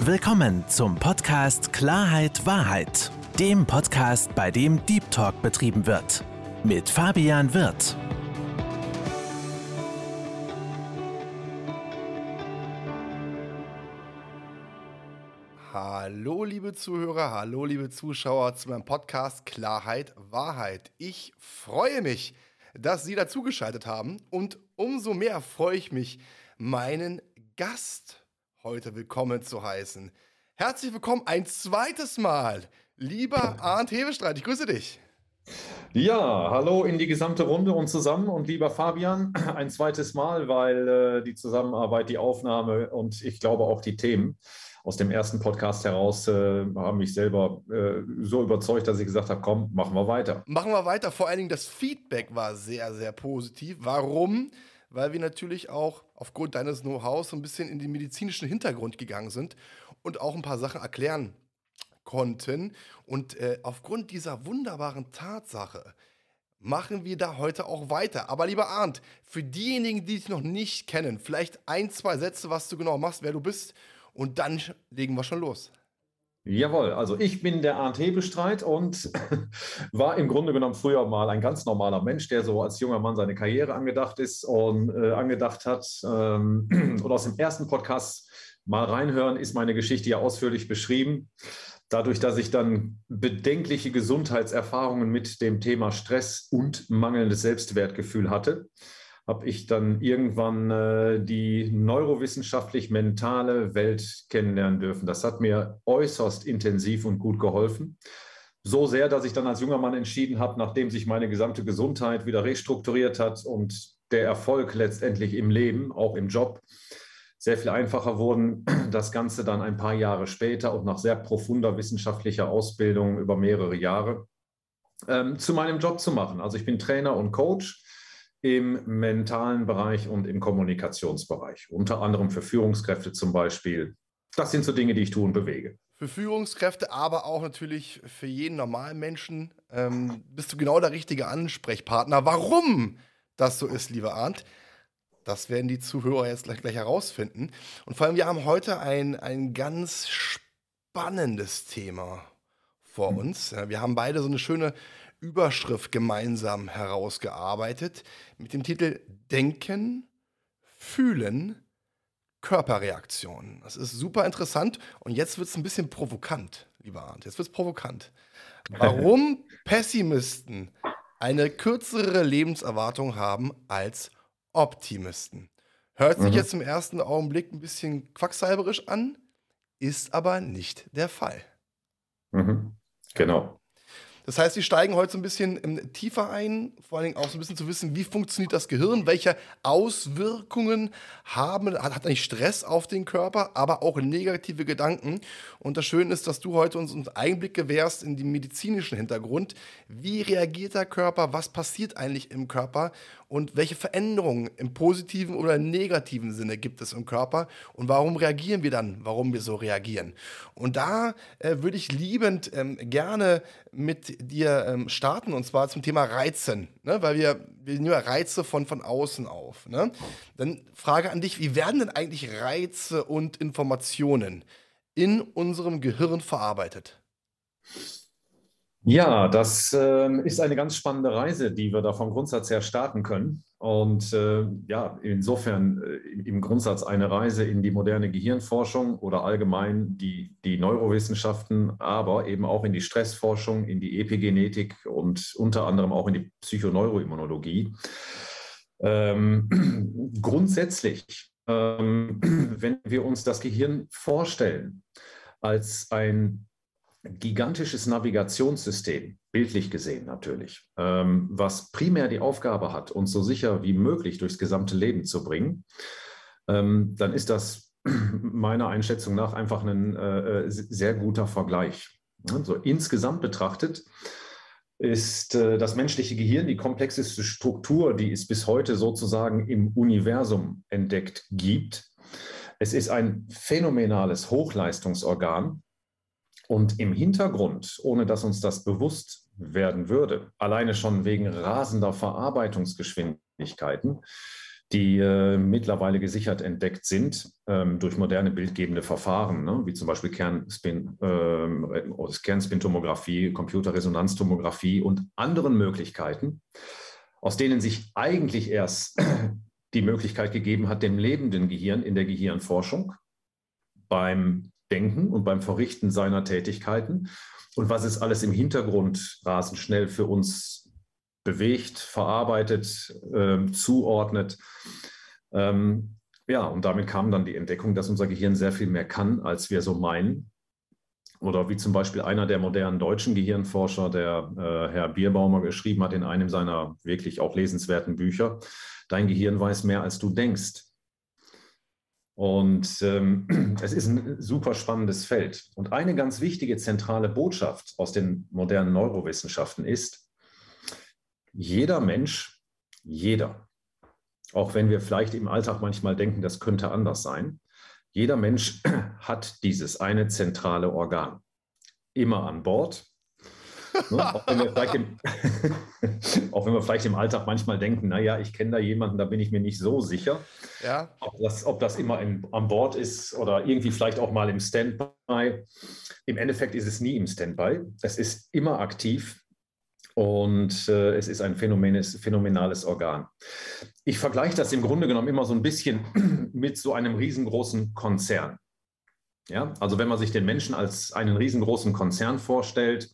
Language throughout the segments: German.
Willkommen zum Podcast Klarheit Wahrheit, dem Podcast, bei dem Deep Talk betrieben wird. Mit Fabian Wirth. Hallo liebe Zuhörer, hallo liebe Zuschauer zu meinem Podcast Klarheit Wahrheit. Ich freue mich, dass Sie dazugeschaltet haben und umso mehr freue ich mich, meinen Gast heute willkommen zu heißen. Herzlich willkommen ein zweites Mal, lieber Arndt Hebestreit. Ich grüße dich. Ja, hallo in die gesamte Runde und zusammen und lieber Fabian, ein zweites Mal, weil äh, die Zusammenarbeit, die Aufnahme und ich glaube auch die Themen aus dem ersten Podcast heraus äh, haben mich selber äh, so überzeugt, dass ich gesagt habe, komm, machen wir weiter. Machen wir weiter. Vor allen Dingen das Feedback war sehr, sehr positiv. Warum? Weil wir natürlich auch aufgrund deines Know-hows so ein bisschen in den medizinischen Hintergrund gegangen sind und auch ein paar Sachen erklären konnten. Und äh, aufgrund dieser wunderbaren Tatsache machen wir da heute auch weiter. Aber lieber Arndt, für diejenigen, die dich noch nicht kennen, vielleicht ein, zwei Sätze, was du genau machst, wer du bist, und dann legen wir schon los. Jawohl, also ich bin der Arndt Hebestreit und war im Grunde genommen früher mal ein ganz normaler Mensch, der so als junger Mann seine Karriere angedacht ist und äh, angedacht hat. Ähm, und aus dem ersten Podcast mal reinhören, ist meine Geschichte ja ausführlich beschrieben. Dadurch, dass ich dann bedenkliche Gesundheitserfahrungen mit dem Thema Stress und mangelndes Selbstwertgefühl hatte, habe ich dann irgendwann äh, die neurowissenschaftlich-mentale Welt kennenlernen dürfen. Das hat mir äußerst intensiv und gut geholfen. So sehr, dass ich dann als junger Mann entschieden habe, nachdem sich meine gesamte Gesundheit wieder restrukturiert hat und der Erfolg letztendlich im Leben, auch im Job, sehr viel einfacher wurden, das Ganze dann ein paar Jahre später und nach sehr profunder wissenschaftlicher Ausbildung über mehrere Jahre ähm, zu meinem Job zu machen. Also ich bin Trainer und Coach im mentalen Bereich und im Kommunikationsbereich, unter anderem für Führungskräfte zum Beispiel. Das sind so Dinge, die ich tue und bewege. Für Führungskräfte, aber auch natürlich für jeden normalen Menschen ähm, bist du genau der richtige Ansprechpartner. Warum das so ist, lieber Arndt, das werden die Zuhörer jetzt gleich, gleich herausfinden. Und vor allem, wir haben heute ein, ein ganz spannendes Thema vor hm. uns. Wir haben beide so eine schöne Überschrift gemeinsam herausgearbeitet mit dem Titel Denken, Fühlen, Körperreaktionen. Das ist super interessant und jetzt wird es ein bisschen provokant, lieber Arndt. Jetzt wird es provokant. Warum Pessimisten eine kürzere Lebenserwartung haben als Optimisten. Hört sich mhm. jetzt im ersten Augenblick ein bisschen quacksalberisch an, ist aber nicht der Fall. Mhm. Genau. Das heißt, sie steigen heute so ein bisschen ähm, tiefer ein, vor allen Dingen auch so ein bisschen zu wissen, wie funktioniert das Gehirn, welche Auswirkungen haben, hat, hat eigentlich Stress auf den Körper, aber auch negative Gedanken. Und das Schöne ist, dass du heute uns einen Einblick gewährst in den medizinischen Hintergrund. Wie reagiert der Körper? Was passiert eigentlich im Körper? Und welche Veränderungen im positiven oder negativen Sinne gibt es im Körper? Und warum reagieren wir dann, warum wir so reagieren? Und da äh, würde ich liebend ähm, gerne mit dir ähm, starten und zwar zum Thema Reizen, ne? weil wir, wir nehmen ja Reize von, von außen auf. Ne? Dann Frage an dich, wie werden denn eigentlich Reize und Informationen in unserem Gehirn verarbeitet? Ja, das äh, ist eine ganz spannende Reise, die wir da vom Grundsatz her starten können. Und äh, ja, insofern äh, im Grundsatz eine Reise in die moderne Gehirnforschung oder allgemein die, die Neurowissenschaften, aber eben auch in die Stressforschung, in die Epigenetik und unter anderem auch in die Psychoneuroimmunologie. Ähm, grundsätzlich, ähm, wenn wir uns das Gehirn vorstellen als ein gigantisches Navigationssystem, bildlich gesehen natürlich, ähm, was primär die Aufgabe hat, uns so sicher wie möglich durchs gesamte Leben zu bringen, ähm, dann ist das meiner Einschätzung nach einfach ein äh, äh sehr guter Vergleich. Also insgesamt betrachtet ist äh, das menschliche Gehirn die komplexeste Struktur, die es bis heute sozusagen im Universum entdeckt gibt. Es ist ein phänomenales Hochleistungsorgan, und im Hintergrund, ohne dass uns das bewusst werden würde, alleine schon wegen rasender Verarbeitungsgeschwindigkeiten, die äh, mittlerweile gesichert entdeckt sind ähm, durch moderne bildgebende Verfahren, ne, wie zum Beispiel Kernspin, äh, Kernspintomographie, Computerresonanztomographie und anderen Möglichkeiten, aus denen sich eigentlich erst die Möglichkeit gegeben hat, dem lebenden Gehirn in der Gehirnforschung beim Denken und beim Verrichten seiner Tätigkeiten und was es alles im Hintergrund rasend schnell für uns bewegt, verarbeitet, äh, zuordnet. Ähm, ja, und damit kam dann die Entdeckung, dass unser Gehirn sehr viel mehr kann, als wir so meinen. Oder wie zum Beispiel einer der modernen deutschen Gehirnforscher, der äh, Herr Bierbaumer geschrieben hat in einem seiner wirklich auch lesenswerten Bücher, dein Gehirn weiß mehr, als du denkst. Und ähm, es ist ein super spannendes Feld. Und eine ganz wichtige zentrale Botschaft aus den modernen Neurowissenschaften ist, jeder Mensch, jeder, auch wenn wir vielleicht im Alltag manchmal denken, das könnte anders sein, jeder Mensch hat dieses eine zentrale Organ immer an Bord Ne? Auch, wenn im, auch, wenn wir vielleicht im Alltag manchmal denken, naja, ich kenne da jemanden, da bin ich mir nicht so sicher, ja. ob, das, ob das immer in, an Bord ist oder irgendwie vielleicht auch mal im Standby. Im Endeffekt ist es nie im Standby. Es ist immer aktiv und äh, es ist ein phänomenales Organ. Ich vergleiche das im Grunde genommen immer so ein bisschen mit so einem riesengroßen Konzern. Ja, also wenn man sich den Menschen als einen riesengroßen Konzern vorstellt,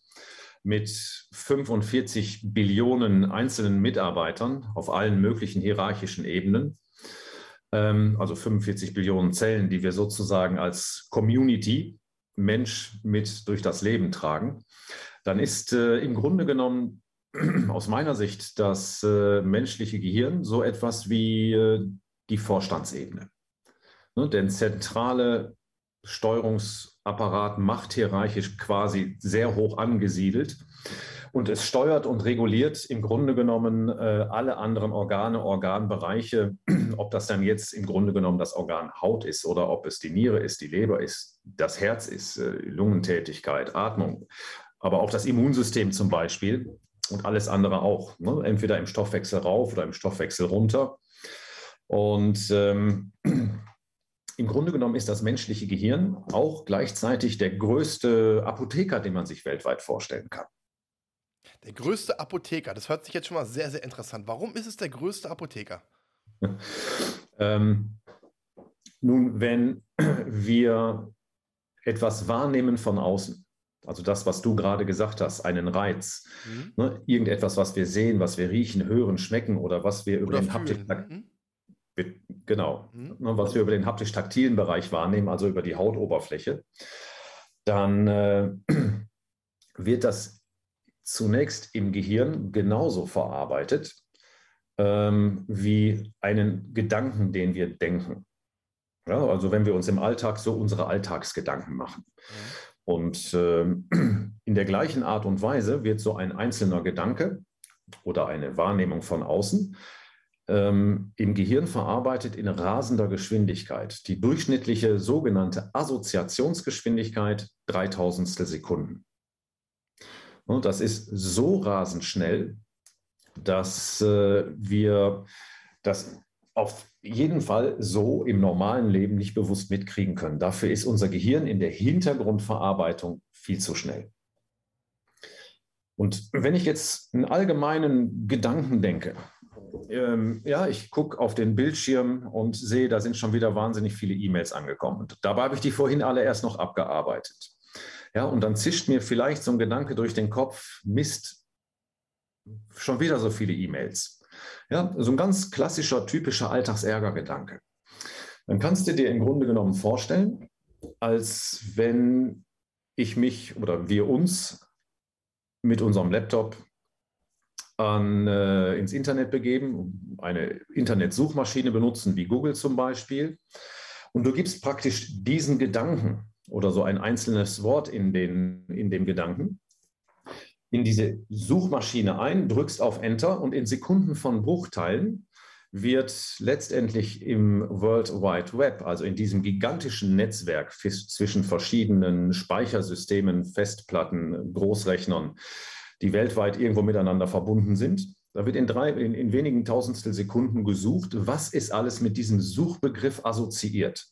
mit 45 Billionen einzelnen Mitarbeitern auf allen möglichen hierarchischen Ebenen, ähm, also 45 Billionen Zellen, die wir sozusagen als Community, Mensch mit durch das Leben tragen, dann ist äh, im Grunde genommen aus meiner Sicht das äh, menschliche Gehirn so etwas wie äh, die Vorstandsebene. Ne, denn zentrale Steuerungsapparat machthierarchisch quasi sehr hoch angesiedelt. Und es steuert und reguliert im Grunde genommen äh, alle anderen Organe, Organbereiche, ob das dann jetzt im Grunde genommen das Organ Haut ist oder ob es die Niere ist, die Leber ist, das Herz ist, äh, Lungentätigkeit, Atmung, aber auch das Immunsystem zum Beispiel und alles andere auch. Ne? Entweder im Stoffwechsel rauf oder im Stoffwechsel runter. Und ähm, im Grunde genommen ist das menschliche Gehirn auch gleichzeitig der größte Apotheker, den man sich weltweit vorstellen kann. Der größte Apotheker, das hört sich jetzt schon mal sehr, sehr interessant. Warum ist es der größte Apotheker? ähm, nun, wenn wir etwas wahrnehmen von außen, also das, was du gerade gesagt hast, einen Reiz, mhm. ne, irgendetwas, was wir sehen, was wir riechen, hören, schmecken oder was wir über oder den Haptik, mhm. Genau, mhm. Ne, was wir über den haptisch-taktilen Bereich wahrnehmen, also über die Hautoberfläche, dann äh, wird das zunächst im Gehirn genauso verarbeitet ähm, wie einen Gedanken, den wir denken. Ja, also wenn wir uns im Alltag so unsere Alltagsgedanken machen. Mhm. Und äh, in der gleichen Art und Weise wird so ein einzelner Gedanke oder eine Wahrnehmung von außen ähm, im Gehirn verarbeitet in rasender Geschwindigkeit. Die durchschnittliche sogenannte Assoziationsgeschwindigkeit 3000 Sekunden. Und das ist so rasend schnell, dass äh, wir das auf jeden Fall so im normalen Leben nicht bewusst mitkriegen können. Dafür ist unser Gehirn in der Hintergrundverarbeitung viel zu schnell. Und wenn ich jetzt einen allgemeinen Gedanken denke, ähm, ja, ich gucke auf den Bildschirm und sehe, da sind schon wieder wahnsinnig viele E-Mails angekommen. Und dabei habe ich die vorhin alle erst noch abgearbeitet. Ja, und dann zischt mir vielleicht so ein Gedanke durch den Kopf, Mist, schon wieder so viele E-Mails. Ja, so ein ganz klassischer, typischer Alltagsärgergedanke. Dann kannst du dir im Grunde genommen vorstellen, als wenn ich mich oder wir uns mit unserem Laptop an, äh, ins Internet begeben, eine Internetsuchmaschine benutzen, wie Google zum Beispiel. Und du gibst praktisch diesen Gedanken oder so ein einzelnes Wort in, den, in dem Gedanken in diese Suchmaschine ein, drückst auf Enter und in Sekunden von Bruchteilen wird letztendlich im World Wide Web, also in diesem gigantischen Netzwerk zwischen verschiedenen Speichersystemen, Festplatten, Großrechnern, die weltweit irgendwo miteinander verbunden sind, Da wird in, drei, in, in wenigen Tausendstel Sekunden gesucht, was ist alles mit diesem Suchbegriff assoziiert.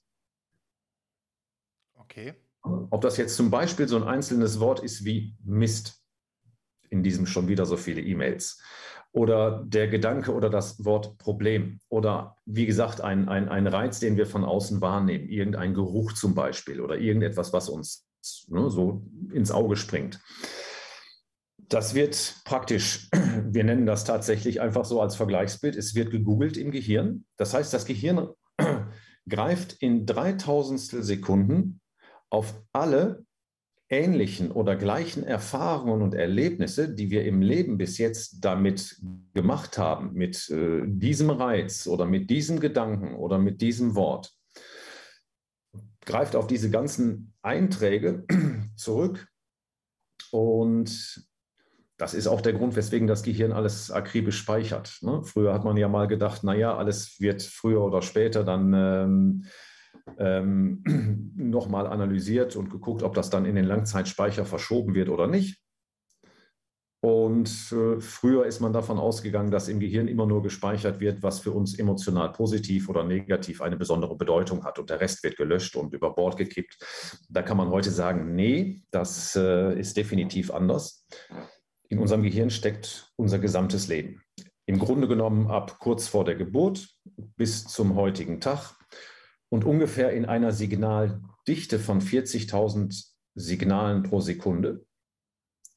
Okay. Ob das jetzt zum Beispiel so ein einzelnes Wort ist wie Mist, in diesem schon wieder so viele E-Mails, oder der Gedanke oder das Wort Problem, oder wie gesagt, ein, ein, ein Reiz, den wir von außen wahrnehmen, irgendein Geruch zum Beispiel oder irgendetwas, was uns ne, so ins Auge springt. Das wird praktisch, wir nennen das tatsächlich einfach so als Vergleichsbild, es wird gegoogelt im Gehirn. Das heißt, das Gehirn greift in dreitausendstel Sekunden auf alle ähnlichen oder gleichen Erfahrungen und Erlebnisse, die wir im Leben bis jetzt damit gemacht haben, mit äh, diesem Reiz oder mit diesem Gedanken oder mit diesem Wort, greift auf diese ganzen Einträge zurück und das ist auch der Grund, weswegen das Gehirn alles akribisch speichert. Ne? Früher hat man ja mal gedacht, naja, alles wird früher oder später dann ähm, ähm, nochmal analysiert und geguckt, ob das dann in den Langzeitspeicher verschoben wird oder nicht. Und äh, früher ist man davon ausgegangen, dass im Gehirn immer nur gespeichert wird, was für uns emotional positiv oder negativ eine besondere Bedeutung hat. Und der Rest wird gelöscht und über Bord gekippt. Da kann man heute sagen, nee, das äh, ist definitiv anders in unserem Gehirn steckt unser gesamtes Leben. Im Grunde genommen ab kurz vor der Geburt bis zum heutigen Tag und ungefähr in einer Signaldichte von 40.000 Signalen pro Sekunde,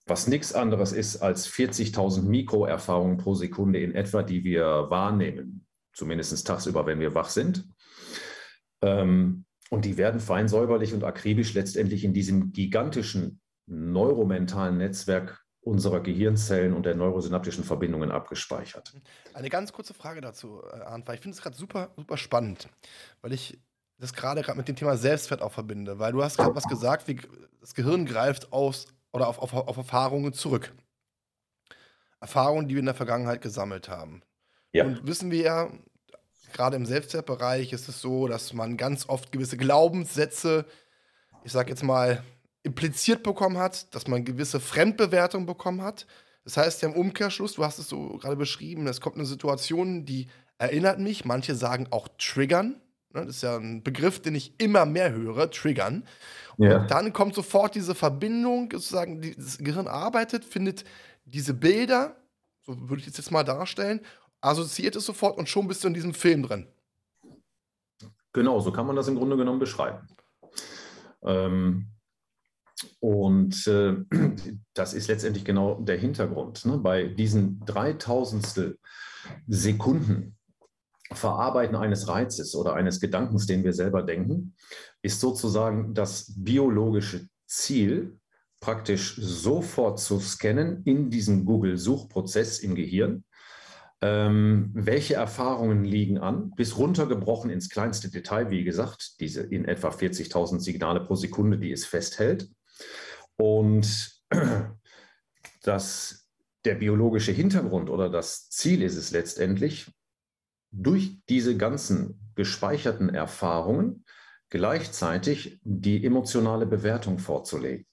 was nichts anderes ist als 40.000 Mikroerfahrungen pro Sekunde in etwa, die wir wahrnehmen, zumindest tagsüber, wenn wir wach sind. Ähm, und die werden fein säuberlich und akribisch letztendlich in diesem gigantischen neuromentalen Netzwerk unserer Gehirnzellen und der neurosynaptischen Verbindungen abgespeichert. Eine ganz kurze Frage dazu, äh, Arndt, weil ich finde es gerade super, super spannend, weil ich das gerade mit dem Thema Selbstwert auch verbinde, weil du hast gerade was gesagt, wie das Gehirn greift aus oder auf, auf, auf Erfahrungen zurück. Erfahrungen, die wir in der Vergangenheit gesammelt haben. Ja. Und wissen wir ja, gerade im Selbstwertbereich ist es so, dass man ganz oft gewisse Glaubenssätze, ich sag jetzt mal, impliziert bekommen hat, dass man gewisse Fremdbewertung bekommen hat. Das heißt ja im Umkehrschluss, du hast es so gerade beschrieben, es kommt eine Situation, die erinnert mich, manche sagen auch triggern. Ne, das ist ja ein Begriff, den ich immer mehr höre, triggern. Ja. Und dann kommt sofort diese Verbindung, sozusagen, das Gehirn arbeitet, findet diese Bilder, so würde ich es jetzt mal darstellen, assoziiert es sofort und schon bist du in diesem Film drin. Genau, so kann man das im Grunde genommen beschreiben. Ähm, und äh, das ist letztendlich genau der Hintergrund. Ne? Bei diesen dreitausendstel Sekunden Verarbeiten eines Reizes oder eines Gedankens, den wir selber denken, ist sozusagen das biologische Ziel, praktisch sofort zu scannen in diesem Google-Suchprozess im Gehirn. Ähm, welche Erfahrungen liegen an? Bis runtergebrochen ins kleinste Detail, wie gesagt, diese in etwa 40.000 Signale pro Sekunde, die es festhält. Und das, der biologische Hintergrund oder das Ziel ist es letztendlich, durch diese ganzen gespeicherten Erfahrungen gleichzeitig die emotionale Bewertung vorzulegen.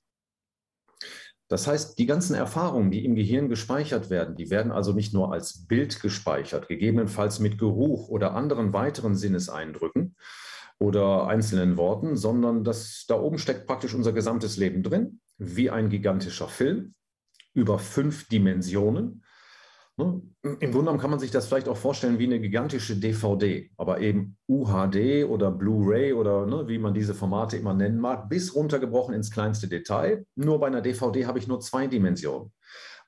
Das heißt, die ganzen Erfahrungen, die im Gehirn gespeichert werden, die werden also nicht nur als Bild gespeichert, gegebenenfalls mit Geruch oder anderen weiteren Sinneseindrücken, oder einzelnen Worten, sondern das, da oben steckt praktisch unser gesamtes Leben drin, wie ein gigantischer Film über fünf Dimensionen. Ne? Im Grunde genommen kann man sich das vielleicht auch vorstellen wie eine gigantische DVD, aber eben UHD oder Blu-ray oder ne, wie man diese Formate immer nennen mag, bis runtergebrochen ins kleinste Detail. Nur bei einer DVD habe ich nur zwei Dimensionen.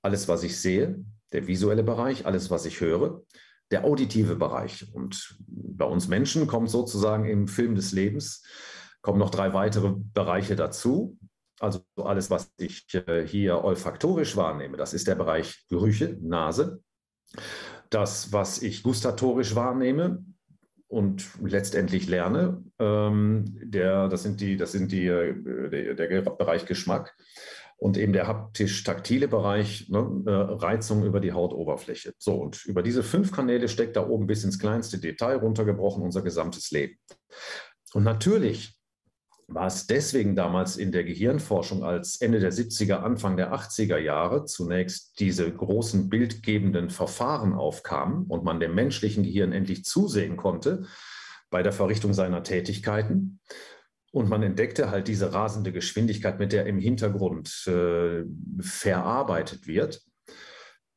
Alles, was ich sehe, der visuelle Bereich, alles, was ich höre der auditive Bereich. Und bei uns Menschen kommt sozusagen im Film des Lebens, kommen noch drei weitere Bereiche dazu. Also alles, was ich äh, hier olfaktorisch wahrnehme, das ist der Bereich Gerüche, Nase. Das, was ich gustatorisch wahrnehme und letztendlich lerne, ähm, der, das sind die, das sind die, äh, der, der Bereich Geschmack und eben der haptisch-taktile Bereich, ne, äh, Reizung über die Hautoberfläche. So, und über diese fünf Kanäle steckt da oben bis ins kleinste Detail runtergebrochen unser gesamtes Leben. Und natürlich war es deswegen damals in der Gehirnforschung als Ende der 70er, Anfang der 80er Jahre zunächst diese großen bildgebenden Verfahren aufkamen und man dem menschlichen Gehirn endlich zusehen konnte bei der Verrichtung seiner Tätigkeiten. Und man entdeckte halt diese rasende Geschwindigkeit, mit der im Hintergrund äh, verarbeitet wird.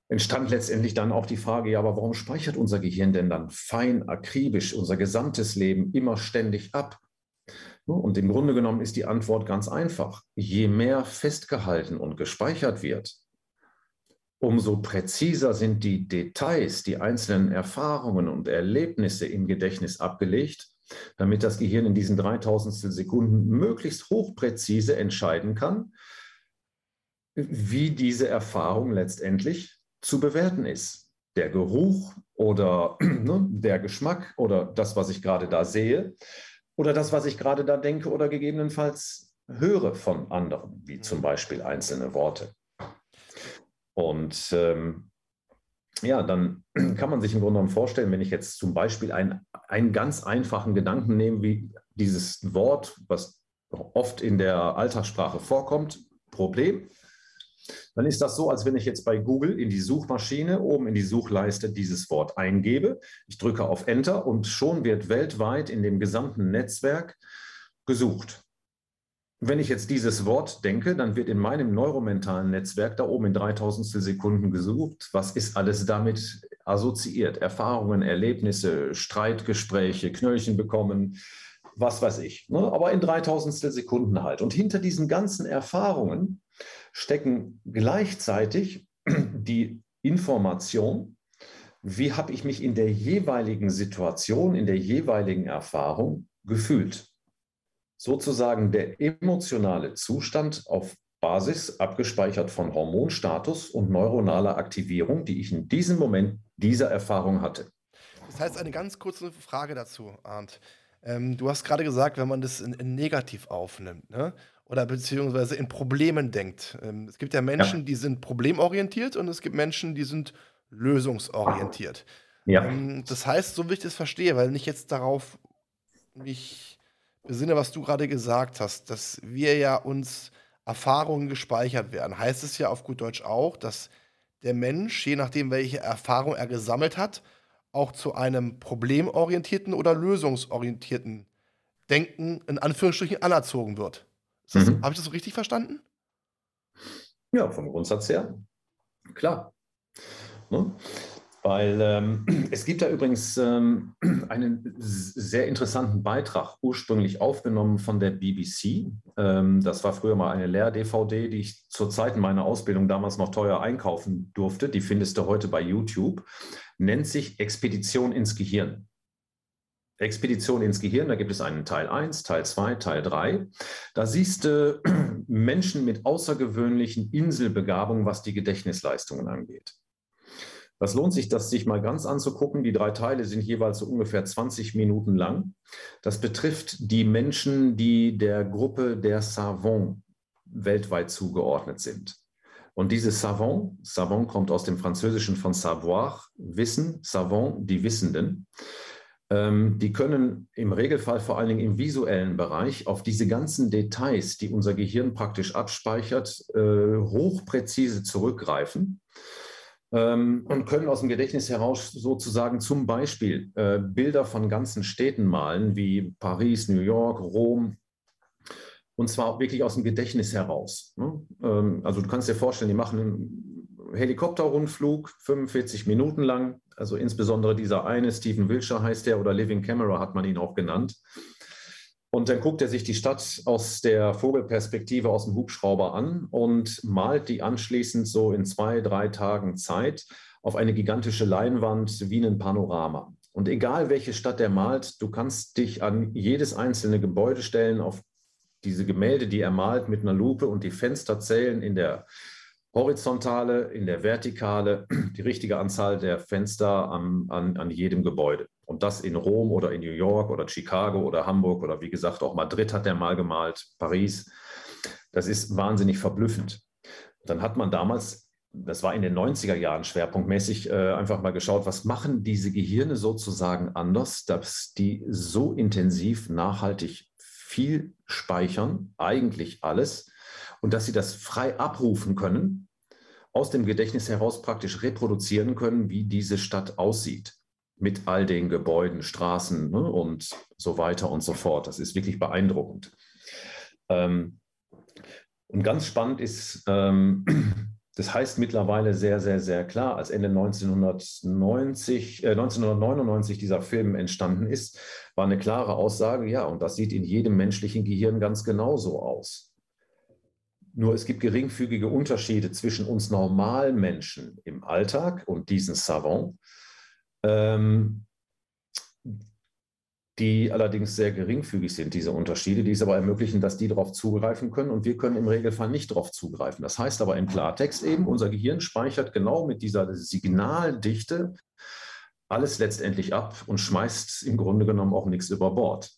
Entstand letztendlich dann auch die Frage, ja, aber warum speichert unser Gehirn denn dann fein, akribisch unser gesamtes Leben immer ständig ab? Und im Grunde genommen ist die Antwort ganz einfach. Je mehr festgehalten und gespeichert wird, umso präziser sind die Details, die einzelnen Erfahrungen und Erlebnisse im Gedächtnis abgelegt, damit das Gehirn in diesen 3000 Sekunden möglichst hochpräzise entscheiden kann, wie diese Erfahrung letztendlich zu bewerten ist. Der Geruch oder ne, der Geschmack oder das, was ich gerade da sehe, oder das, was ich gerade da denke oder gegebenenfalls höre von anderen, wie zum mhm. Beispiel einzelne Worte. Und ähm, ja, dann kann man sich im Grunde genommen vorstellen, wenn ich jetzt zum Beispiel ein, einen ganz einfachen Gedanken nehme, wie dieses Wort, was oft in der Alltagssprache vorkommt, Problem, dann ist das so, als wenn ich jetzt bei Google in die Suchmaschine oben in die Suchleiste dieses Wort eingebe. Ich drücke auf Enter und schon wird weltweit in dem gesamten Netzwerk gesucht. Wenn ich jetzt dieses Wort denke, dann wird in meinem neuromentalen Netzwerk da oben in 3000 Sekunden gesucht. Was ist alles damit assoziiert? Erfahrungen, Erlebnisse, Streitgespräche, Knöllchen bekommen, was weiß ich. Ne? Aber in 3000 Sekunden halt. Und hinter diesen ganzen Erfahrungen stecken gleichzeitig die Information, wie habe ich mich in der jeweiligen Situation, in der jeweiligen Erfahrung gefühlt. Sozusagen der emotionale Zustand auf Basis abgespeichert von Hormonstatus und neuronaler Aktivierung, die ich in diesem Moment dieser Erfahrung hatte. Das heißt, eine ganz kurze Frage dazu, Arndt. Ähm, du hast gerade gesagt, wenn man das in, in negativ aufnimmt, ne? oder beziehungsweise in Problemen denkt. Ähm, es gibt ja Menschen, ja. die sind problemorientiert und es gibt Menschen, die sind lösungsorientiert. Ja. Ähm, das heißt, so wie ich das verstehe, weil ich jetzt darauf mich besinne, was du gerade gesagt hast, dass wir ja uns Erfahrungen gespeichert werden, heißt es ja auf gut Deutsch auch, dass der Mensch, je nachdem, welche Erfahrung er gesammelt hat, auch zu einem problemorientierten oder lösungsorientierten Denken in Anführungsstrichen anerzogen wird. Mhm. Habe ich das so richtig verstanden? Ja, vom Grundsatz her. Klar. Ne? Weil ähm, es gibt da übrigens ähm, einen sehr interessanten Beitrag, ursprünglich aufgenommen von der BBC. Ähm, das war früher mal eine Lehr-DVD, die ich zur Zeit meiner Ausbildung damals noch teuer einkaufen durfte. Die findest du heute bei YouTube. Nennt sich Expedition ins Gehirn. Expedition ins Gehirn, da gibt es einen Teil 1, Teil 2, Teil 3. Da siehst du Menschen mit außergewöhnlichen Inselbegabungen, was die Gedächtnisleistungen angeht. Das lohnt sich, das sich mal ganz anzugucken. Die drei Teile sind jeweils so ungefähr 20 Minuten lang. Das betrifft die Menschen, die der Gruppe der Savants weltweit zugeordnet sind. Und dieses Savant, Savant kommt aus dem Französischen von savoir, Wissen, Savant, die Wissenden. Ähm, die können im Regelfall vor allen Dingen im visuellen Bereich auf diese ganzen Details, die unser Gehirn praktisch abspeichert, äh, hochpräzise zurückgreifen ähm, und können aus dem Gedächtnis heraus sozusagen zum Beispiel äh, Bilder von ganzen Städten malen, wie Paris, New York, Rom, und zwar wirklich aus dem Gedächtnis heraus. Ne? Ähm, also du kannst dir vorstellen, die machen einen Helikopterrundflug, 45 Minuten lang, also insbesondere dieser eine, Stephen Wilshire heißt der, oder Living Camera hat man ihn auch genannt. Und dann guckt er sich die Stadt aus der Vogelperspektive aus dem Hubschrauber an und malt die anschließend so in zwei, drei Tagen Zeit auf eine gigantische Leinwand wie ein Panorama. Und egal welche Stadt er malt, du kannst dich an jedes einzelne Gebäude stellen, auf diese Gemälde, die er malt mit einer Lupe und die Fenster zählen in der Horizontale, in der Vertikale, die richtige Anzahl der Fenster an, an, an jedem Gebäude. Und das in Rom oder in New York oder Chicago oder Hamburg oder wie gesagt auch Madrid hat er mal gemalt, Paris. Das ist wahnsinnig verblüffend. Dann hat man damals, das war in den 90er Jahren schwerpunktmäßig, äh, einfach mal geschaut, was machen diese Gehirne sozusagen anders, dass die so intensiv nachhaltig viel speichern, eigentlich alles, und dass sie das frei abrufen können, aus dem Gedächtnis heraus praktisch reproduzieren können, wie diese Stadt aussieht mit all den Gebäuden, Straßen ne, und so weiter und so fort. Das ist wirklich beeindruckend. Ähm, und ganz spannend ist, ähm, das heißt mittlerweile sehr, sehr, sehr klar, als Ende 1990, äh, 1999 dieser Film entstanden ist, war eine klare Aussage, ja, und das sieht in jedem menschlichen Gehirn ganz genauso aus. Nur es gibt geringfügige Unterschiede zwischen uns Normalmenschen im Alltag und diesen Savants ähm, die allerdings sehr geringfügig sind, diese Unterschiede, die es aber ermöglichen, dass die darauf zugreifen können und wir können im Regelfall nicht darauf zugreifen. Das heißt aber im Klartext eben, unser Gehirn speichert genau mit dieser Signaldichte alles letztendlich ab und schmeißt im Grunde genommen auch nichts über Bord.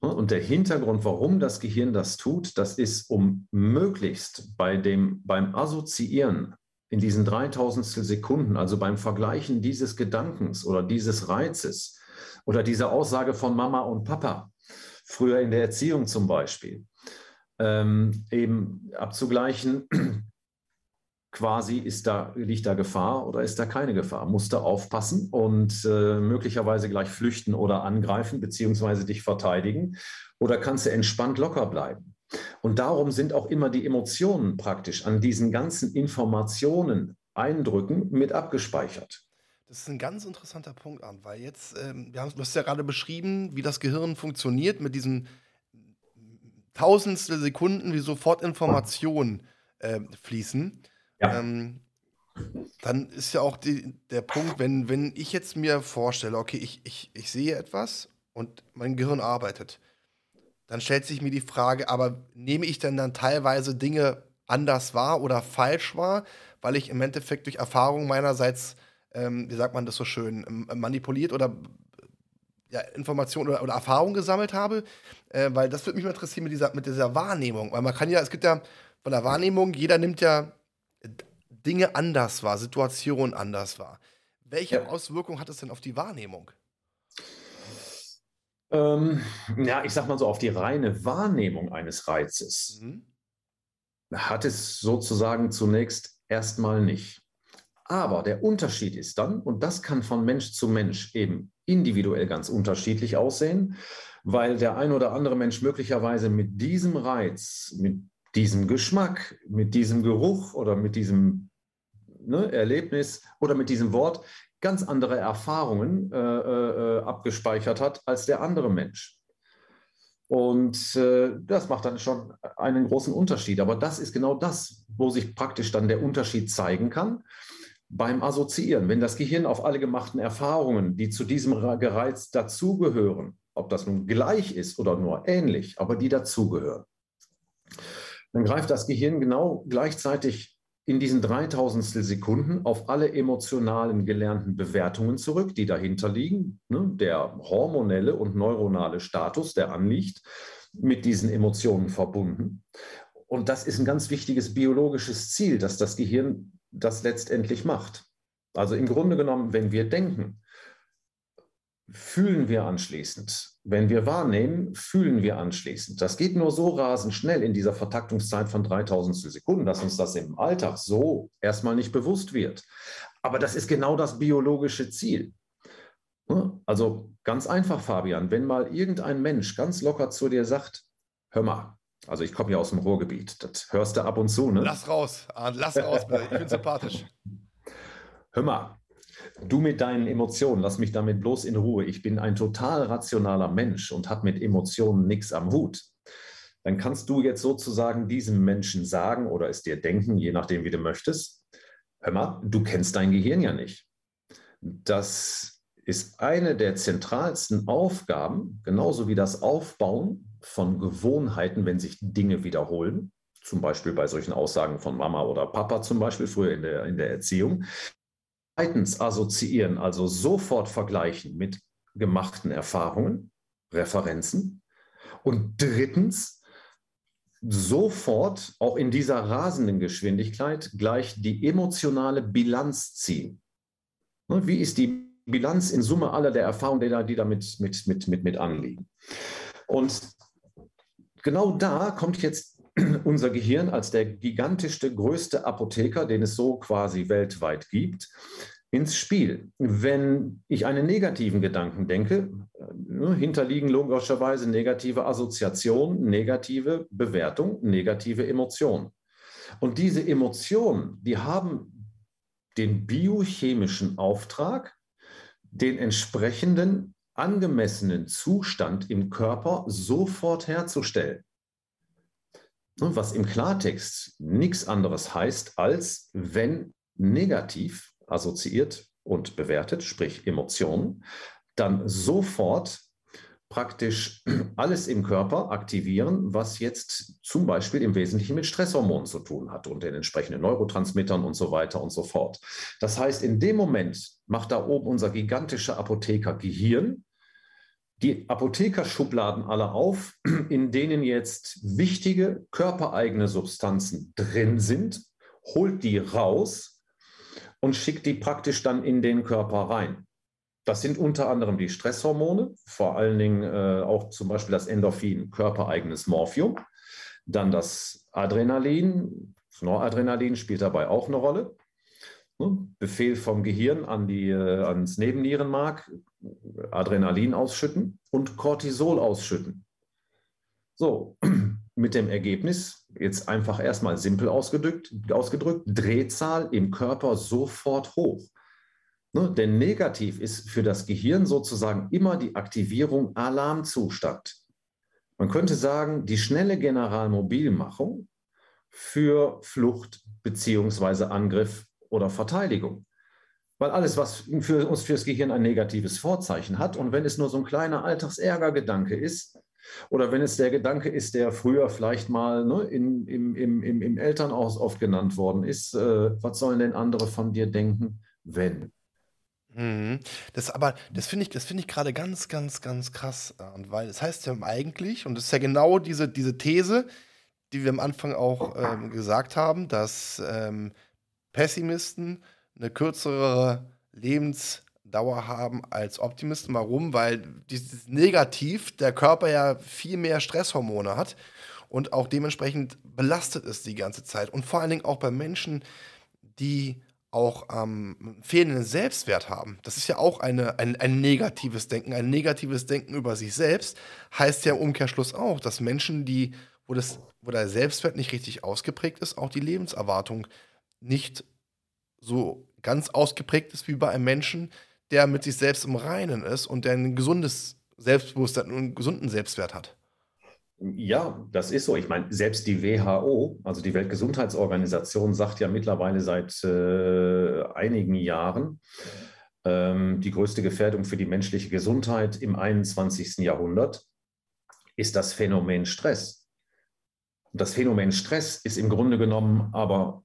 Und der Hintergrund, warum das Gehirn das tut, das ist, um möglichst bei dem, beim Assoziieren in diesen 3000 Sekunden, also beim Vergleichen dieses Gedankens oder dieses Reizes oder dieser Aussage von Mama und Papa, früher in der Erziehung zum Beispiel, ähm, eben abzugleichen, quasi ist da, liegt da Gefahr oder ist da keine Gefahr? Musst du aufpassen und äh, möglicherweise gleich flüchten oder angreifen, beziehungsweise dich verteidigen? Oder kannst du entspannt locker bleiben? Und darum sind auch immer die Emotionen praktisch an diesen ganzen Informationen, Eindrücken mit abgespeichert. Das ist ein ganz interessanter Punkt, Arndt, weil jetzt, ähm, wir haben, du hast ja gerade beschrieben, wie das Gehirn funktioniert mit diesen tausendstel Sekunden, wie sofort Informationen äh, fließen. Ja. Ähm, dann ist ja auch die, der Punkt, wenn, wenn ich jetzt mir vorstelle, okay, ich, ich, ich sehe etwas und mein Gehirn arbeitet dann stellt sich mir die Frage, aber nehme ich denn dann teilweise Dinge anders wahr oder falsch wahr, weil ich im Endeffekt durch Erfahrung meinerseits, ähm, wie sagt man das so schön, ähm, manipuliert oder ja, Informationen oder, oder Erfahrung gesammelt habe, äh, weil das würde mich mal interessieren mit dieser, mit dieser Wahrnehmung, weil man kann ja, es gibt ja von der Wahrnehmung, jeder nimmt ja Dinge anders wahr, Situationen anders wahr. Welche ja. Auswirkungen hat es denn auf die Wahrnehmung? Ähm, ja, ich sag mal so, auf die reine Wahrnehmung eines Reizes mhm. hat es sozusagen zunächst erstmal nicht. Aber der Unterschied ist dann, und das kann von Mensch zu Mensch eben individuell ganz unterschiedlich aussehen, weil der ein oder andere Mensch möglicherweise mit diesem Reiz, mit diesem Geschmack, mit diesem Geruch oder mit diesem ne, Erlebnis oder mit diesem Wort ganz andere Erfahrungen äh, äh, abgespeichert hat als der andere Mensch. Und äh, das macht dann schon einen großen Unterschied. Aber das ist genau das, wo sich praktisch dann der Unterschied zeigen kann beim Assoziieren. Wenn das Gehirn auf alle gemachten Erfahrungen, die zu diesem Gereiz dazugehören, ob das nun gleich ist oder nur ähnlich, aber die dazugehören, dann greift das Gehirn genau gleichzeitig in diesen 3000 Sekunden auf alle emotionalen gelernten Bewertungen zurück, die dahinter liegen. Ne? Der hormonelle und neuronale Status, der anliegt, mit diesen Emotionen verbunden. Und das ist ein ganz wichtiges biologisches Ziel, dass das Gehirn das letztendlich macht. Also im Grunde genommen, wenn wir denken, fühlen wir anschließend. Wenn wir wahrnehmen, fühlen wir anschließend. Das geht nur so rasend schnell in dieser Vertaktungszeit von 3000 Sekunden, dass uns das im Alltag so erstmal nicht bewusst wird. Aber das ist genau das biologische Ziel. Also ganz einfach, Fabian, wenn mal irgendein Mensch ganz locker zu dir sagt, hör mal, also ich komme ja aus dem Ruhrgebiet, das hörst du ab und zu, ne? Lass raus, lass raus, bitte. ich bin sympathisch. Hör mal, Du mit deinen Emotionen, lass mich damit bloß in Ruhe. Ich bin ein total rationaler Mensch und habe mit Emotionen nichts am Hut. Dann kannst du jetzt sozusagen diesem Menschen sagen oder es dir denken, je nachdem, wie du möchtest. Hör mal, du kennst dein Gehirn ja nicht. Das ist eine der zentralsten Aufgaben, genauso wie das Aufbauen von Gewohnheiten, wenn sich Dinge wiederholen, zum Beispiel bei solchen Aussagen von Mama oder Papa zum Beispiel früher in der, in der Erziehung, Zweitens assoziieren, also sofort vergleichen mit gemachten Erfahrungen, Referenzen. Und drittens sofort, auch in dieser rasenden Geschwindigkeit, gleich die emotionale Bilanz ziehen. Ne, wie ist die Bilanz in Summe aller der Erfahrungen, die da, mit, mit, mit, mit, mit anliegen? Und genau da kommt jetzt unser Gehirn als der gigantischste, größte Apotheker, den es so quasi weltweit gibt, ins Spiel. Wenn ich einen negativen Gedanken denke, äh, hinterliegen logischerweise negative Assoziationen, negative Bewertung, negative Emotionen. Und diese Emotionen, die haben den biochemischen Auftrag, den entsprechenden angemessenen Zustand im Körper sofort herzustellen. Was im Klartext nichts anderes heißt, als wenn negativ assoziiert und bewertet, sprich Emotionen, dann sofort praktisch alles im Körper aktivieren, was jetzt zum Beispiel im Wesentlichen mit Stresshormonen zu tun hat und den entsprechenden Neurotransmittern und so weiter und so fort. Das heißt, in dem Moment macht da oben unser gigantischer Apotheker Gehirn die Apothekerschubladen alle auf, in denen jetzt wichtige körpereigene Substanzen drin sind, holt die raus und schickt die praktisch dann in den Körper rein. Das sind unter anderem die Stresshormone, vor allen Dingen äh, auch zum Beispiel das Endorphin, körpereigenes Morphium. Dann das Adrenalin, Noradrenalin spielt dabei auch eine Rolle. Ne? Befehl vom Gehirn an die, äh, ans Nebennierenmark, Adrenalin ausschütten und Cortisol ausschütten. So, mit dem Ergebnis, jetzt einfach erstmal simpel ausgedrückt, ausgedrückt Drehzahl im Körper sofort hoch. Ne? Denn negativ ist für das Gehirn sozusagen immer die Aktivierung Alarmzustand. Man könnte sagen, die schnelle Generalmobilmachung für Flucht bzw. Angriff oder Verteidigung. Weil alles, was für uns fürs Gehirn ein negatives Vorzeichen hat, und wenn es nur so ein kleiner Alltagsärgergedanke ist, oder wenn es der Gedanke ist, der früher vielleicht mal ne, in, im, im, im, Elternhaus oft genannt worden ist, äh, was sollen denn andere von dir denken, wenn? Mhm. Das aber, das finde ich, das finde ich gerade ganz, ganz, ganz krass, äh, weil es heißt ja eigentlich, und das ist ja genau diese, diese These, die wir am Anfang auch ähm, gesagt haben, dass ähm, Pessimisten eine kürzere Lebensdauer haben als Optimisten. Warum? Weil dieses Negativ der Körper ja viel mehr Stresshormone hat und auch dementsprechend belastet ist die ganze Zeit. Und vor allen Dingen auch bei Menschen, die auch ähm, fehlenden Selbstwert haben. Das ist ja auch eine, ein, ein negatives Denken. Ein negatives Denken über sich selbst heißt ja im Umkehrschluss auch, dass Menschen, die, wo, das, wo der Selbstwert nicht richtig ausgeprägt ist, auch die Lebenserwartung nicht so ganz ausgeprägt ist wie bei einem Menschen, der mit sich selbst im Reinen ist und der ein gesundes Selbstbewusstsein und einen gesunden Selbstwert hat. Ja, das ist so. Ich meine, selbst die WHO, also die Weltgesundheitsorganisation, sagt ja mittlerweile seit äh, einigen Jahren, ähm, die größte Gefährdung für die menschliche Gesundheit im 21. Jahrhundert ist das Phänomen Stress. Das Phänomen Stress ist im Grunde genommen aber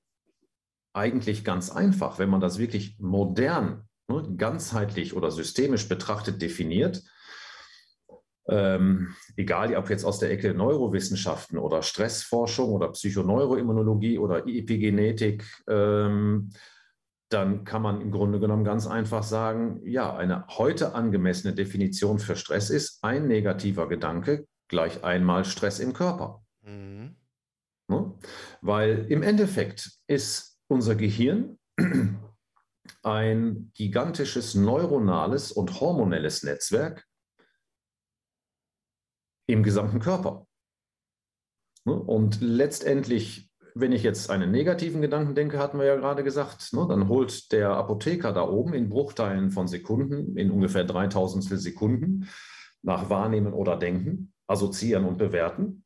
eigentlich ganz einfach, wenn man das wirklich modern, ne, ganzheitlich oder systemisch betrachtet definiert ähm, egal ob jetzt aus der Ecke Neurowissenschaften oder Stressforschung oder Psychoneuroimmunologie oder Epigenetik, ähm, dann kann man im Grunde genommen ganz einfach sagen, ja, eine heute angemessene Definition für Stress ist ein negativer Gedanke gleich einmal Stress im Körper. Mhm. Ne? Weil im Endeffekt ist unser Gehirn ein gigantisches neuronales und hormonelles Netzwerk, im gesamten Körper. Ne? Und letztendlich, wenn ich jetzt einen negativen Gedanken denke, hatten wir ja gerade gesagt, ne, dann holt der Apotheker da oben in Bruchteilen von Sekunden, in ungefähr 3000 Sekunden, nach Wahrnehmen oder Denken, assoziieren und bewerten,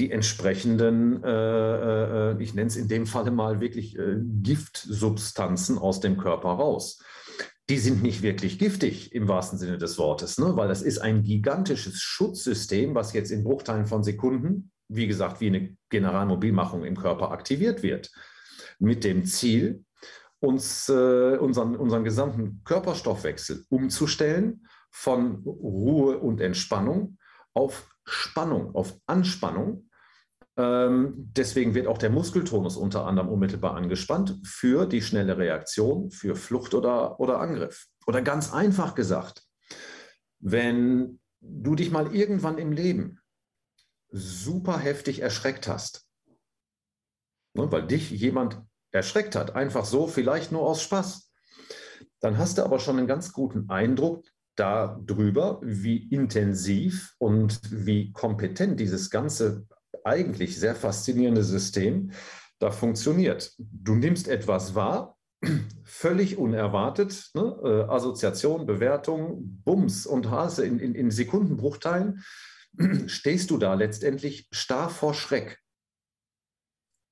die entsprechenden, äh, äh, ich nenne es in dem Falle mal wirklich äh, Giftsubstanzen aus dem Körper raus die sind nicht wirklich giftig im wahrsten Sinne des Wortes, ne? weil das ist ein gigantisches Schutzsystem, was jetzt in Bruchteilen von Sekunden, wie gesagt, wie eine Generalmobilmachung im Körper aktiviert wird, mit dem Ziel, uns äh, unseren, unseren gesamten Körperstoffwechsel umzustellen von Ruhe und Entspannung auf Spannung, auf Anspannung deswegen wird auch der Muskeltonus unter anderem unmittelbar angespannt für die schnelle Reaktion, für Flucht oder, oder Angriff. Oder ganz einfach gesagt, wenn du dich mal irgendwann im Leben super heftig erschreckt hast, ne, weil dich jemand erschreckt hat, einfach so, vielleicht nur aus Spaß, dann hast du aber schon einen ganz guten Eindruck darüber, wie intensiv und wie kompetent dieses ganze eigentlich sehr faszinierende System da funktioniert. Du nimmst etwas wahr, völlig unerwartet, ne? äh, Assoziation, Bewertung, Bums und Hase in, in, in Sekundenbruchteilen, stehst du da letztendlich starr vor Schreck.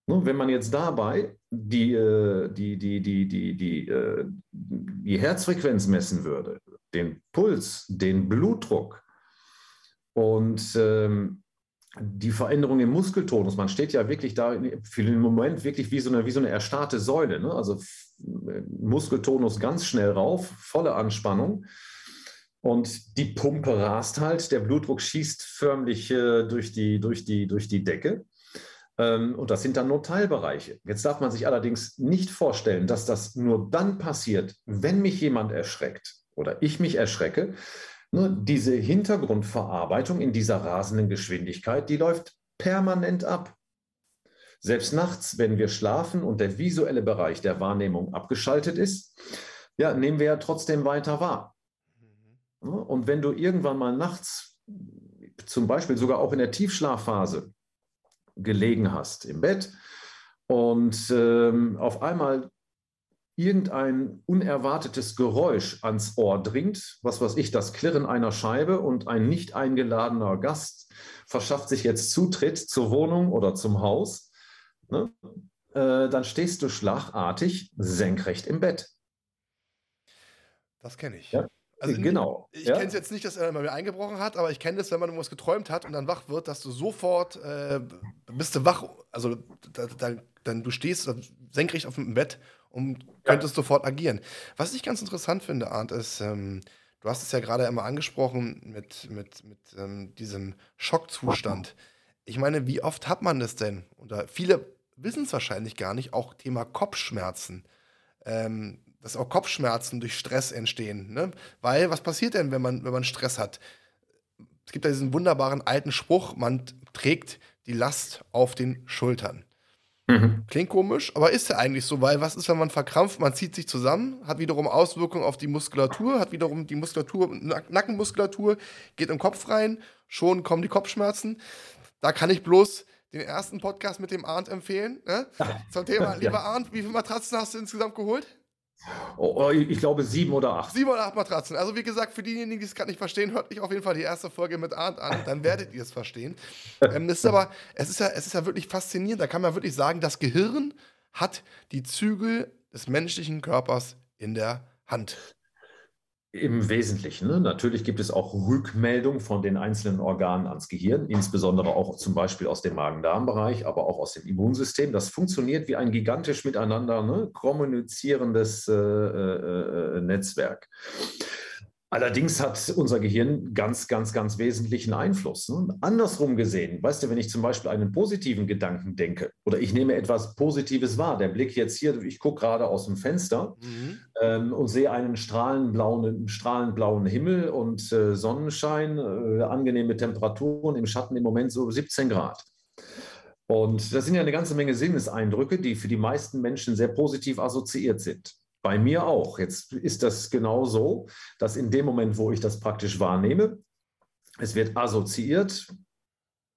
Ne? Wenn man jetzt dabei die, äh, die, die, die, die, die, äh, die Herzfrequenz messen würde, den Puls, den Blutdruck und ähm, die Veränderung im Muskeltonus, man steht ja wirklich da für den Moment wirklich wie so eine, wie so eine erstarrte Säule. Ne? Also Muskeltonus ganz schnell rauf, volle Anspannung. Und die Pumpe rast halt, der Blutdruck schießt förmlich äh, durch, die, durch, die, durch die Decke. Ähm, und das sind dann nur Teilbereiche. Jetzt darf man sich allerdings nicht vorstellen, dass das nur dann passiert, wenn mich jemand erschreckt oder ich mich erschrecke, diese Hintergrundverarbeitung in dieser rasenden Geschwindigkeit, die läuft permanent ab. Selbst nachts, wenn wir schlafen und der visuelle Bereich der Wahrnehmung abgeschaltet ist, ja, nehmen wir ja trotzdem weiter wahr. Mhm. Und wenn du irgendwann mal nachts, zum Beispiel sogar auch in der Tiefschlafphase, gelegen hast im Bett und ähm, auf einmal irgendein unerwartetes Geräusch ans Ohr dringt, was weiß ich, das Klirren einer Scheibe und ein nicht eingeladener Gast verschafft sich jetzt Zutritt zur Wohnung oder zum Haus, ne? äh, dann stehst du schlagartig senkrecht im Bett. Das kenne ich. Ja? Also genau. Ich, ich ja? kenne es jetzt nicht, dass er mal wieder eingebrochen hat, aber ich kenne es, wenn man irgendwas geträumt hat und dann wach wird, dass du sofort äh, bist du wach, also da, da, dann du stehst senkrecht auf dem Bett und könntest ja. sofort agieren. Was ich ganz interessant finde, Arndt, ist, ähm, du hast es ja gerade einmal angesprochen mit, mit, mit ähm, diesem Schockzustand. Ich meine, wie oft hat man das denn? Oder viele wissen es wahrscheinlich gar nicht, auch Thema Kopfschmerzen. Ähm, dass auch Kopfschmerzen durch Stress entstehen. Ne? Weil, was passiert denn, wenn man, wenn man Stress hat? Es gibt ja diesen wunderbaren alten Spruch, man trägt die Last auf den Schultern. Mhm. Klingt komisch, aber ist ja eigentlich so, weil was ist, wenn man verkrampft, man zieht sich zusammen, hat wiederum Auswirkungen auf die Muskulatur, hat wiederum die Muskulatur, Nackenmuskulatur, geht im Kopf rein, schon kommen die Kopfschmerzen. Da kann ich bloß den ersten Podcast mit dem Arndt empfehlen. Ne? Zum Thema, lieber Arndt, wie viele Matratzen hast du insgesamt geholt? Oh, oh, ich glaube sieben oder acht. Sieben oder acht Matratzen. Also wie gesagt, für diejenigen, die es gerade nicht verstehen, hört euch auf jeden Fall die erste Folge mit Arndt an, dann werdet ihr es verstehen. Ähm, ist aber, es ist, ja, es ist ja wirklich faszinierend. Da kann man wirklich sagen, das Gehirn hat die Zügel des menschlichen Körpers in der Hand. Im Wesentlichen. Ne? Natürlich gibt es auch Rückmeldungen von den einzelnen Organen ans Gehirn, insbesondere auch zum Beispiel aus dem Magen-Darm-Bereich, aber auch aus dem Immunsystem. Das funktioniert wie ein gigantisch miteinander ne, kommunizierendes äh, äh, äh Netzwerk. Allerdings hat unser Gehirn ganz, ganz, ganz wesentlichen Einfluss. Ne? Andersrum gesehen, weißt du, wenn ich zum Beispiel einen positiven Gedanken denke oder ich nehme etwas Positives wahr, der Blick jetzt hier, ich gucke gerade aus dem Fenster mhm. ähm, und sehe einen strahlenblauen, strahlenblauen Himmel und äh, Sonnenschein, äh, angenehme Temperaturen, im Schatten im Moment so 17 Grad. Und das sind ja eine ganze Menge Sinneseindrücke, die für die meisten Menschen sehr positiv assoziiert sind. Bei mir auch. Jetzt ist das genau so, dass in dem Moment, wo ich das praktisch wahrnehme, es wird assoziiert,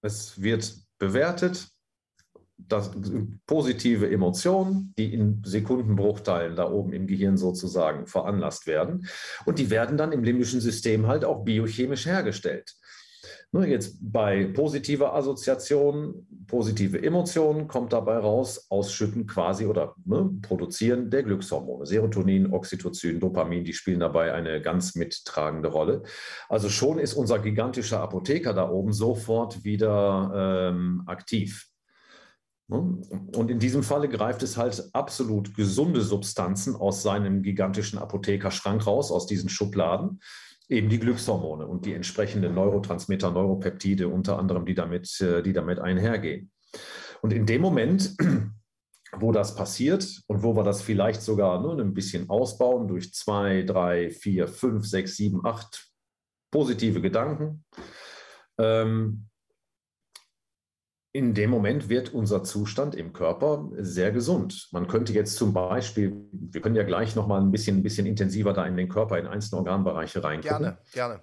es wird bewertet, das, positive Emotionen, die in Sekundenbruchteilen da oben im Gehirn sozusagen veranlasst werden. Und die werden dann im limbischen System halt auch biochemisch hergestellt. Ne, jetzt bei positiver Assoziation, positive Emotionen kommt dabei raus, Ausschütten quasi oder ne, Produzieren der Glückshormone. Serotonin, Oxytocin, Dopamin, die spielen dabei eine ganz mittragende Rolle. Also schon ist unser gigantischer Apotheker da oben sofort wieder ähm, aktiv. Ne? Und in diesem Falle greift es halt absolut gesunde Substanzen aus seinem gigantischen Apothekerschrank raus, aus diesen Schubladen eben die Glückshormone und die entsprechenden Neurotransmitter, Neuropeptide unter anderem, die damit, äh, die damit einhergehen. Und in dem Moment, wo das passiert und wo wir das vielleicht sogar nur ein bisschen ausbauen durch zwei, drei, vier, fünf, sechs, sieben, acht positive Gedanken, ähm, in dem Moment wird unser Zustand im Körper sehr gesund. Man könnte jetzt zum Beispiel, wir können ja gleich noch mal ein bisschen, ein bisschen intensiver da in den Körper, in einzelne Organbereiche reingucken. Gerne, gerne.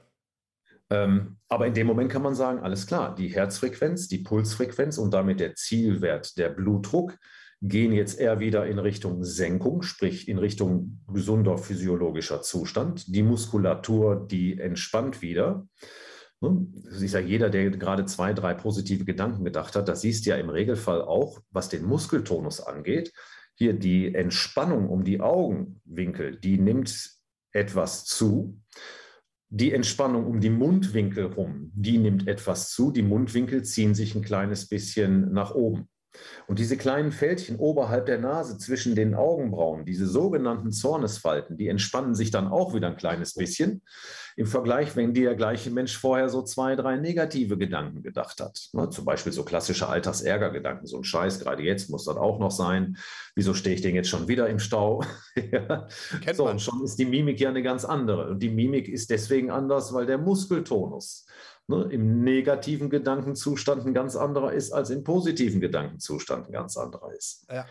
Ähm, aber in dem Moment kann man sagen, alles klar, die Herzfrequenz, die Pulsfrequenz und damit der Zielwert, der Blutdruck gehen jetzt eher wieder in Richtung Senkung, sprich in Richtung gesunder physiologischer Zustand. Die Muskulatur, die entspannt wieder. Ne? Das ist ja jeder, der gerade zwei, drei positive Gedanken gedacht hat, das siehst du ja im Regelfall auch, was den Muskeltonus angeht. Hier die Entspannung um die Augenwinkel, die nimmt etwas zu. Die Entspannung um die Mundwinkel rum, die nimmt etwas zu. Die Mundwinkel ziehen sich ein kleines bisschen nach oben. Und diese kleinen Fältchen oberhalb der Nase zwischen den Augenbrauen, diese sogenannten Zornesfalten, die entspannen sich dann auch wieder ein kleines bisschen im Vergleich, wenn der gleiche Mensch vorher so zwei, drei negative Gedanken gedacht hat. Ne, zum Beispiel so klassische Altersärgergedanken, so ein Scheiß, gerade jetzt muss das auch noch sein. Wieso stehe ich denn jetzt schon wieder im Stau? ja. so, und schon ist die Mimik ja eine ganz andere. Und die Mimik ist deswegen anders, weil der Muskeltonus ne, im negativen Gedankenzustand ein ganz anderer ist, als im positiven Gedankenzustand ein ganz anderer ist. Ja.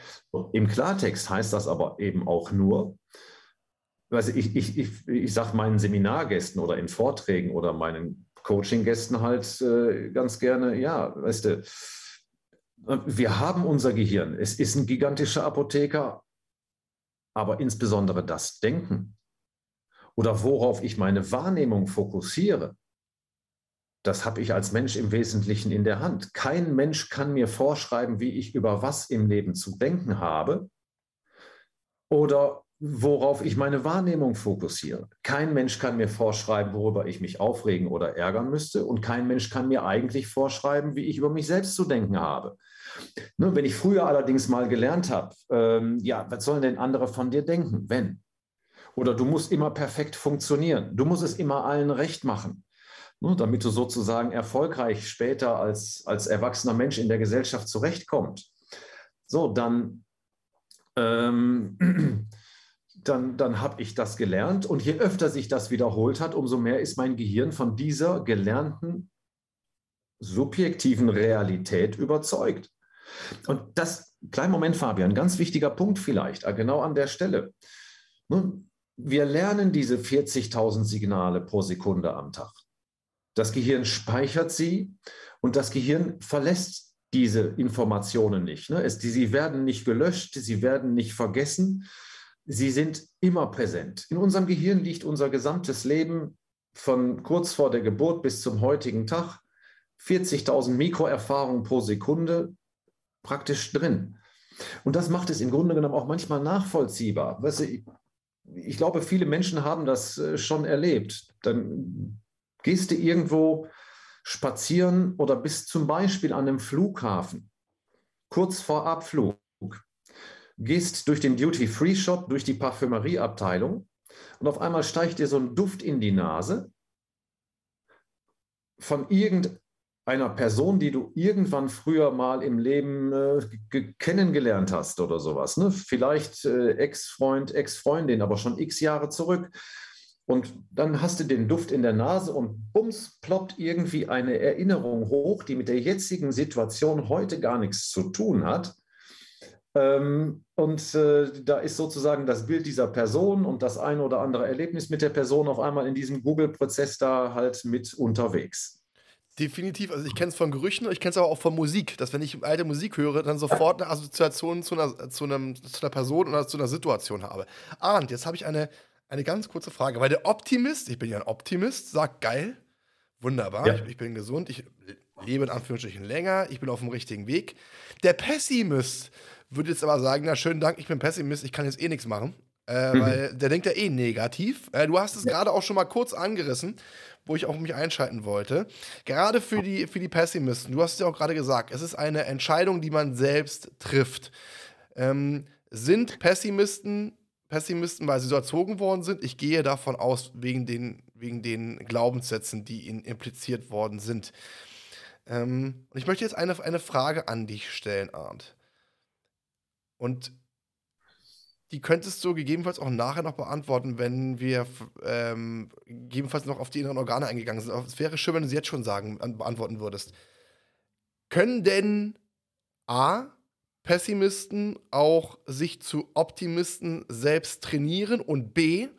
Im Klartext heißt das aber eben auch nur, also ich, ich, ich, ich sage meinen Seminargästen oder in Vorträgen oder meinen Coaching-Gästen halt äh, ganz gerne, ja, weißt du, wir haben unser Gehirn. Es ist ein gigantischer Apotheker, aber insbesondere das Denken oder worauf ich meine Wahrnehmung fokussiere, das habe ich als Mensch im Wesentlichen in der Hand. Kein Mensch kann mir vorschreiben, wie ich über was im Leben zu denken habe oder worauf ich meine Wahrnehmung fokussiere. Kein Mensch kann mir vorschreiben, worüber ich mich aufregen oder ärgern müsste. Und kein Mensch kann mir eigentlich vorschreiben, wie ich über mich selbst zu denken habe. Ne, wenn ich früher allerdings mal gelernt habe, ähm, ja, was sollen denn andere von dir denken, wenn? Oder du musst immer perfekt funktionieren. Du musst es immer allen recht machen ne, damit du sozusagen erfolgreich später als, als erwachsener Mensch in der Gesellschaft zurechtkommst. So, dann, ähm, dann, dann habe ich das gelernt und je öfter sich das wiederholt hat, umso mehr ist mein Gehirn von dieser gelernten subjektiven Realität überzeugt. Und das, kleinen Moment, Fabian, ganz wichtiger Punkt vielleicht, äh, genau an der Stelle. Ne, wir lernen diese 40.000 Signale pro Sekunde am Tag. Das Gehirn speichert sie und das Gehirn verlässt diese Informationen nicht. Ne? Es, die, sie werden nicht gelöscht, sie werden nicht vergessen, sie sind immer präsent. In unserem Gehirn liegt unser gesamtes Leben von kurz vor der Geburt bis zum heutigen Tag, 40.000 Mikroerfahrungen pro Sekunde praktisch drin. Und das macht es im Grunde genommen auch manchmal nachvollziehbar. Weißt du, ich, glaube, viele Menschen haben das äh, schon erlebt. Dann Gehst du irgendwo spazieren oder bist zum Beispiel an einem Flughafen, kurz vor Abflug, gehst durch den Duty-Free-Shop, durch die Parfümerieabteilung und auf einmal steigt dir so ein Duft in die Nase von irgendeiner Person, die du irgendwann früher mal im Leben äh, kennengelernt hast oder sowas. Ne? Vielleicht äh, Ex-Freund, Ex-Freundin, aber schon x Jahre zurück. Und dann hast du den Duft in der Nase und bums, ploppt irgendwie eine Erinnerung hoch, die mit der jetzigen Situation heute gar nichts zu tun hat. Ähm, und äh, da ist sozusagen das Bild dieser Person und das eine oder andere Erlebnis mit der Person auf einmal in diesem Google-Prozess da halt mit unterwegs. Definitiv. Also ich kenne es von Gerüchen, ich kenne es aber auch von Musik, dass wenn ich alte Musik höre, dann sofort eine Assoziation zu einer, zu, einem, zu einer Person oder zu einer Situation habe. Arndt, jetzt habe ich eine eine ganz kurze Frage, weil der Optimist, ich bin ja ein Optimist, sagt geil, wunderbar, ja. ich, ich, bin gesund, ich lebe in Anführungsstrichen länger, ich bin auf dem richtigen Weg. Der Pessimist würde jetzt aber sagen, na schönen Dank, ich bin Pessimist, ich kann jetzt eh nichts machen. Äh, mhm. Weil der denkt ja eh negativ. Äh, du hast es ja. gerade auch schon mal kurz angerissen, wo ich auch mich einschalten wollte. Gerade für die, für die Pessimisten, du hast es ja auch gerade gesagt, es ist eine Entscheidung, die man selbst trifft. Ähm, sind Pessimisten Pessimisten, weil sie so erzogen worden sind. Ich gehe davon aus, wegen den, wegen den Glaubenssätzen, die ihnen impliziert worden sind. Ähm, und ich möchte jetzt eine, eine Frage an dich stellen, Arndt. Und die könntest du gegebenenfalls auch nachher noch beantworten, wenn wir ähm, gegebenenfalls noch auf die inneren Organe eingegangen sind. Es wäre schön, wenn du sie jetzt schon sagen, beantworten würdest. Können denn A, Pessimisten auch sich zu Optimisten selbst trainieren und B,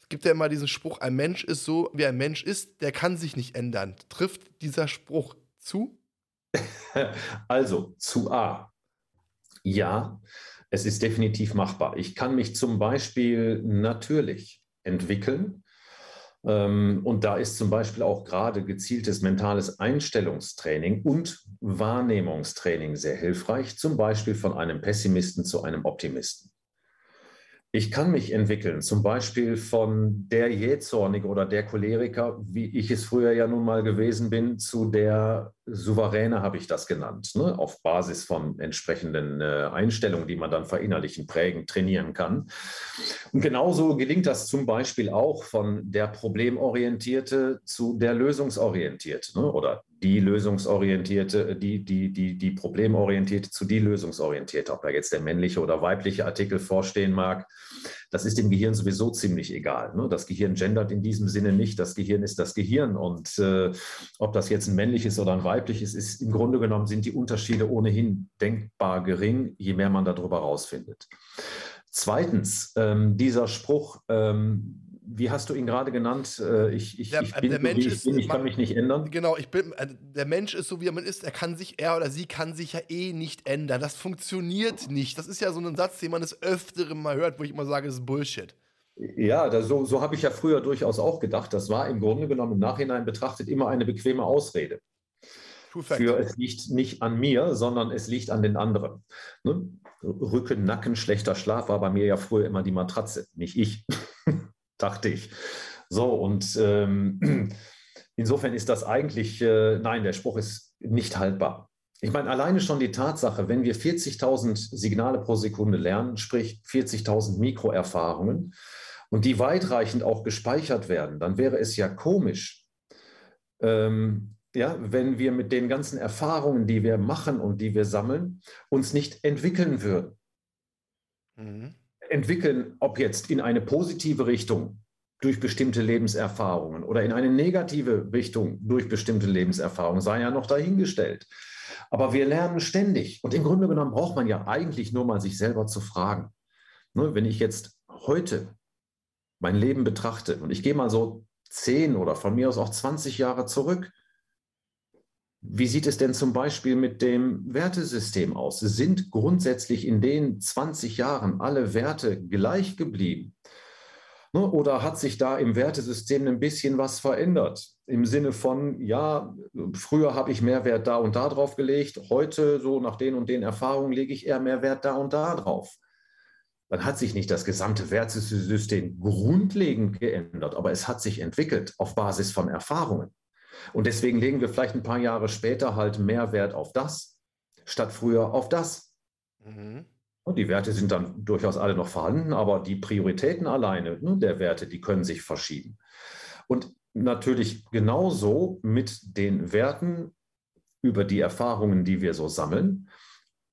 es gibt ja immer diesen Spruch, ein Mensch ist so, wie ein Mensch ist, der kann sich nicht ändern. Trifft dieser Spruch zu? Also zu A. Ja, es ist definitiv machbar. Ich kann mich zum Beispiel natürlich entwickeln. Ähm, und da ist zum Beispiel auch gerade gezieltes mentales Einstellungstraining und Wahrnehmungstraining sehr hilfreich, zum Beispiel von einem Pessimisten zu einem Optimisten. Ich kann mich entwickeln, zum Beispiel von der Jähzornige oder der Choleriker, wie ich es früher ja nun mal gewesen bin, zu der Souveräne habe ich das genannt, ne? auf Basis von entsprechenden äh, Einstellungen, die man dann verinnerlichen, prägen, trainieren kann. Und genauso gelingt das zum Beispiel auch von der Problemorientierte zu der Lösungsorientierte ne? oder die lösungsorientierte, die, die, die, die problemorientierte zu die lösungsorientierte, ob da jetzt der männliche oder weibliche Artikel vorstehen mag. Das ist dem Gehirn sowieso ziemlich egal. Ne? Das Gehirn gendert in diesem Sinne nicht. Das Gehirn ist das Gehirn. Und äh, ob das jetzt ein männliches oder ein weibliches ist, im Grunde genommen sind die Unterschiede ohnehin denkbar gering, je mehr man darüber rausfindet. Zweitens, ähm, dieser Spruch, ähm, wie hast du ihn gerade genannt? Äh, ich, ich, der, ich bin der Mensch ich ist, bin, ich kann mich nicht ändern. Genau, ich bin, äh, der Mensch ist so, wie er man ist. Er kann sich, er oder sie kann sich ja eh nicht ändern. Das funktioniert nicht. Das ist ja so ein Satz, den man des Öfteren mal hört, wo ich immer sage, das ist Bullshit. Ja, das, so, so habe ich ja früher durchaus auch gedacht. Das war im Grunde genommen im Nachhinein betrachtet immer eine bequeme Ausrede. Für es liegt nicht an mir, sondern es liegt an den anderen. Ne? Rücken, Nacken, schlechter Schlaf war bei mir ja früher immer die Matratze, nicht ich, dachte ich. So, und ähm, insofern ist das eigentlich, äh, nein, der Spruch ist nicht haltbar. Ich meine, alleine schon die Tatsache, wenn wir 40.000 Signale pro Sekunde lernen, sprich 40.000 Mikroerfahrungen, und die weitreichend auch gespeichert werden, dann wäre es ja komisch, ähm, ja, wenn wir mit den ganzen Erfahrungen, die wir machen und die wir sammeln, uns nicht entwickeln würden. Mhm. Entwickeln, ob jetzt in eine positive Richtung durch bestimmte Lebenserfahrungen oder in eine negative Richtung durch bestimmte Lebenserfahrungen, sei ja noch dahingestellt. Aber wir lernen ständig. Und im Grunde genommen braucht man ja eigentlich nur mal sich selber zu fragen. Ne, wenn ich jetzt heute mein Leben betrachte und ich gehe mal so zehn oder von mir aus auch 20 Jahre zurück, wie sieht es denn zum Beispiel mit dem Wertesystem aus? Sind grundsätzlich in den 20 Jahren alle Werte gleich geblieben? Ne, oder hat sich da im Wertesystem ein bisschen was verändert? Im Sinne von, ja, früher habe ich mehr Wert da und da drauf gelegt, heute, so nach den und den Erfahrungen, lege ich eher mehr Wert da und da drauf. Dann hat sich nicht das gesamte Wertesystem grundlegend geändert, aber es hat sich entwickelt auf Basis von Erfahrungen. Und deswegen legen wir vielleicht ein paar Jahre später halt mehr Wert auf das, statt früher auf das. Mhm. Und die Werte sind dann durchaus alle noch vorhanden, aber die Prioritäten alleine ne, der Werte, die können sich verschieben. Und natürlich genauso mit den Werten über die Erfahrungen, die wir so sammeln,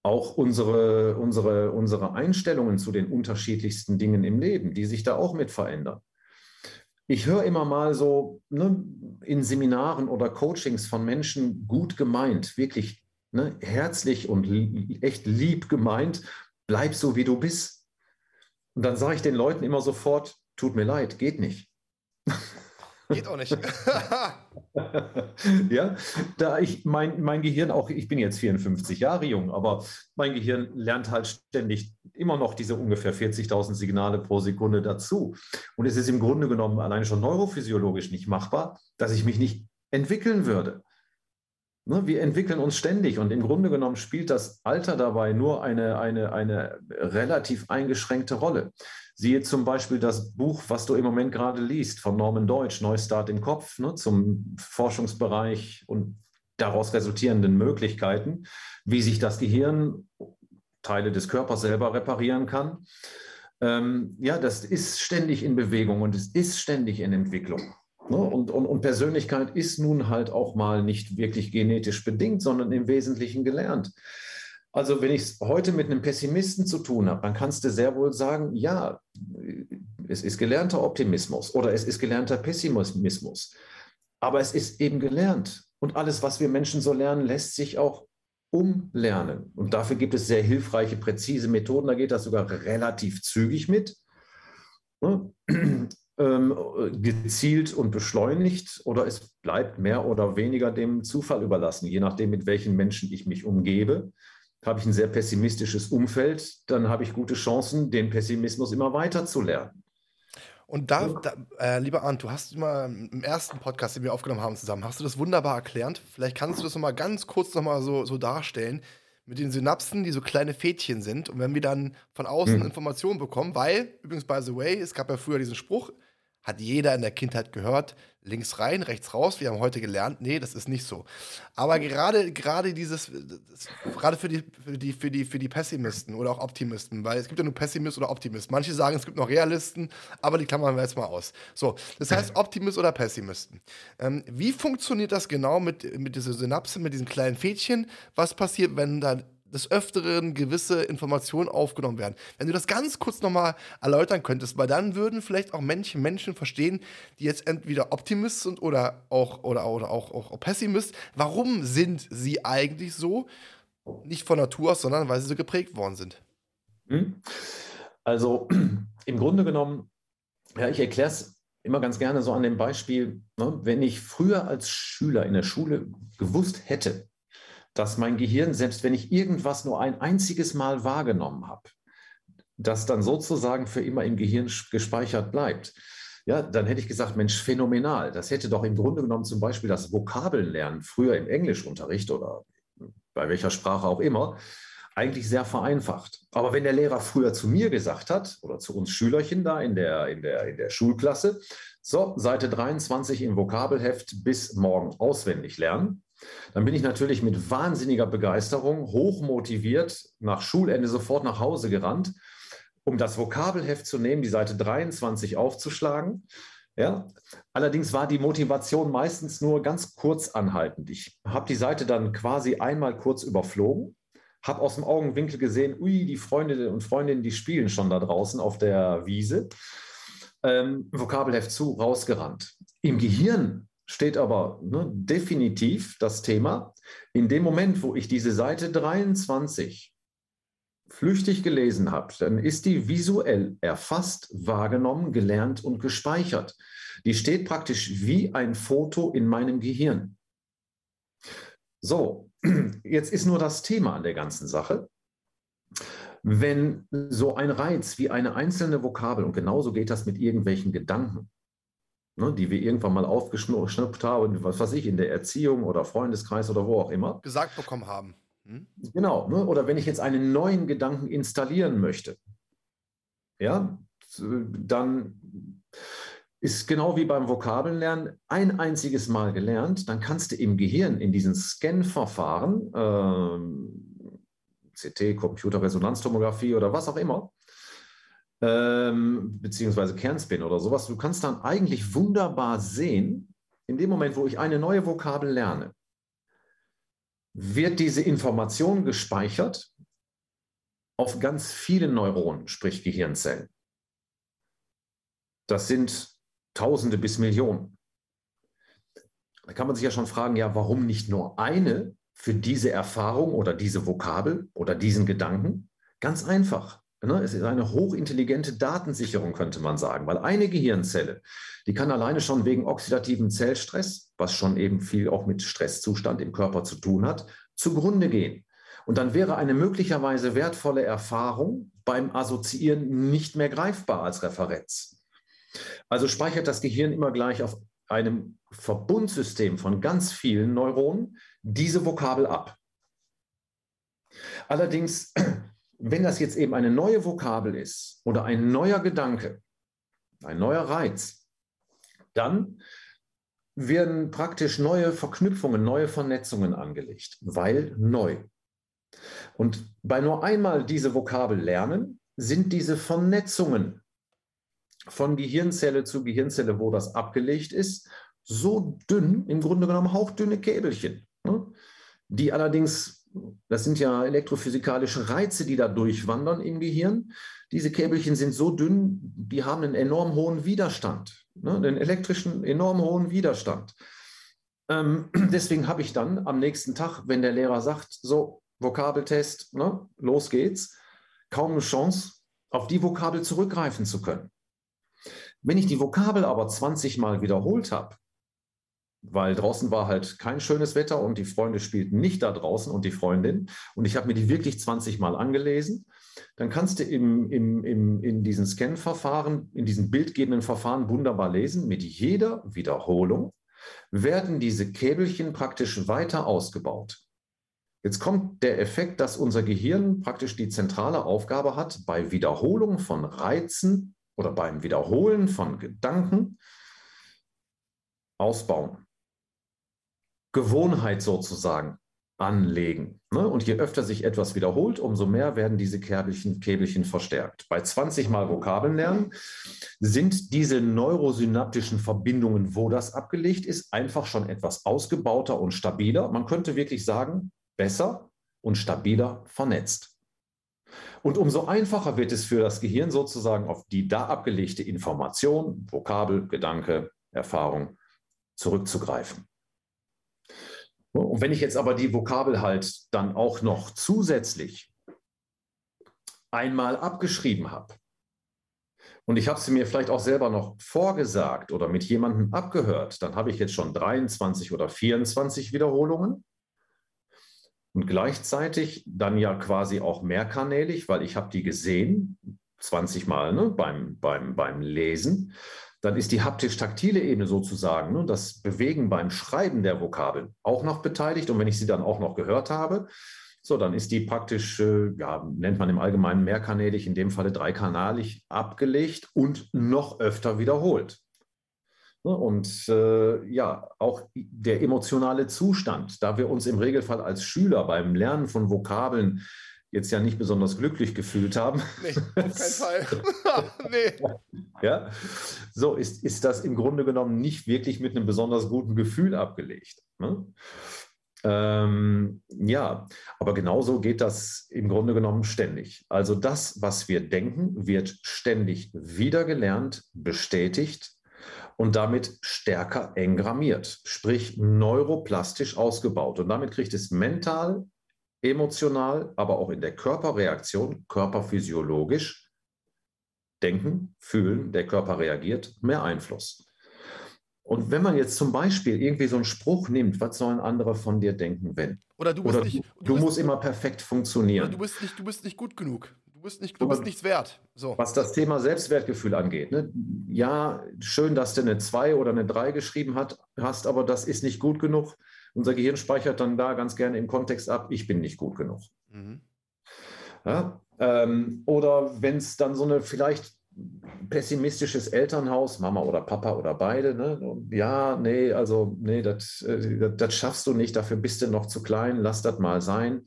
auch unsere, unsere, unsere Einstellungen zu den unterschiedlichsten Dingen im Leben, die sich da auch mit verändern ich höre immer mal so ne, in Seminaren oder Coachings von Menschen gut gemeint, wirklich ne, herzlich und echt lieb gemeint, bleib so wie du bist. Und dann sage ich den Leuten immer sofort, tut mir leid, geht nicht. Geht auch nicht. ja, da ich mein, mein Gehirn auch, ich bin jetzt 54 Jahre jung, aber mein Gehirn lernt halt ständig immer noch diese ungefähr 40.000 Signale pro Sekunde dazu. Und es ist im Grunde genommen alleine schon neurophysiologisch nicht machbar, dass ich mich nicht entwickeln würde. Ne, wir entwickeln uns ständig und im Grunde genommen spielt das Alter dabei nur eine, eine, eine relativ eingeschränkte Rolle. Siehe zum Beispiel das Buch, was du im Moment gerade liest, von Norman Deutsch, Neustart im Kopf, ne, zum Forschungsbereich und daraus resultierenden Möglichkeiten, wie sich das Gehirn, Teile des Körpers selber reparieren kann. Ähm, ja, das ist ständig in Bewegung und es ist ständig in Entwicklung. Ne? Und, und, und Persönlichkeit ist nun halt auch mal nicht wirklich genetisch bedingt, sondern im Wesentlichen gelernt. Also wenn ich es heute mit einem Pessimisten zu tun habe, dann kannst du sehr wohl sagen, ja, es ist gelernter Optimismus oder es ist gelernter Pessimismus. Aber es ist eben gelernt. Und alles, was wir Menschen so lernen, lässt sich auch umlernen. Und dafür gibt es sehr hilfreiche, präzise Methoden. Da geht das sogar relativ zügig mit. Ähm, gezielt und beschleunigt oder es bleibt mehr oder weniger dem Zufall überlassen, je nachdem, mit welchen Menschen ich mich umgebe. Habe ich ein sehr pessimistisches Umfeld, dann habe ich gute Chancen, den Pessimismus immer weiter zu lernen. Und da, da äh, lieber Arndt, du hast immer im ersten Podcast, den wir aufgenommen haben zusammen, hast du das wunderbar erklärt. Vielleicht kannst du das nochmal ganz kurz nochmal so, so darstellen mit den Synapsen, die so kleine Fädchen sind. Und wenn wir dann von außen hm. Informationen bekommen, weil, übrigens, by the way, es gab ja früher diesen Spruch, hat jeder in der Kindheit gehört, links rein, rechts raus. Wir haben heute gelernt, nee, das ist nicht so. Aber gerade, gerade dieses, gerade für die, für die, für die, für die Pessimisten oder auch Optimisten, weil es gibt ja nur Pessimist oder Optimist. Manche sagen, es gibt noch Realisten, aber die klammern wir jetzt mal aus. So, das heißt Optimist oder Pessimisten. Ähm, wie funktioniert das genau mit, mit dieser Synapse, mit diesen kleinen Fädchen? Was passiert, wenn da des Öfteren gewisse Informationen aufgenommen werden. Wenn du das ganz kurz nochmal erläutern könntest, weil dann würden vielleicht auch Menschen, Menschen verstehen, die jetzt entweder Optimist sind oder auch, oder, oder auch, auch, auch Pessimist. Warum sind sie eigentlich so? Nicht von Natur aus, sondern weil sie so geprägt worden sind. Hm? Also im Grunde genommen, ja, ich erkläre es immer ganz gerne so an dem Beispiel, ne, wenn ich früher als Schüler in der Schule gewusst hätte, dass mein Gehirn, selbst wenn ich irgendwas nur ein einziges Mal wahrgenommen habe, das dann sozusagen für immer im Gehirn gespeichert bleibt. Ja, dann hätte ich gesagt, Mensch, phänomenal. Das hätte doch im Grunde genommen zum Beispiel das Vokabellernen früher im Englischunterricht oder bei welcher Sprache auch immer eigentlich sehr vereinfacht. Aber wenn der Lehrer früher zu mir gesagt hat oder zu uns Schülerchen da in der, in der, in der Schulklasse, so, Seite 23 im Vokabelheft bis morgen auswendig lernen, dann bin ich natürlich mit wahnsinniger Begeisterung, hochmotiviert, nach Schulende sofort nach Hause gerannt, um das Vokabelheft zu nehmen, die Seite 23 aufzuschlagen. Ja, allerdings war die Motivation meistens nur ganz kurz anhaltend. Ich habe die Seite dann quasi einmal kurz überflogen, habe aus dem Augenwinkel gesehen, ui, die Freundinnen und Freundinnen, die spielen schon da draußen auf der Wiese. Ähm, Vokabelheft zu, rausgerannt. Im Gehirn steht aber ne, definitiv das Thema, in dem Moment, wo ich diese Seite 23 flüchtig gelesen habe, dann ist die visuell erfasst, wahrgenommen, gelernt und gespeichert. Die steht praktisch wie ein Foto in meinem Gehirn. So, jetzt ist nur das Thema an der ganzen Sache. Wenn so ein Reiz wie eine einzelne Vokabel, und genauso geht das mit irgendwelchen Gedanken, ne, die wir irgendwann mal aufgeschnuppt haben, was weiß ich, in der Erziehung oder Freundeskreis oder wo auch immer. Gesagt bekommen haben. Hm? Genau, ne, oder wenn ich jetzt einen neuen Gedanken installieren möchte, ja, dann ist genau wie beim Vokabellernen ein einziges Mal gelernt, dann kannst du im Gehirn in diesen Scan-Verfahren, äh, CT, Computerresonanztomographie oder was auch immer, ähm, beziehungsweise Kernspin oder sowas. Du kannst dann eigentlich wunderbar sehen, in dem Moment, wo ich eine neue Vokabel lerne, wird diese Information gespeichert auf ganz vielen Neuronen, sprich Gehirnzellen. Das sind Tausende bis Millionen. Da kann man sich ja schon fragen, ja, warum nicht nur eine für diese Erfahrung oder diese Vokabel oder diesen Gedanken? Ganz einfach. Ne? Es ist eine hochintelligente Datensicherung, könnte man sagen, weil eine Gehirnzelle, die kann alleine schon wegen oxidativen Zellstress, was schon eben viel auch mit Stresszustand im Körper zu tun hat, zugrunde gehen. Und dann wäre eine möglicherweise wertvolle Erfahrung beim Assoziieren nicht mehr greifbar als Referenz. Also speichert das Gehirn immer gleich auf einem Verbundsystem von ganz vielen Neuronen diese Vokabel ab. Allerdings wenn das jetzt eben eine neue Vokabel ist oder ein neuer Gedanke, ein neuer Reiz, dann werden praktisch neue Verknüpfungen, neue Vernetzungen angelegt, weil neu. Und bei nur einmal diese Vokabel lernen, sind diese Vernetzungen von Gehirnzelle zu Gehirnzelle, wo das abgelegt ist, so dünn, im Grunde genommen hauchdünne Käbelchen, ne? die allerdings das sind ja elektrophysikalische Reize, die da durchwandern im Gehirn. Diese Käbelchen sind so dünn, die haben einen enorm hohen Widerstand, ne, einen elektrischen enorm hohen Widerstand. ähm, deswegen habe ich dann am nächsten Tag, wenn der Lehrer sagt, so, Vokabeltest, ne, los geht's, kaum eine Chance, auf die Vokabel zurückgreifen zu können. Wenn ich die Vokabel aber 20 Mal wiederholt habe, weil draußen war halt kein schönes Wetter und die Freunde spielten nicht da draußen und die Freundin und ich habe mir die wirklich 20 Mal angelesen, dann kannst du im, im, im, in diesen Scan-Verfahren, in diesen bildgebenden Verfahren wunderbar lesen, mit jeder Wiederholung werden diese Käbelchen praktisch weiter ausgebaut. Jetzt kommt der Effekt, dass unser Gehirn praktisch die zentrale Aufgabe hat, bei Wiederholung von Reizen oder beim Wiederholen von Gedanken ausbauen. Gewohnheit sozusagen anlegen. Ne? Und je öfter sich etwas wiederholt, umso mehr werden diese Käbelchen, Käbelchen verstärkt. Bei 20 Mal Vokabeln lernen sind diese neurosynaptischen Verbindungen, wo das abgelegt ist, einfach schon etwas ausgebauter und stabiler. Man könnte wirklich sagen, besser und stabiler vernetzt. Und umso einfacher wird es für das Gehirn sozusagen auf die da abgelegte Information, Vokabel, Gedanke, Erfahrung zurückzugreifen. Und wenn ich jetzt aber die Vokabel halt dann auch noch zusätzlich einmal abgeschrieben habe und ich habe sie mir vielleicht auch selber noch vorgesagt oder mit jemandem abgehört, dann habe ich jetzt schon 23 oder 24 Wiederholungen und gleichzeitig dann ja quasi auch mehrkanälig, weil ich habe die gesehen, 20 Mal ne, beim, beim, beim Lesen. Dann ist die haptisch-taktile Ebene sozusagen, ne, das Bewegen beim Schreiben der Vokabeln auch noch beteiligt. Und wenn ich sie dann auch noch gehört habe, so, dann ist die praktisch, äh, ja, nennt man im Allgemeinen mehrkanälig, in dem Falle dreikanalig abgelegt und noch öfter wiederholt. Und äh, ja, auch der emotionale Zustand, da wir uns im Regelfall als Schüler beim Lernen von Vokabeln jetzt ja nicht besonders glücklich gefühlt haben. Nee, auf keinen Fall. nee. Ja, so ist, ist das im Grunde genommen nicht wirklich mit einem besonders guten Gefühl abgelegt. Ne? Ähm, ja, aber genauso geht das im Grunde genommen ständig. Also das, was wir denken, wird ständig wiedergelernt, bestätigt und damit stärker engrammiert, sprich neuroplastisch ausgebaut. Und damit kriegt es mental, emotional, aber auch in der Körperreaktion, körperphysiologisch, denken, fühlen, der Körper reagiert, mehr Einfluss. Und wenn man jetzt zum Beispiel irgendwie so einen Spruch nimmt, was sollen andere von dir denken, wenn? Oder du, oder nicht, du, du musst immer perfekt funktionieren. Du bist nicht, du bist nicht gut genug bist, nicht, du bist nichts wert. So. Was das Thema Selbstwertgefühl angeht. Ne? Ja, schön, dass du eine 2 oder eine 3 geschrieben hat, hast, aber das ist nicht gut genug. Unser Gehirn speichert dann da ganz gerne im Kontext ab, ich bin nicht gut genug. Mhm. Ja, ähm, oder wenn es dann so eine vielleicht pessimistisches Elternhaus, Mama oder Papa oder beide, ne? ja, nee, also nee, das äh, schaffst du nicht, dafür bist du noch zu klein, lass das mal sein.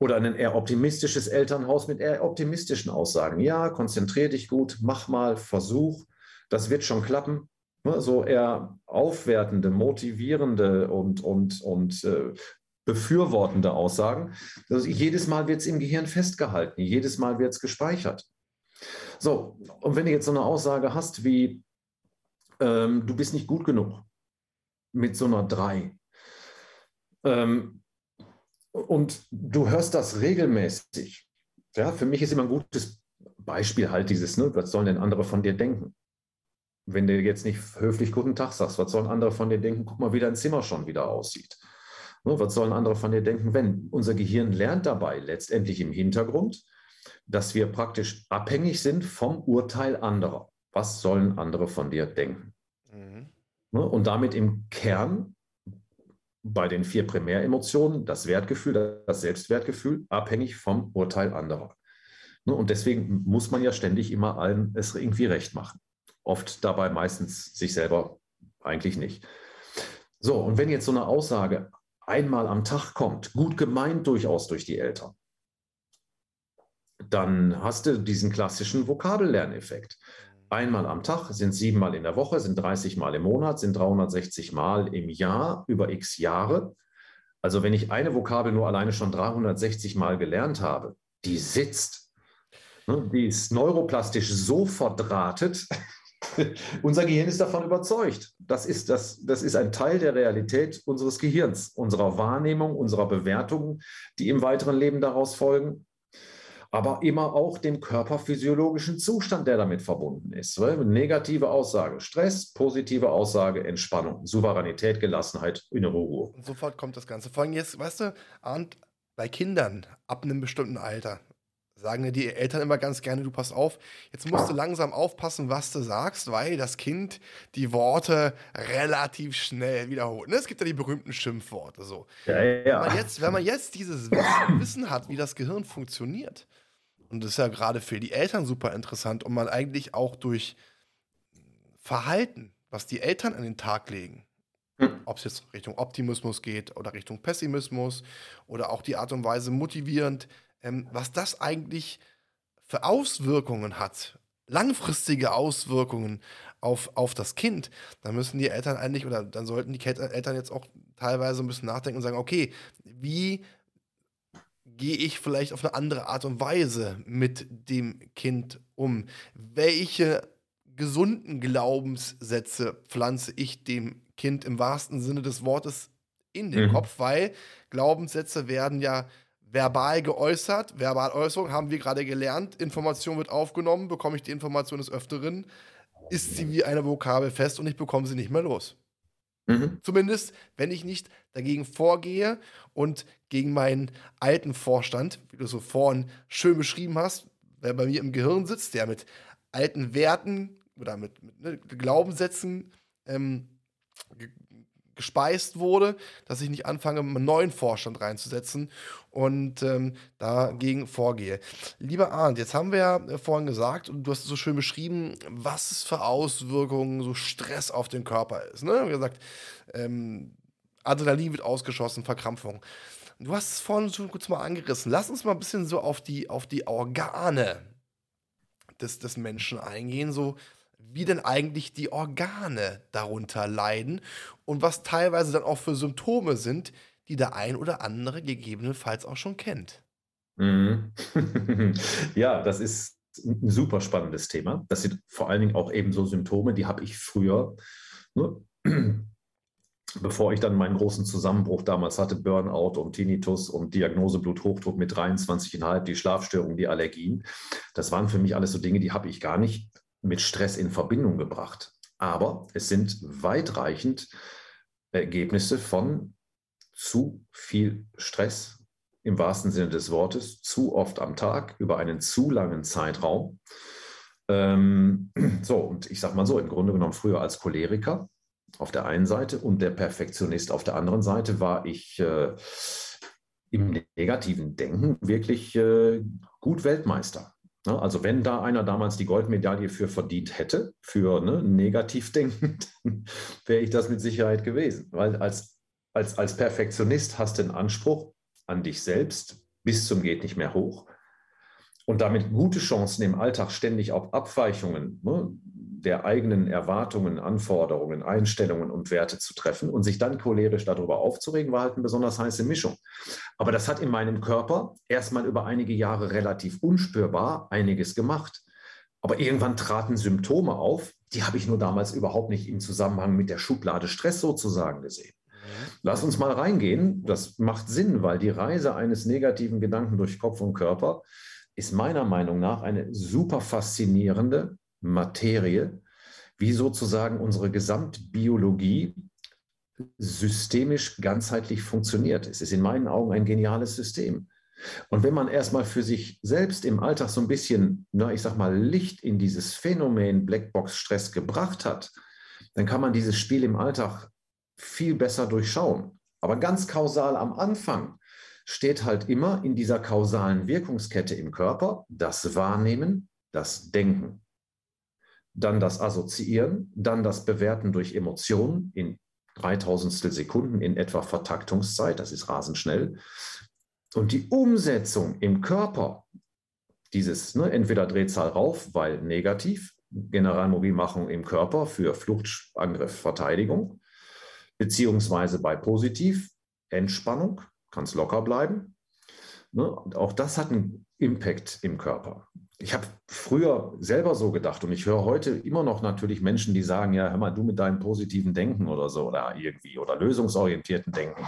Oder ein eher optimistisches Elternhaus mit eher optimistischen Aussagen. Ja, konzentrier dich gut, mach mal, versuch, das wird schon klappen. Ne, so eher aufwertende, motivierende und, und, und äh, befürwortende Aussagen. Also jedes Mal wird es im Gehirn festgehalten, jedes Mal wird es gespeichert. So, und wenn du jetzt so eine Aussage hast wie, ähm, du bist nicht gut genug mit so einer 3, ähm, und du hörst das regelmäßig. Ja, für mich ist immer ein gutes Beispiel halt dieses, ne, was sollen denn andere von dir denken? Wenn du jetzt nicht höflich guten Tag sagst, was sollen andere von dir denken? Guck mal, wie dein Zimmer schon wieder aussieht. Ne, was sollen andere von dir denken, wenn? Unser Gehirn lernt dabei letztendlich im Hintergrund, dass wir praktisch abhängig sind vom Urteil anderer. Was sollen andere von dir denken? Mhm. Ne, und damit im Kern bei den vier Primäremotionen das Wertgefühl, das Selbstwertgefühl abhängig vom Urteil anderer. Ne, und deswegen muss man ja ständig immer allen es irgendwie recht machen. Oft dabei meistens sich selber eigentlich nicht. So, und wenn jetzt so eine Aussage einmal am Tag kommt, gut gemeint durchaus durch die Eltern, dann hast du diesen klassischen Vokabellerneffekt. Einmal am Tag sind siebenmal in der Woche, sind 30 Mal im Monat, sind 360 Mal im Jahr über x Jahre. Also wenn ich eine Vokabel nur alleine schon 360 Mal gelernt habe, die sitzt. Ne, die ist neuroplastisch so verdrahtet, Unser Gehirn ist davon überzeugt. Das ist, das, das ist ein Teil der Realität unseres Gehirns, unserer Wahrnehmung, unserer Bewertungen, die im weiteren Leben daraus folgen aber immer auch dem körperphysiologischen Zustand, der damit verbunden ist. Negative Aussage Stress, positive Aussage Entspannung, Souveränität, Gelassenheit, innere Ruhe. Und sofort kommt das Ganze. Vor allem jetzt, weißt du, Arndt, bei Kindern ab einem bestimmten Alter sagen die Eltern immer ganz gerne, du pass auf, jetzt musst du langsam aufpassen, was du sagst, weil das Kind die Worte relativ schnell wiederholt. Ne? Es gibt ja die berühmten Schimpfworte so. Ja, ja. Wenn, man jetzt, wenn man jetzt dieses Wissen hat, wie das Gehirn funktioniert, und das ist ja gerade für die Eltern super interessant, und man eigentlich auch durch Verhalten, was die Eltern an den Tag legen, hm. ob es jetzt Richtung Optimismus geht oder Richtung Pessimismus oder auch die Art und Weise motivierend, ähm, was das eigentlich für Auswirkungen hat, langfristige Auswirkungen auf, auf das Kind, dann müssen die Eltern eigentlich oder dann sollten die Eltern jetzt auch teilweise ein bisschen nachdenken und sagen, okay, wie gehe ich vielleicht auf eine andere Art und Weise mit dem Kind um? Welche gesunden Glaubenssätze pflanze ich dem Kind im wahrsten Sinne des Wortes in den mhm. Kopf? Weil Glaubenssätze werden ja verbal geäußert. Verbaläußerung haben wir gerade gelernt. Information wird aufgenommen, bekomme ich die Information des Öfteren, ist sie wie eine Vokabel fest und ich bekomme sie nicht mehr los. Mhm. Zumindest, wenn ich nicht dagegen vorgehe und gegen meinen alten Vorstand, wie du so vorhin schön beschrieben hast, wer bei mir im Gehirn sitzt, der mit alten Werten oder mit, mit ne, Glaubenssätzen ähm, gespeist wurde, dass ich nicht anfange, einen neuen Vorstand reinzusetzen und ähm, dagegen vorgehe. Lieber Arndt, jetzt haben wir ja äh, vorhin gesagt, und du hast es so schön beschrieben, was es für Auswirkungen so Stress auf den Körper ist. Ne? Wir haben gesagt, ähm, Adrenalin wird ausgeschossen, Verkrampfung. Du hast es vorhin schon kurz mal angerissen. Lass uns mal ein bisschen so auf die, auf die Organe des, des Menschen eingehen. So, wie denn eigentlich die Organe darunter leiden und was teilweise dann auch für Symptome sind, die der ein oder andere gegebenenfalls auch schon kennt. Mhm. ja, das ist ein super spannendes Thema. Das sind vor allen Dingen auch eben so Symptome, die habe ich früher, ne, bevor ich dann meinen großen Zusammenbruch damals hatte, Burnout und Tinnitus und Diagnose Bluthochdruck mit 23,5, die Schlafstörungen, die Allergien. Das waren für mich alles so Dinge, die habe ich gar nicht mit Stress in Verbindung gebracht. Aber es sind weitreichend Ergebnisse von zu viel Stress im wahrsten Sinne des Wortes, zu oft am Tag, über einen zu langen Zeitraum. Ähm, so, und ich sage mal so, im Grunde genommen früher als Choleriker auf der einen Seite und der Perfektionist auf der anderen Seite war ich äh, im negativen Denken wirklich äh, gut Weltmeister. Ne, also wenn da einer damals die Goldmedaille für verdient hätte, für ne, Negativdenken, dann wäre ich das mit Sicherheit gewesen. Weil als, als, als Perfektionist hast du einen Anspruch an dich selbst bis zum geht nicht mehr hoch und damit gute Chancen im Alltag ständig auf Abweichungen ne, der eigenen Erwartungen, Anforderungen, Einstellungen und Werte zu treffen und sich dann cholerisch darüber aufzuregen, war halt eine besonders heiße Mischung. Aber das hat in meinem Körper erstmal über einige Jahre relativ unspürbar einiges gemacht. Aber irgendwann traten Symptome auf, die habe ich nur damals überhaupt nicht im Zusammenhang mit der Schublade Stress sozusagen gesehen. Lass uns mal reingehen. Das macht Sinn, weil die Reise eines negativen Gedanken durch Kopf und Körper ist meiner Meinung nach eine super faszinierende Materie, wie sozusagen unsere Gesamtbiologie systemisch ganzheitlich funktioniert. Es ist in meinen Augen ein geniales System. Und wenn man erstmal für sich selbst im Alltag so ein bisschen, na, ich sag mal, Licht in dieses Phänomen Blackbox-Stress gebracht hat, dann kann man dieses Spiel im Alltag viel besser durchschauen. Aber ganz kausal am Anfang steht halt immer in dieser kausalen Wirkungskette im Körper das Wahrnehmen, das Denken dann das Assoziieren, dann das Bewerten durch Emotionen in dreitausendstel Sekunden in etwa Vertaktungszeit, das ist rasend schnell. Und die Umsetzung im Körper, dieses ne, entweder Drehzahl rauf, weil negativ, Generalmobilmachung im Körper für Flucht, Angriff, Verteidigung, beziehungsweise bei positiv, Entspannung, kann es locker bleiben. Ne, auch das hat einen Impact im Körper. Ich habe früher selber so gedacht und ich höre heute immer noch natürlich Menschen, die sagen, ja, hör mal, du mit deinem positiven Denken oder so oder irgendwie oder lösungsorientierten Denken.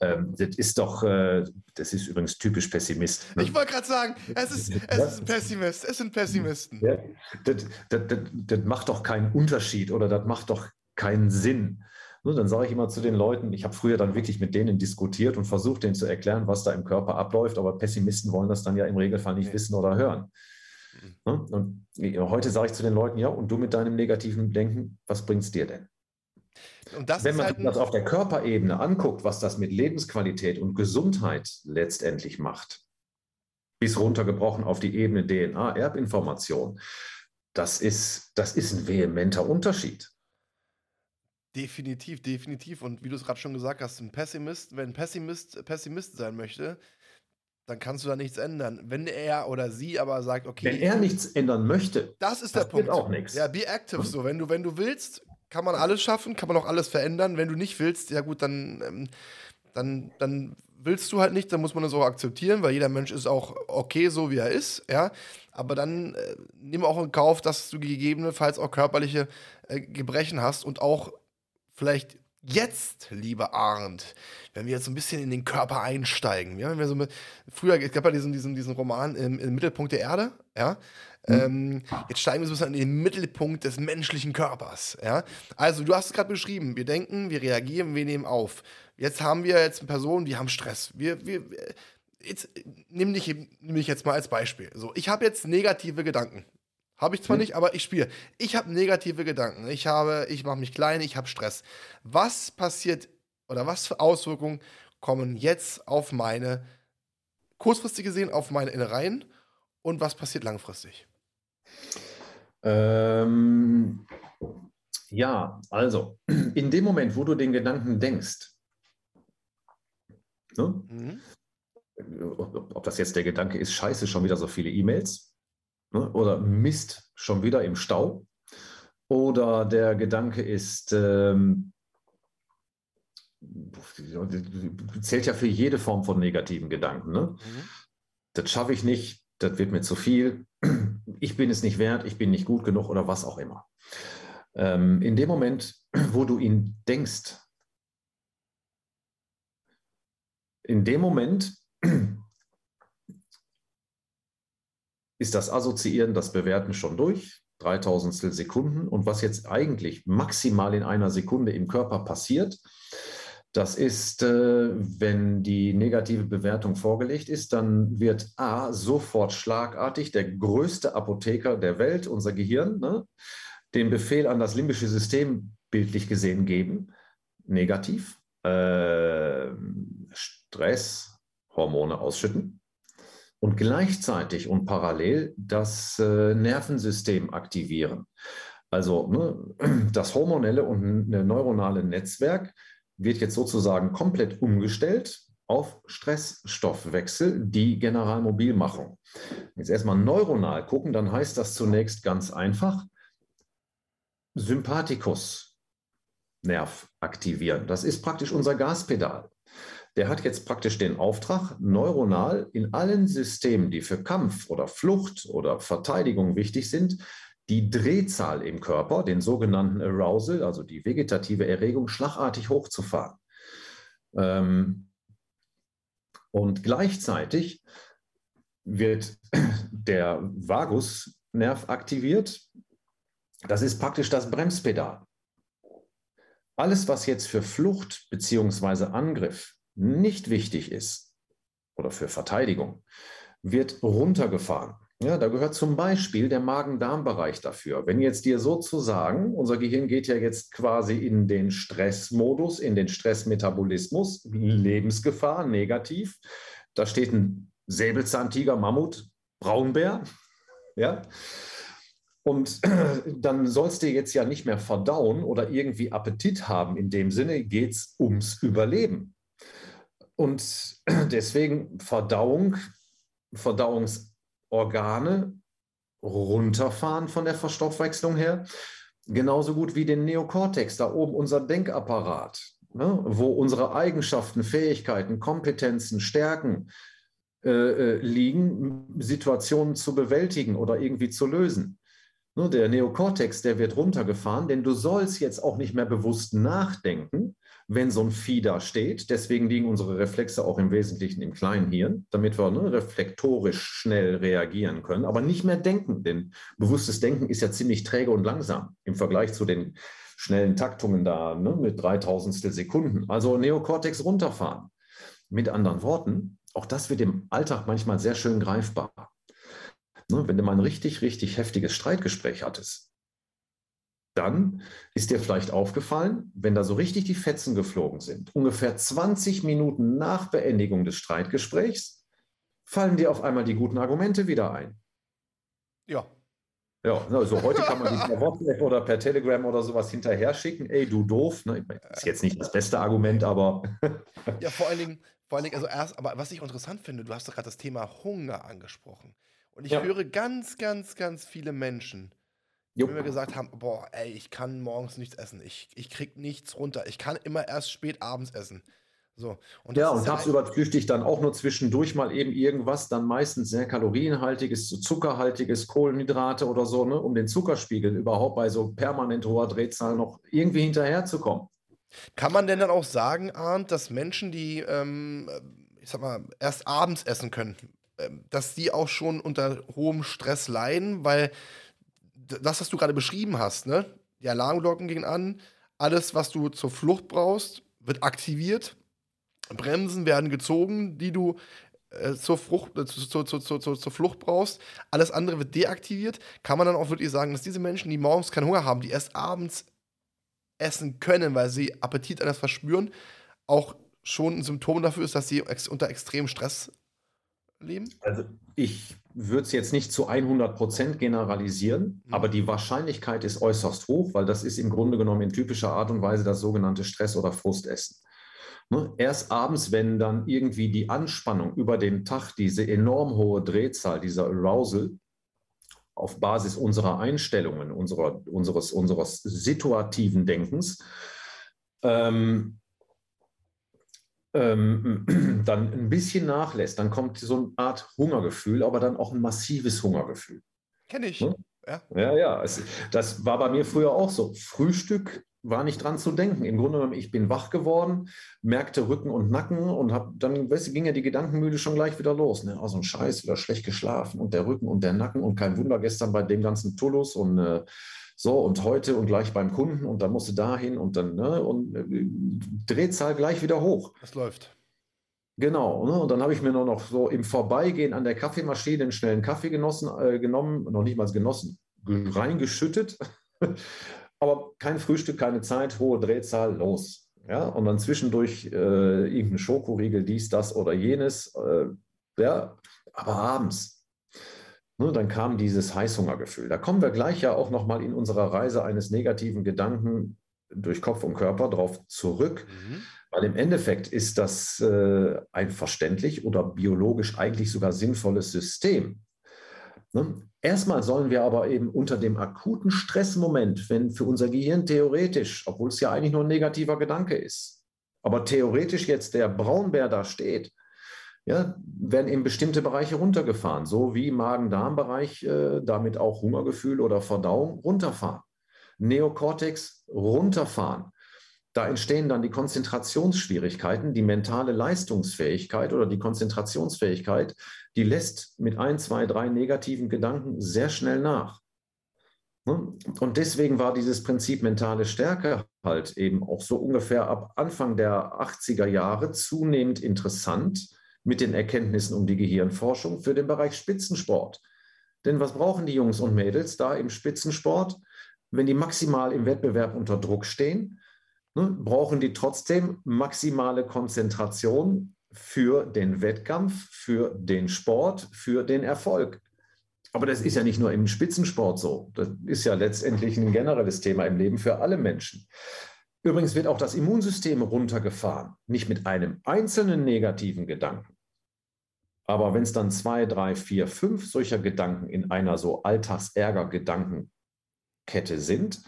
Ähm, das ist doch, äh, das ist übrigens typisch Pessimist. Ne? Ich wollte gerade sagen, es ist, es ist ein Pessimist, es sind Pessimisten. Ja, das, das, das, das macht doch keinen Unterschied oder das macht doch keinen Sinn. Ne, dann sage ich immer zu den Leuten, ich habe früher dann wirklich mit denen diskutiert und versucht, denen zu erklären, was da im Körper abläuft, aber Pessimisten wollen das dann ja im Regelfall nicht wissen oder hören. Mhm. Ne, und heute sage ich zu den Leuten, ja, und du mit deinem negativen Denken, was bringt es dir denn? Wenn man halt das auf der Körperebene anguckt, was das mit Lebensqualität und Gesundheit letztendlich macht, bis runtergebrochen auf die Ebene DNA, Erbinformation, das ist, das ist ein vehementer Unterschied. Definitiv, definitiv. Und wie du es gerade schon gesagt hast, ein Pessimist, wenn ein Pessimist Pessimist sein möchte, dann kannst du da nichts ändern. Wenn er oder sie aber sagt, okay. Wenn er nichts ändern möchte, das ist der Punkt. auch nichts. Ja, be active so. Wenn du, wenn du willst, kann man alles schaffen, kann man auch alles verändern. Wenn du nicht willst, ja gut, dann, ähm, dann, dann willst du halt nicht, dann muss man das auch akzeptieren, weil jeder Mensch ist auch okay, so wie er ist, ja. Aber dann äh, nimm auch in Kauf, dass du gegebenenfalls auch körperliche äh, Gebrechen hast und auch vielleicht jetzt, lieber Arndt, wenn wir jetzt ein bisschen in den Körper einsteigen, ja, wenn wir so mit, früher, es gab ja diesen, diesen, diesen Roman im, im Mittelpunkt der Erde, ja, mhm. ähm, jetzt steigen wir so ein bisschen in den Mittelpunkt des menschlichen Körpers, ja. Also, du hast es gerade beschrieben, wir denken, wir reagieren, wir nehmen auf. Jetzt haben wir jetzt Personen, die haben Stress. Wir, wir, jetzt, nimm dich, nimm dich jetzt mal als Beispiel. So, ich habe jetzt negative Gedanken, habe ich zwar hm. nicht, aber ich spiele. Ich habe negative Gedanken. Ich habe, ich mache mich klein, ich habe Stress. Was passiert oder was für Auswirkungen kommen jetzt auf meine, kurzfristig gesehen, auf meine Innereien und was passiert langfristig? Ähm, ja, also in dem Moment, wo du den Gedanken denkst, ne? mhm. ob das jetzt der Gedanke ist, scheiße, schon wieder so viele E-Mails, Ne? Oder Mist schon wieder im Stau. Oder der Gedanke ist, ähm, zählt ja für jede Form von negativen Gedanken. Ne? Mhm. Das schaffe ich nicht, das wird mir zu viel, ich bin es nicht wert, ich bin nicht gut genug oder was auch immer. Ähm, in dem Moment, wo du ihn denkst, in dem Moment ist das Assoziieren, das Bewerten schon durch, 3000 Sekunden. Und was jetzt eigentlich maximal in einer Sekunde im Körper passiert, das ist, äh, wenn die negative Bewertung vorgelegt ist, dann wird A sofort schlagartig der größte Apotheker der Welt, unser Gehirn, ne, den Befehl an das limbische System bildlich gesehen geben, negativ, äh, Stresshormone ausschütten und gleichzeitig und parallel das äh, Nervensystem aktivieren. Also ne, das hormonelle und neuronale Netzwerk wird jetzt sozusagen komplett umgestellt auf Stressstoffwechsel, die Generalmobilmachung. Jetzt erstmal neuronal gucken, dann heißt das zunächst ganz einfach Sympathikus Nerv aktivieren. Das ist praktisch unser Gaspedal der hat jetzt praktisch den Auftrag, neuronal in allen Systemen, die für Kampf oder Flucht oder Verteidigung wichtig sind, die Drehzahl im Körper, den sogenannten Arousal, also die vegetative Erregung, schlagartig hochzufahren. Ähm, und gleichzeitig wird der Vagusnerv aktiviert. Das ist praktisch das Bremspedal. Alles, was jetzt für Flucht bzw. Angriff nicht wichtig ist oder für Verteidigung, wird runtergefahren. Ja, da gehört zum Beispiel der Magen-Darm-Bereich dafür. Wenn jetzt dir sozusagen, unser Gehirn geht ja jetzt quasi in den Stressmodus, in den Stressmetabolismus, Lebensgefahr, negativ. Da steht ein Säbelzahntiger, Mammut, Braunbär. Ja. Und dann sollst du jetzt ja nicht mehr verdauen oder irgendwie Appetit haben. In dem Sinne geht es ums Überleben. Und deswegen Verdauung, Verdauungsorgane runterfahren von der Verstoffwechslung her. Genauso gut wie den Neokortex, da oben unser Denkapparat, ne, wo unsere Eigenschaften, Fähigkeiten, Kompetenzen, Stärken äh, äh, liegen, Situationen zu bewältigen oder irgendwie zu lösen. Ne, der Neokortex, der wird runtergefahren, denn du sollst jetzt auch nicht mehr bewusst nachdenken, wenn so ein Vieh da steht. Deswegen liegen unsere Reflexe auch im Wesentlichen im kleinen Hirn, damit wir ne, reflektorisch schnell reagieren können, aber nicht mehr denken, denn bewusstes Denken ist ja ziemlich träge und langsam im Vergleich zu den schnellen Taktungen da ne, mit 3000 Sekunden. Also Neokortex runterfahren. Mit anderen Worten, auch das wird im Alltag manchmal sehr schön greifbar. Ne, wenn du mal ein richtig, richtig heftiges Streitgespräch hattest, dann ist dir vielleicht aufgefallen, wenn da so richtig die Fetzen geflogen sind, ungefähr 20 Minuten nach Beendigung des Streitgesprächs, fallen dir auf einmal die guten Argumente wieder ein. Ja. Ja, also heute kann man die per WhatsApp oder per Telegram oder sowas hinterher schicken. Ey, du doof. Ne? Ist jetzt nicht das beste Argument, aber. ja, vor allen Dingen, vor allen Dingen, also erst, aber was ich interessant finde, du hast doch gerade das Thema Hunger angesprochen. Und ich ja. höre ganz, ganz, ganz viele Menschen, die mir gesagt haben, boah, ey, ich kann morgens nichts essen. Ich, ich krieg nichts runter. Ich kann immer erst spät abends essen. So. Und ja, und tagsüber flüchte ich dann auch nur zwischendurch mal eben irgendwas, dann meistens sehr kalorienhaltiges, zuckerhaltiges, Kohlenhydrate oder so, ne, um den Zuckerspiegel überhaupt bei so permanent hoher Drehzahl noch irgendwie hinterherzukommen. Kann man denn dann auch sagen, Arndt, dass Menschen, die, ähm, ich sag mal, erst abends essen können, ähm, dass die auch schon unter hohem Stress leiden, weil das, was du gerade beschrieben hast, ne? Die Alarmglocken gehen an, alles, was du zur Flucht brauchst, wird aktiviert, Bremsen werden gezogen, die du äh, zur, Frucht, äh, zur, zur, zur, zur, Flucht brauchst. Alles andere wird deaktiviert. Kann man dann auch wirklich sagen, dass diese Menschen, die morgens keinen Hunger haben, die erst abends essen können, weil sie Appetit anders verspüren, auch schon ein Symptom dafür ist, dass sie ex unter extremem Stress leben? Also ich würde es jetzt nicht zu 100 Prozent generalisieren, mhm. aber die Wahrscheinlichkeit ist äußerst hoch, weil das ist im Grunde genommen in typischer Art und Weise das sogenannte Stress- oder Frustessen. Ne? Erst abends, wenn dann irgendwie die Anspannung über den Tag, diese enorm hohe Drehzahl, dieser Arousal, auf Basis unserer Einstellungen, unserer, unseres, unseres situativen Denkens, ähm, ähm, dann ein bisschen nachlässt, dann kommt so eine Art Hungergefühl, aber dann auch ein massives Hungergefühl. Kenne ich. Ne? Ja, ja, ja es, das war bei mir früher auch so. Frühstück war nicht dran zu denken. Im Grunde genommen, ich bin wach geworden, merkte Rücken und Nacken und hab, dann weißt du, ging ja die Gedankenmühle schon gleich wieder los. Ne? Oh, so ein Scheiß, wieder schlecht geschlafen und der Rücken und der Nacken und kein Wunder gestern bei dem ganzen Tullus und äh, so und heute und gleich beim Kunden und dann musste dahin und dann ne, und äh, Drehzahl gleich wieder hoch. Das läuft. Genau, ne? und dann habe ich mir nur noch so im Vorbeigehen an der Kaffeemaschine einen schnellen Kaffee genossen, äh, genommen, noch nicht mal genossen, reingeschüttet, aber kein Frühstück, keine Zeit, hohe Drehzahl, los. Ja, und dann zwischendurch äh, irgendein Schokoriegel, dies, das oder jenes, äh, ja, aber abends, Ne, dann kam dieses Heißhungergefühl. Da kommen wir gleich ja auch nochmal in unserer Reise eines negativen Gedanken durch Kopf und Körper drauf zurück, mhm. weil im Endeffekt ist das äh, ein verständlich oder biologisch eigentlich sogar sinnvolles System. Ne? Erstmal sollen wir aber eben unter dem akuten Stressmoment, wenn für unser Gehirn theoretisch, obwohl es ja eigentlich nur ein negativer Gedanke ist, aber theoretisch jetzt der Braunbär da steht, ja, werden eben bestimmte Bereiche runtergefahren, so wie Magen-Darm-Bereich, äh, damit auch Hungergefühl oder Verdauung runterfahren. Neokortex runterfahren. Da entstehen dann die Konzentrationsschwierigkeiten, die mentale Leistungsfähigkeit oder die Konzentrationsfähigkeit, die lässt mit ein, zwei, drei negativen Gedanken sehr schnell nach. Ne? Und deswegen war dieses Prinzip mentale Stärke halt eben auch so ungefähr ab Anfang der 80er Jahre zunehmend interessant, mit den Erkenntnissen um die Gehirnforschung für den Bereich Spitzensport. Denn was brauchen die Jungs und Mädels da im Spitzensport, wenn die maximal im Wettbewerb unter Druck stehen? Ne, brauchen die trotzdem maximale Konzentration für den Wettkampf, für den Sport, für den Erfolg. Aber das ist ja nicht nur im Spitzensport so. Das ist ja letztendlich ein generelles Thema im Leben für alle Menschen. Übrigens wird auch das Immunsystem runtergefahren, nicht mit einem einzelnen negativen Gedanken. Aber wenn es dann zwei, drei, vier, fünf solcher Gedanken in einer so Alltagsärger-Gedankenkette sind,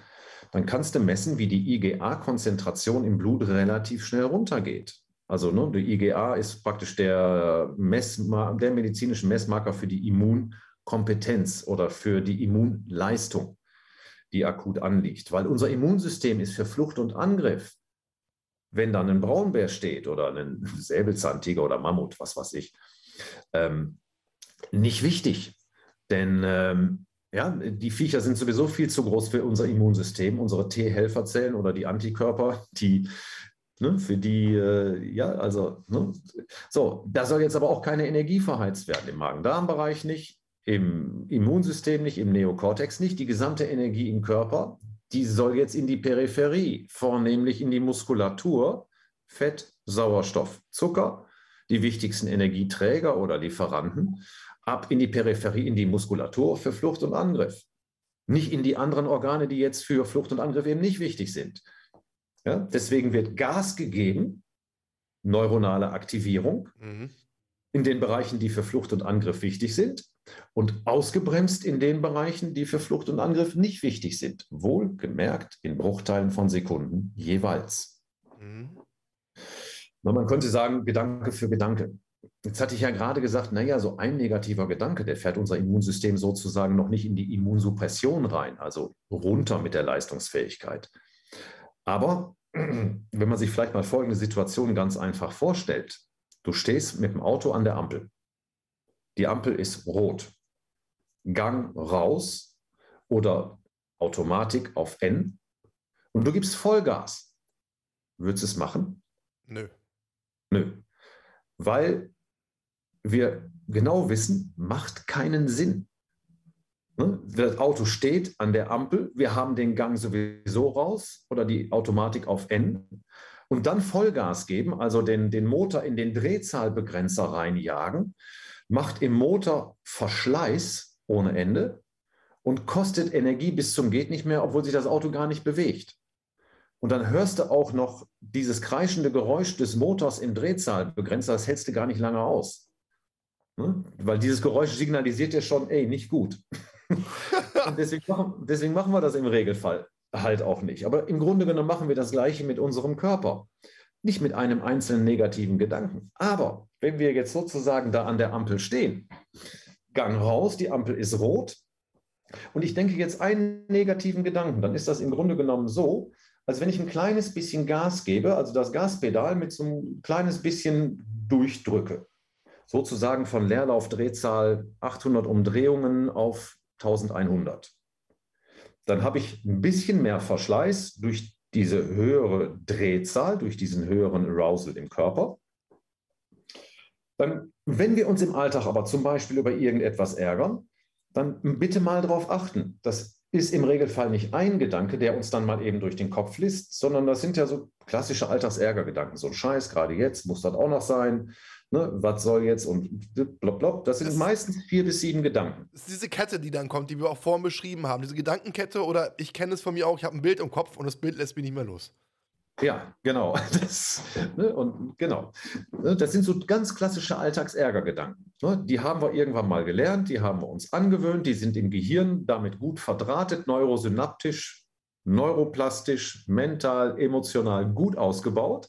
dann kannst du messen, wie die IgA-Konzentration im Blut relativ schnell runtergeht. Also ne, die IGA ist praktisch der, der medizinische Messmarker für die Immunkompetenz oder für die Immunleistung, die akut anliegt. Weil unser Immunsystem ist für Flucht und Angriff. Wenn dann ein Braunbär steht oder ein Säbelzahntiger oder Mammut, was weiß ich, ähm, nicht wichtig. Denn ähm, ja, die Viecher sind sowieso viel zu groß für unser Immunsystem, unsere T-Helferzellen oder die Antikörper, die Ne, für die, äh, ja, also, ne, so, da soll jetzt aber auch keine Energie verheizt werden, im Magen-Darm-Bereich nicht, im Immunsystem nicht, im Neokortex nicht. Die gesamte Energie im Körper, die soll jetzt in die Peripherie, vornehmlich in die Muskulatur, Fett, Sauerstoff, Zucker, die wichtigsten Energieträger oder Lieferanten, ab in die Peripherie, in die Muskulatur für Flucht und Angriff. Nicht in die anderen Organe, die jetzt für Flucht und Angriff eben nicht wichtig sind. Ja, deswegen wird Gas gegeben, neuronale Aktivierung, mhm. in den Bereichen, die für Flucht und Angriff wichtig sind und ausgebremst in den Bereichen, die für Flucht und Angriff nicht wichtig sind. Wohlgemerkt in Bruchteilen von Sekunden jeweils. Mhm. Man könnte sagen, Gedanke für Gedanke. Jetzt hatte ich ja gerade gesagt, naja, so ein negativer Gedanke, der fährt unser Immunsystem sozusagen noch nicht in die Immunsuppression rein, also runter mit der Leistungsfähigkeit. Aber wenn man sich vielleicht mal folgende Situation ganz einfach vorstellt. Du stehst mit dem Auto an der Ampel. Die Ampel ist rot. Gang raus oder Automatik auf N und du gibst Vollgas. Würdest du es machen? Nö. Nö. Weil wir genau wissen, macht keinen Sinn. Ne? Das Auto steht an der Ampel, wir haben den Gang sowieso raus oder die Automatik auf N und dann Vollgas geben, also den, den Motor in den Drehzahlbegrenzer reinjagen, macht im Motor Verschleiß ohne Ende und kostet Energie bis zum geht nicht mehr, obwohl sich das Auto gar nicht bewegt. Und dann hörst du auch noch dieses kreischende Geräusch des Motors im Drehzahlbegrenzer, das hältst du gar nicht lange aus. Ne? Weil dieses Geräusch signalisiert dir schon, ey, nicht gut. Und deswegen machen, deswegen machen wir das im Regelfall halt auch nicht. Aber im Grunde genommen machen wir das Gleiche mit unserem Körper. Nicht mit einem einzelnen negativen Gedanken. Aber wenn wir jetzt sozusagen da an der Ampel stehen, Gang raus, die Ampel ist rot, und ich denke jetzt einen negativen Gedanken, dann ist das im Grunde genommen so, als wenn ich ein kleines bisschen Gas gebe, also das Gaspedal mit so ein kleines bisschen durchdrücke. Sozusagen von Leerlaufdrehzahl 800 Umdrehungen auf 1100. Dann habe ich ein bisschen mehr Verschleiß durch diese höhere Drehzahl, durch diesen höheren Arousal im Körper. Dann, wenn wir uns im Alltag aber zum Beispiel über irgendetwas ärgern, dann bitte mal darauf achten. Das ist im Regelfall nicht ein Gedanke, der uns dann mal eben durch den Kopf liest, sondern das sind ja so klassische Alltagsärgergedanken. So ein Scheiß, gerade jetzt muss das auch noch sein ne, was soll jetzt und blop, blop. Das sind das meistens vier bis sieben Gedanken. Das ist diese Kette, die dann kommt, die wir auch vorhin beschrieben haben. Diese Gedankenkette oder ich kenne es von mir auch, ich habe ein Bild im Kopf und das Bild lässt mich nicht mehr los. Ja, genau. Das, ne, und genau. Ne, das sind so ganz klassische Alltagsärgergedanken. Ne, die haben wir irgendwann mal gelernt, die haben wir uns angewöhnt, die sind im Gehirn damit gut verdrahtet, neurosynaptisch, neuroplastisch, mental, emotional gut ausgebaut.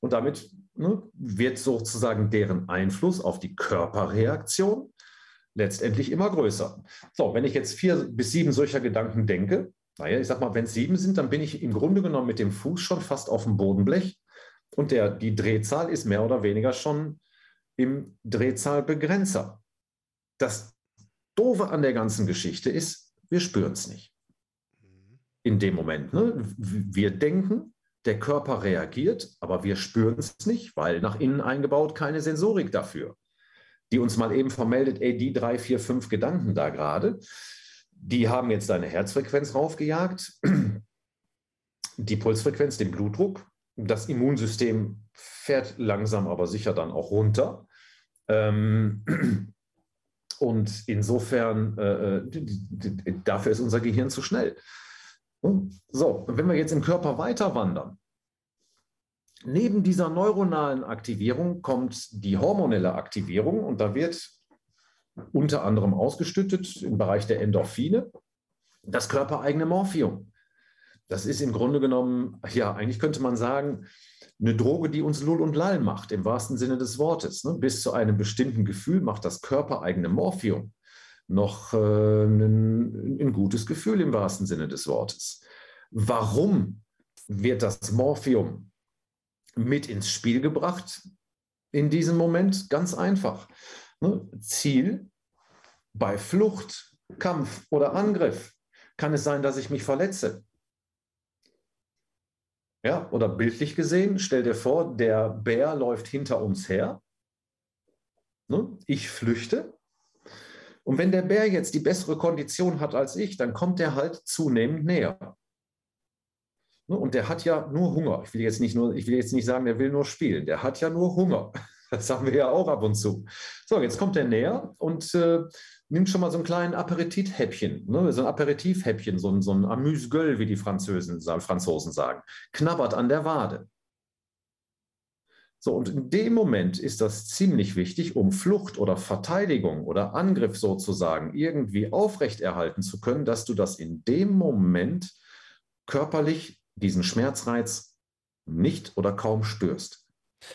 Und damit ne, wird sozusagen deren Einfluss auf die Körperreaktion letztendlich immer größer. So, wenn ich jetzt vier bis sieben solcher Gedanken denke, naja, ich sag mal, wenn es sieben sind, dann bin ich im Grunde genommen mit dem Fuß schon fast auf dem Bodenblech und der, die Drehzahl ist mehr oder weniger schon im Drehzahlbegrenzer. Das Doofe an der ganzen Geschichte ist, wir spüren es nicht. In dem Moment. Ne? Wir denken, der Körper reagiert, aber wir spüren es nicht, weil nach innen eingebaut keine Sensorik dafür, die uns mal eben vermeldet, ey, die drei, vier, fünf Gedanken da gerade, die haben jetzt deine Herzfrequenz raufgejagt, die Pulsfrequenz, den Blutdruck, das Immunsystem fährt langsam aber sicher dann auch runter. Ähm, und insofern, äh, äh dafür ist unser Gehirn zu schnell. So, wenn wir jetzt im Körper weiter wandern, neben dieser neuronalen Aktivierung kommt die hormonelle Aktivierung und da wird unter anderem ausgestüttet im Bereich der Endorphine das körpereigene Morphium. das ist im Grunde genommen, ja, eigentlich könnte man sagen, eine Droge, die uns Lull und Lall macht, im wahrsten Sinne des Wortes. Ne? Bis zu einem bestimmten Gefühl macht das körpereigene Morphium noch äh, ein, ein gutes Gefühl im wahrsten Sinne des Wortes. Warum wird das Morphium mit ins Spiel gebracht in diesem Moment? Ganz einfach. Ne? Ziel bei Flucht, Kampf oder Angriff kann es sein, dass ich mich verletze. Ja, oder bildlich gesehen, stell dir vor, der Bär läuft hinter uns her. Ne? Ich flüchte. Und wenn der Bär jetzt die bessere Kondition hat als ich, dann kommt er halt zunehmend näher. Ne? Und der hat ja nur Hunger. Ich will jetzt nicht nur, ich will jetzt nicht sagen, der will nur spielen. Der hat ja nur Hunger. Das haben wir ja auch ab und zu. So, jetzt kommt er näher und äh, nimmt schon mal so einen kleinen Aperitivhäppchen, ne? so ein Aperitivhäppchen, so ein, so ein Amuse-Gueule, wie die Franzosen, Franzosen sagen, knabbert an der Wade. So, und in dem Moment ist das ziemlich wichtig, um Flucht oder Verteidigung oder Angriff sozusagen irgendwie aufrechterhalten zu können, dass du das in dem Moment körperlich, diesen Schmerzreiz, nicht oder kaum spürst.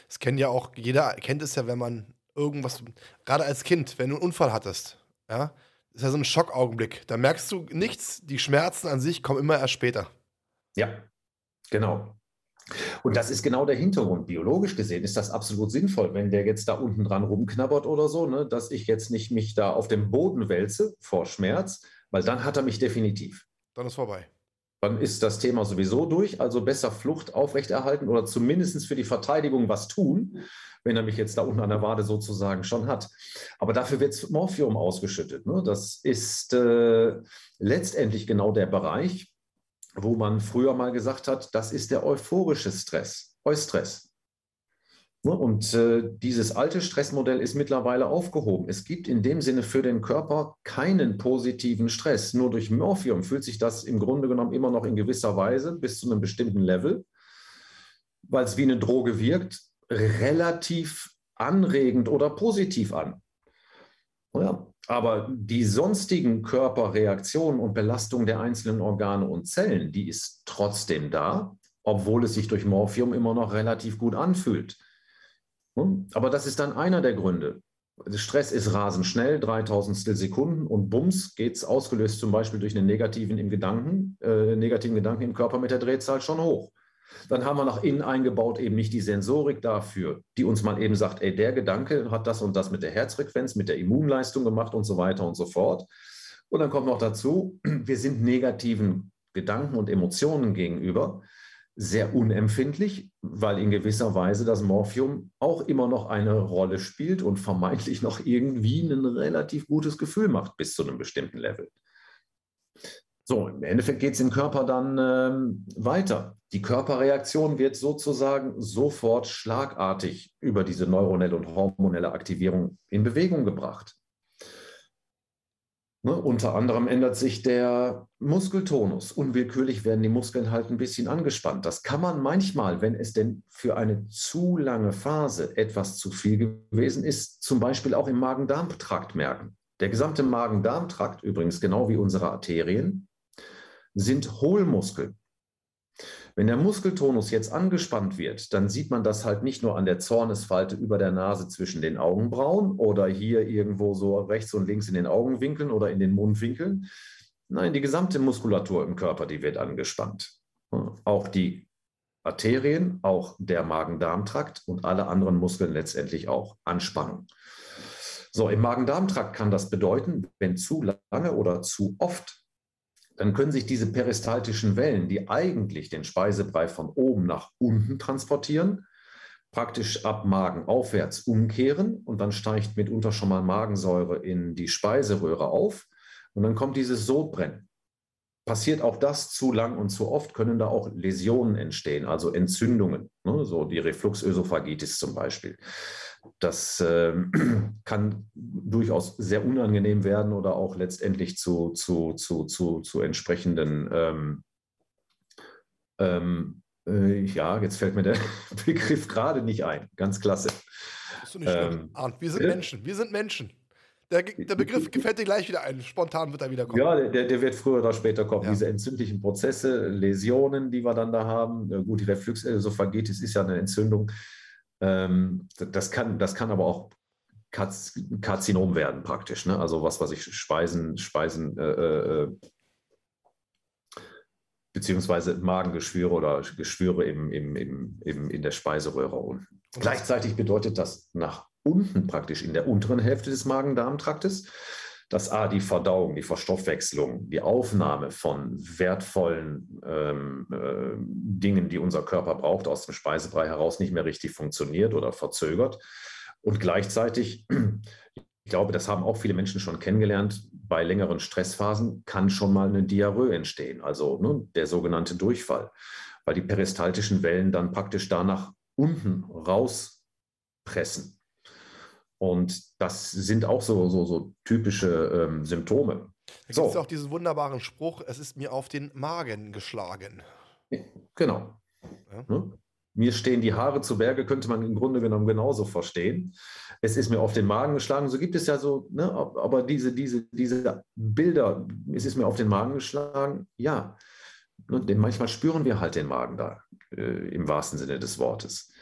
Es kennt ja auch, jeder kennt es ja, wenn man irgendwas, gerade als Kind, wenn du einen Unfall hattest, ja, ist ja so ein Schockaugenblick. Da merkst du nichts, die Schmerzen an sich kommen immer erst später. Ja, genau. Und das ist genau der Hintergrund. Biologisch gesehen ist das absolut sinnvoll, wenn der jetzt da unten dran rumknabbert oder so, ne, dass ich jetzt nicht mich da auf dem Boden wälze vor Schmerz, weil dann hat er mich definitiv. Dann ist vorbei. Dann ist das Thema sowieso durch, also besser Flucht aufrechterhalten oder zumindest für die Verteidigung was tun, wenn er mich jetzt da unten an der Wade sozusagen schon hat. Aber dafür wird Morphium ausgeschüttet. Ne? Das ist äh, letztendlich genau der Bereich, wo man früher mal gesagt hat, das ist der euphorische Stress, Eustress. Ne? Und äh, dieses alte Stressmodell ist mittlerweile aufgehoben. Es gibt in dem Sinne für den Körper keinen positiven Stress. Nur durch Morphium fühlt sich das im Grunde genommen immer noch in gewisser Weise bis zu einem bestimmten Level, weil es wie eine Droge wirkt, relativ anregend oder positiv an. Ja, aber die sonstigen Körperreaktionen und Belastungen der einzelnen Organe und Zellen, die ist trotzdem da, obwohl es sich durch Morphium immer noch relativ gut anfühlt. Aber das ist dann einer der Gründe. Der Stress ist rasend schnell, 3000 Sekunden und bums geht es ausgelöst zum Beispiel durch einen negativen im Gedanken, äh, negativen Gedanken im Körper mit der Drehzahl schon hoch. Dann haben wir nach innen eingebaut eben nicht die Sensorik dafür, die uns mal eben sagt, ey, der Gedanke hat das und das mit der Herzfrequenz, mit der Immunleistung gemacht und so weiter und so fort. Und dann kommt noch dazu, wir sind negativen Gedanken und Emotionen gegenüber sehr unempfindlich, weil in gewisser Weise das Morphium auch immer noch eine Rolle spielt und vermeintlich noch irgendwie ein relativ gutes Gefühl macht bis zu einem bestimmten Level. So, im Endeffekt geht es im Körper dann ähm, weiter. Die Körperreaktion wird sozusagen sofort schlagartig über diese neuronelle und hormonelle Aktivierung in Bewegung gebracht. Ne, unter anderem ändert sich der Muskeltonus. Unwillkürlich werden die Muskeln halt ein bisschen angespannt. Das kann man manchmal, wenn es denn für eine zu lange Phase etwas zu viel gewesen ist, zum Beispiel auch im Magen-Darm-Trakt merken. Der gesamte Magen-Darm-Trakt, übrigens genau wie unsere Arterien, sind Hohlmuskeln. Wenn der Muskeltonus jetzt angespannt wird, dann sieht man das halt nicht nur an der Zornesfalte über der Nase zwischen den Augenbrauen oder hier irgendwo so rechts und links in den Augenwinkeln oder in den Mundwinkeln. Nein, die gesamte Muskulatur im Körper, die wird angespannt. Auch die Arterien, auch der Magen-Darm-Trakt und alle anderen Muskeln letztendlich auch Anspannung. So, im Magen-Darm-Trakt kann das bedeuten, wenn zu lange oder zu oft dann können sich diese peristaltischen Wellen, die eigentlich den Speisebrei von oben nach unten transportieren, praktisch ab Magen aufwärts umkehren und dann steigt mitunter schon mal Magensäure in die Speiseröhre auf und dann kommt dieses Sodbrennen. Passiert auch das zu lang und zu oft, können da auch Läsionen entstehen, also Entzündungen, ne? so die Refluxösophagitis zum Beispiel. Das äh, kann durchaus sehr unangenehm werden oder auch letztendlich zu, zu, zu, zu, zu entsprechenden, ähm, ähm, äh, ja, jetzt fällt mir der Begriff gerade nicht ein. Ganz klasse. Bist du nicht ähm, Arndt, wir sind äh? Menschen, wir sind Menschen. Der, der, Begriff gefällt dir gleich wieder ein. Spontan wird er wieder kommen. Ja, der, der wird früher oder später kommen. Ja. Diese entzündlichen Prozesse, Läsionen, die wir dann da haben. Gut, die Refluxesophagitis ist ja eine Entzündung. Ähm, das, kann, das kann aber auch Karzinom werden praktisch. Ne? Also was weiß ich, Speisen, Speisen, äh, äh, äh beziehungsweise Magengeschwüre oder Geschwüre im, im, im, im, in der Speiseröhre unten. Gleichzeitig bedeutet das nach unten praktisch in der unteren Hälfte des Magen-Darm-Traktes, dass A, die Verdauung, die Verstoffwechslung, die Aufnahme von wertvollen ähm, äh, Dingen, die unser Körper braucht, aus dem Speisebrei heraus nicht mehr richtig funktioniert oder verzögert. Und gleichzeitig, ich glaube, das haben auch viele Menschen schon kennengelernt, bei längeren Stressphasen kann schon mal eine Diarrhoe entstehen, also ne, der sogenannte Durchfall, weil die peristaltischen Wellen dann praktisch da nach unten rauspressen. Und das sind auch so, so, so typische ähm, Symptome. Da so. gibt es auch diesen wunderbaren Spruch, es ist mir auf den Magen geschlagen. Genau. Ja. Ne? Mir stehen die Haare zu Berge, könnte man im Grunde genommen genauso verstehen. Es ist mir auf den Magen geschlagen. So gibt es ja so, ne, aber diese, diese, diese Bilder, es ist mir auf den Magen geschlagen, ja. Und manchmal spüren wir halt den Magen da, äh, im wahrsten Sinne des Wortes.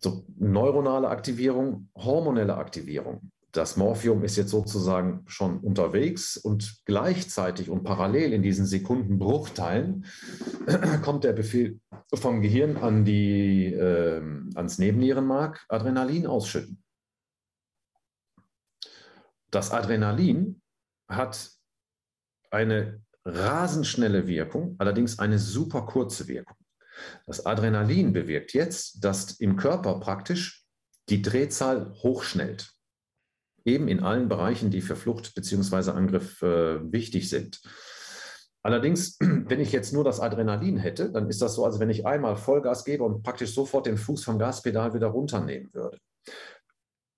So, neuronale Aktivierung, hormonelle Aktivierung das Morphium ist jetzt sozusagen schon unterwegs und gleichzeitig und parallel in diesen Sekundenbruchteilen kommt der Befehl vom Gehirn an die, äh, ans Nebennierenmark, Adrenalin ausschütten. Das Adrenalin hat eine rasend schnelle Wirkung, allerdings eine super kurze Wirkung. Das Adrenalin bewirkt jetzt, dass im Körper praktisch die Drehzahl hochschnellt eben in allen Bereichen, die für Flucht bzw. Angriff äh, wichtig sind. Allerdings, wenn ich jetzt nur das Adrenalin hätte, dann ist das so, als wenn ich einmal Vollgas gebe und praktisch sofort den Fuß vom Gaspedal wieder runternehmen würde.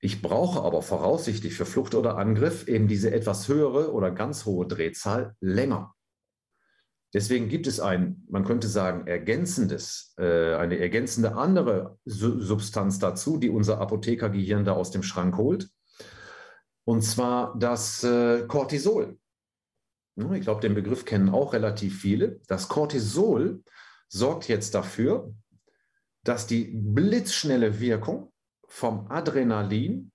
Ich brauche aber voraussichtlich für Flucht oder Angriff eben diese etwas höhere oder ganz hohe Drehzahl länger. Deswegen gibt es ein, man könnte sagen, ergänzendes, äh, eine ergänzende andere Substanz dazu, die unser Apothekergehirn da aus dem Schrank holt. Und zwar das äh, Cortisol. Ich glaube, den Begriff kennen auch relativ viele. Das Cortisol sorgt jetzt dafür, dass die blitzschnelle Wirkung vom Adrenalin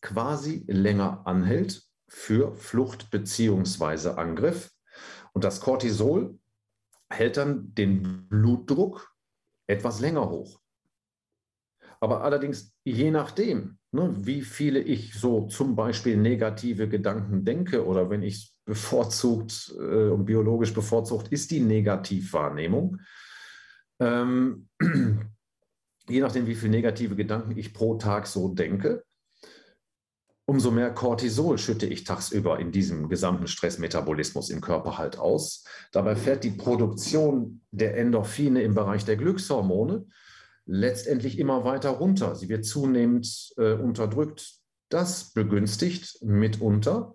quasi länger anhält für Flucht bzw. Angriff. Und das Cortisol hält dann den Blutdruck etwas länger hoch. Aber allerdings je nachdem, ne, wie viele ich so zum Beispiel negative Gedanken denke oder wenn ich bevorzugt äh, und biologisch bevorzugt ist die Negativwahrnehmung. Ähm, je nachdem, wie viele negative Gedanken ich pro Tag so denke, umso mehr Cortisol schütte ich tagsüber in diesem gesamten Stressmetabolismus im Körper halt aus. Dabei fährt die Produktion der Endorphine im Bereich der Glückshormone letztendlich immer weiter runter. Sie wird zunehmend äh, unterdrückt. Das begünstigt mitunter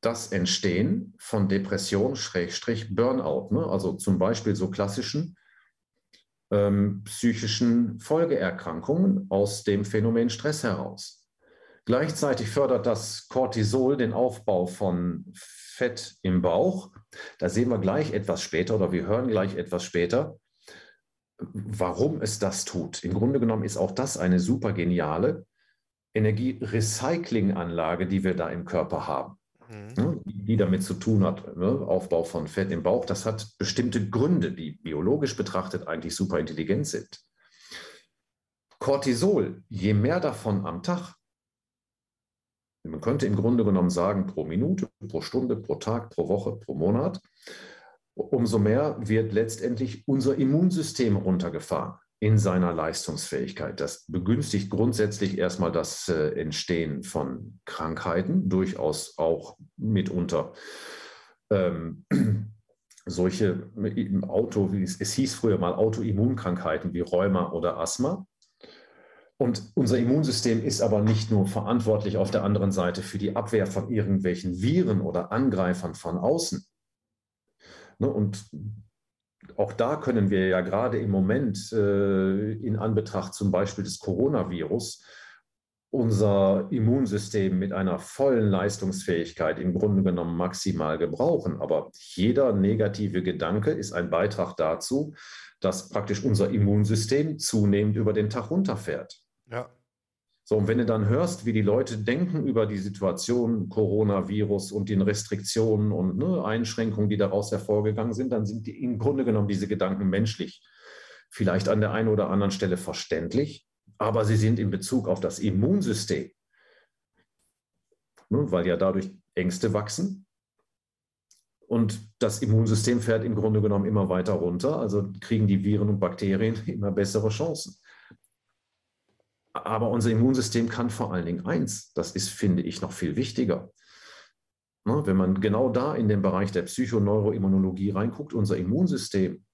das Entstehen von Depression, Schrägstrich, Burnout. Ne? Also zum Beispiel so klassischen ähm, psychischen Folgeerkrankungen aus dem Phänomen Stress heraus. Gleichzeitig fördert das Cortisol den Aufbau von Fett im Bauch. Da sehen wir gleich etwas später oder wir hören gleich etwas später, warum es das tut. Im Grunde genommen ist auch das eine super geniale Energierecyclinganlage, die wir da im Körper haben, mhm. Ne, die damit zu tun hat. Ne? Aufbau von Fett im Bauch, das hat bestimmte Gründe, die biologisch betrachtet eigentlich super intelligent sind. Cortisol, je mehr davon am Tag, man könnte im Grunde genommen sagen, pro Minute, pro Stunde, pro Tag, pro Woche, pro Monat, umso mehr wird letztendlich unser Immunsystem runtergefahren in seiner Leistungsfähigkeit. Das begünstigt grundsätzlich erstmal das äh, Entstehen von Krankheiten, durchaus auch mitunter ähm, solche im Auto, es, es hieß früher mal Autoimmunkrankheiten wie Rheuma oder Asthma. Und unser Immunsystem ist aber nicht nur verantwortlich auf der anderen Seite für die Abwehr von irgendwelchen Viren oder Angreifern von außen, Ne? Und auch da können wir ja gerade im Moment äh, in Anbetracht zum Beispiel des Coronavirus unser Immunsystem mit einer vollen Leistungsfähigkeit im Grunde genommen maximal gebrauchen. Aber jeder negative Gedanke ist ein Beitrag dazu, dass praktisch unser Immunsystem zunehmend über den Tag runterfährt. Ja. So, und wenn du dann hörst, wie die Leute denken über die Situation Coronavirus und den Restriktionen und ne, Einschränkungen, die daraus hervorgegangen sind, dann sind die im Grunde genommen diese Gedanken menschlich. Vielleicht an der einen oder anderen Stelle verständlich, aber sie sind in Bezug auf das Immunsystem, ne, weil ja dadurch Ängste wachsen. Und das Immunsystem fährt im Grunde genommen immer weiter runter, also kriegen die Viren und Bakterien immer bessere Chancen. Aber unser Immunsystem kann vor allen Dingen eins, das ist, finde ich, noch viel wichtiger. Ne, wenn man genau da in den Bereich der Psychoneuroimmunologie reinguckt, unser Immunsystem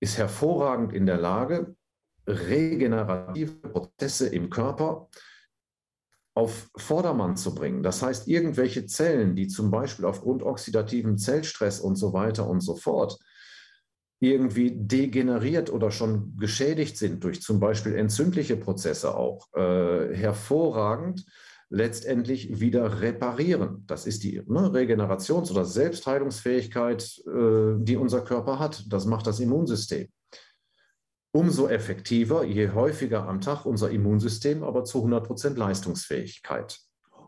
ist hervorragend in der Lage, regenerative Prozesse im Körper auf Vordermann zu bringen. Das heißt, irgendwelche Zellen, die zum Beispiel aufgrund oxidativen Zellstress und so weiter und so fort irgendwie degeneriert oder schon geschädigt sind durch zum Beispiel entzündliche Prozesse auch, äh, hervorragend letztendlich wieder reparieren. Das ist die ne, Regenerations- oder Selbstheilungsfähigkeit, äh, die unser Körper hat. Das macht das Immunsystem. Umso effektiver, je häufiger am Tag unser Immunsystem aber zu 100% Leistungsfähigkeit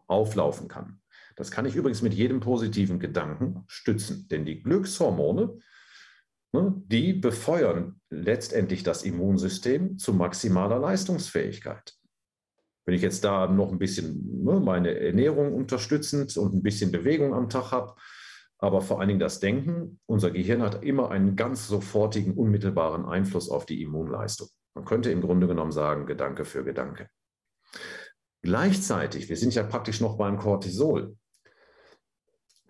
auflaufen kann. Das kann ich übrigens mit jedem positiven Gedanken stützen, denn die Glückshormone, Ne, die befeuern letztendlich das Immunsystem zu maximaler Leistungsfähigkeit. Wenn ich jetzt da noch ein bisschen ne, meine Ernährung unterstützend und ein bisschen Bewegung am Tag habe, aber vor allen Dingen das Denken, unser Gehirn hat immer einen ganz sofortigen, unmittelbaren Einfluss auf die Immunleistung. Man könnte im Grunde genommen sagen, Gedanke für Gedanke. Gleichzeitig, wir sind ja praktisch noch beim Cortisol,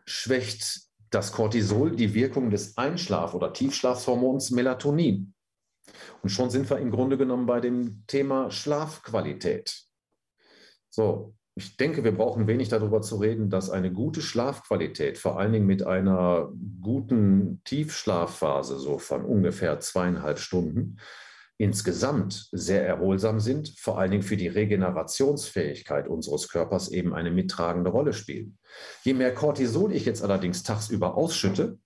schwächt das Cortisol die Wirkung des Einschlaf- oder Tiefschlafhormons Melatonin. Und schon sind wir im Grunde genommen bei dem Thema Schlafqualität. So, ich denke, wir brauchen wenig darüber zu reden, dass eine gute Schlafqualität, vor allen Dingen mit einer guten Tiefschlafphase, so von ungefähr zweieinhalb Stunden, insgesamt sehr erholsam sind, vor allen Dingen für die Regenerationsfähigkeit unseres Körpers eben eine mittragende Rolle spielen. Je mehr Cortisol ich jetzt allerdings tagsüber ausschütte,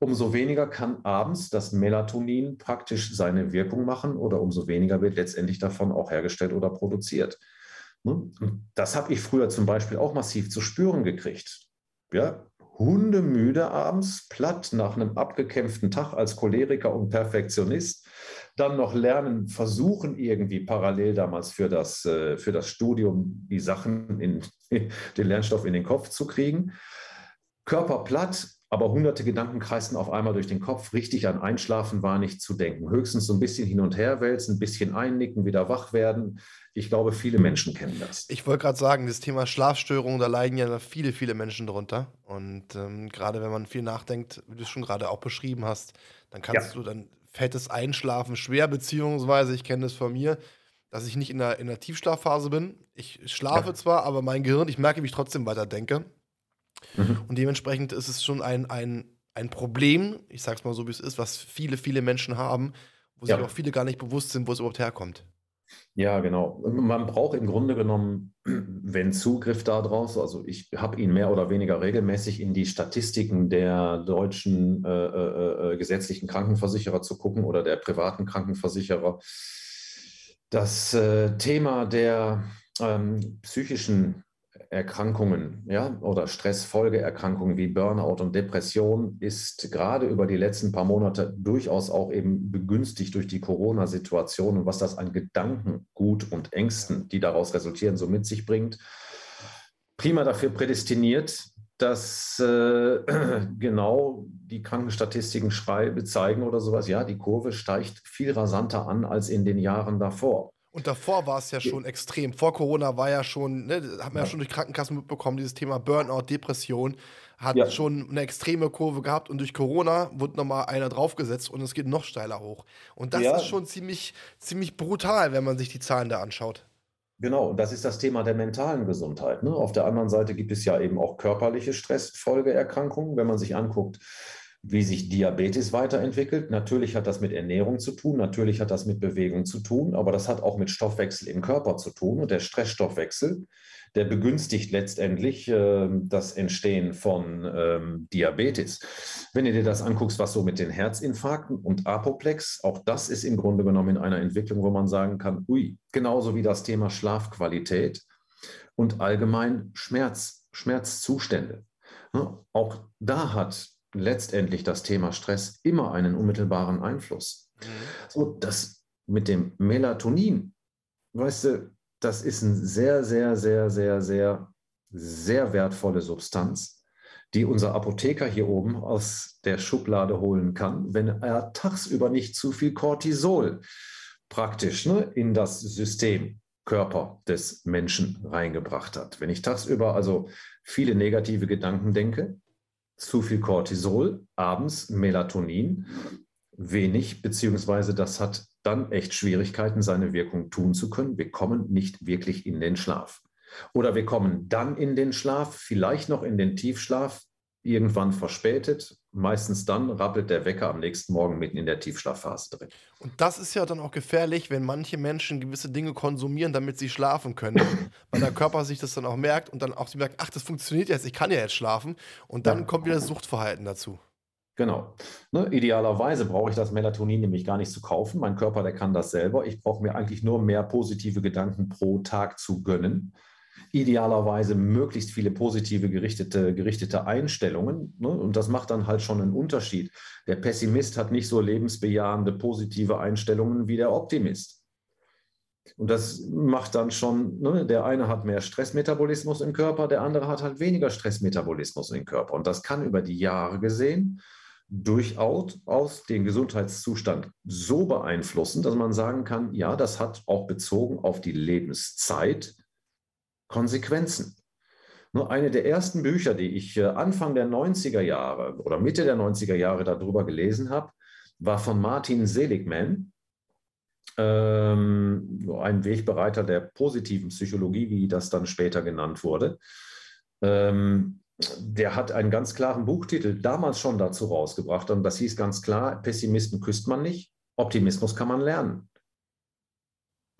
umso weniger kann abends das Melatonin praktisch seine Wirkung machen oder umso weniger wird letztendlich davon auch hergestellt oder produziert. Ne? Das habe ich früher zum Beispiel auch massiv zu spüren gekriegt. Ja, hundemüde abends, platt nach einem abgekämpften Tag als Choleriker und Perfektionist, dann noch lernen, versuchen irgendwie parallel damals für das, äh, für das Studium die Sachen in den Lernstoff in den Kopf zu kriegen. Körper platt, aber hunderte Gedanken kreisten auf einmal durch den Kopf. Richtig an Einschlafen war nicht zu denken. Höchstens so ein bisschen hin und her wälzen, ein bisschen einnicken, wieder wach werden. Ich glaube, viele Menschen kennen das. Ich wollte gerade sagen, das Thema Schlafstörungen, da leiden ja viele, viele Menschen drunter. Und ähm, gerade wenn man viel nachdenkt, wie du es schon gerade auch beschrieben hast, dann kannst ja. du dann fettes Einschlafen schwer, beziehungsweise ich kenne das von mir, dass ich nicht in der, in der Tiefschlafphase bin. Ich schlafe ja. zwar, aber mein Gehirn, ich merke, wie ich trotzdem weiter denke. Mhm. Und dementsprechend ist es schon ein, ein, ein Problem, ich sag's mal so, wie es ist, was viele, viele Menschen haben, wo ja. sich auch viele gar nicht bewusst sind, wo es überhaupt herkommt. Ja, genau. Man braucht im Grunde genommen, wenn Zugriff daraus, also ich habe ihn mehr oder weniger regelmäßig in die Statistiken der deutschen äh, äh, äh, gesetzlichen Krankenversicherer zu gucken oder der privaten Krankenversicherer. Das äh, Thema der ähm, psychischen Erkrankungen ja, oder Stressfolgeerkrankungen wie Burnout und Depression ist gerade über die letzten paar Monate durchaus auch eben begünstigt durch die Corona-Situation und was das an Gedanken, Gut und Ängsten, die daraus resultieren, so mit sich bringt. Prima dafür prädestiniert, dass äh, genau die Krankenstatistiken zeigen oder sowas. Ja, die Kurve steigt viel rasanter an als in den Jahren davor. Und davor war es ja schon extrem. Vor Corona war ja schon, ne, haben wir ja. ja schon durch Krankenkassen mitbekommen, dieses Thema Burnout, Depression hat ja. schon eine extreme Kurve gehabt und durch Corona wurde nochmal einer draufgesetzt und es geht noch steiler hoch. Und das ja. ist schon ziemlich, ziemlich brutal, wenn man sich die Zahlen da anschaut. Genau, und das ist das Thema der mentalen Gesundheit. Ne? Auf der anderen Seite gibt es ja eben auch körperliche Stressfolgeerkrankungen, wenn man sich anguckt, wie sich Diabetes weiterentwickelt. Natürlich hat das mit Ernährung zu tun, natürlich hat das mit Bewegung zu tun, aber das hat auch mit Stoffwechsel im Körper zu tun. Und der Stressstoffwechsel, der begünstigt letztendlich äh, das Entstehen von ähm, Diabetes. Wenn du dir das anguckst, was so mit den Herzinfarkten und Apoplex, auch das ist im Grunde genommen in einer Entwicklung, wo man sagen kann, ui, genauso wie das Thema Schlafqualität und allgemein Schmerz, Schmerzzustände. Auch da hat letztendlich das Thema Stress immer einen unmittelbaren Einfluss. Mhm. So, das mit dem Melatonin, weißt du, das ist eine sehr, sehr, sehr, sehr, sehr, sehr wertvolle Substanz, die unser Apotheker hier oben aus der Schublade holen kann, wenn er tagsüber nicht zu viel Cortisol praktisch ne, in das System Körper des Menschen reingebracht hat. Wenn ich tagsüber also viele negative Gedanken denke, zu viel Cortisol, abends Melatonin, wenig, beziehungsweise das hat dann echt Schwierigkeiten, seine Wirkung tun zu können. Wir kommen nicht wirklich in den Schlaf. Oder wir kommen dann in den Schlaf, vielleicht noch in den Tiefschlaf, irgendwann verspätet. Meistens dann rappelt der Wecker am nächsten Morgen mitten in der Tiefschlafphase drin. Und das ist ja dann auch gefährlich, wenn manche Menschen gewisse Dinge konsumieren, damit sie schlafen können. weil der Körper sich das dann auch merkt und dann auch sie merkt, ach, das funktioniert jetzt, ich kann ja jetzt schlafen. Und dann ja. kommt wieder das Suchtverhalten dazu. Genau. Ne, idealerweise brauche ich das Melatonin nämlich gar nicht zu kaufen. Mein Körper, der kann das selber. Ich brauche mir eigentlich nur mehr positive Gedanken pro Tag zu gönnen idealerweise möglichst viele positive gerichtete, gerichtete Einstellungen. Ne? Und das macht dann halt schon einen Unterschied. Der Pessimist hat nicht so lebensbejahende, positive Einstellungen wie der Optimist. Und das macht dann schon, ne, der eine hat mehr Stressmetabolismus im Körper, der andere hat halt weniger Stressmetabolismus im Körper. Und das kann über die Jahre gesehen durchaus aus den Gesundheitszustand so beeinflussen, dass man sagen kann, ja, das hat auch bezogen auf die Lebenszeit Konsequenzen. Nur eine der ersten Bücher, die ich äh, Anfang der 90er Jahre oder Mitte der 90er Jahre darüber gelesen habe, war von Martin Seligman, ähm, ein Wegbereiter der positiven Psychologie, wie das dann später genannt wurde. Ähm, der hat einen ganz klaren Buchtitel damals schon dazu rausgebracht und das hieß ganz klar, Pessimisten küsst man nicht, Optimismus kann man lernen.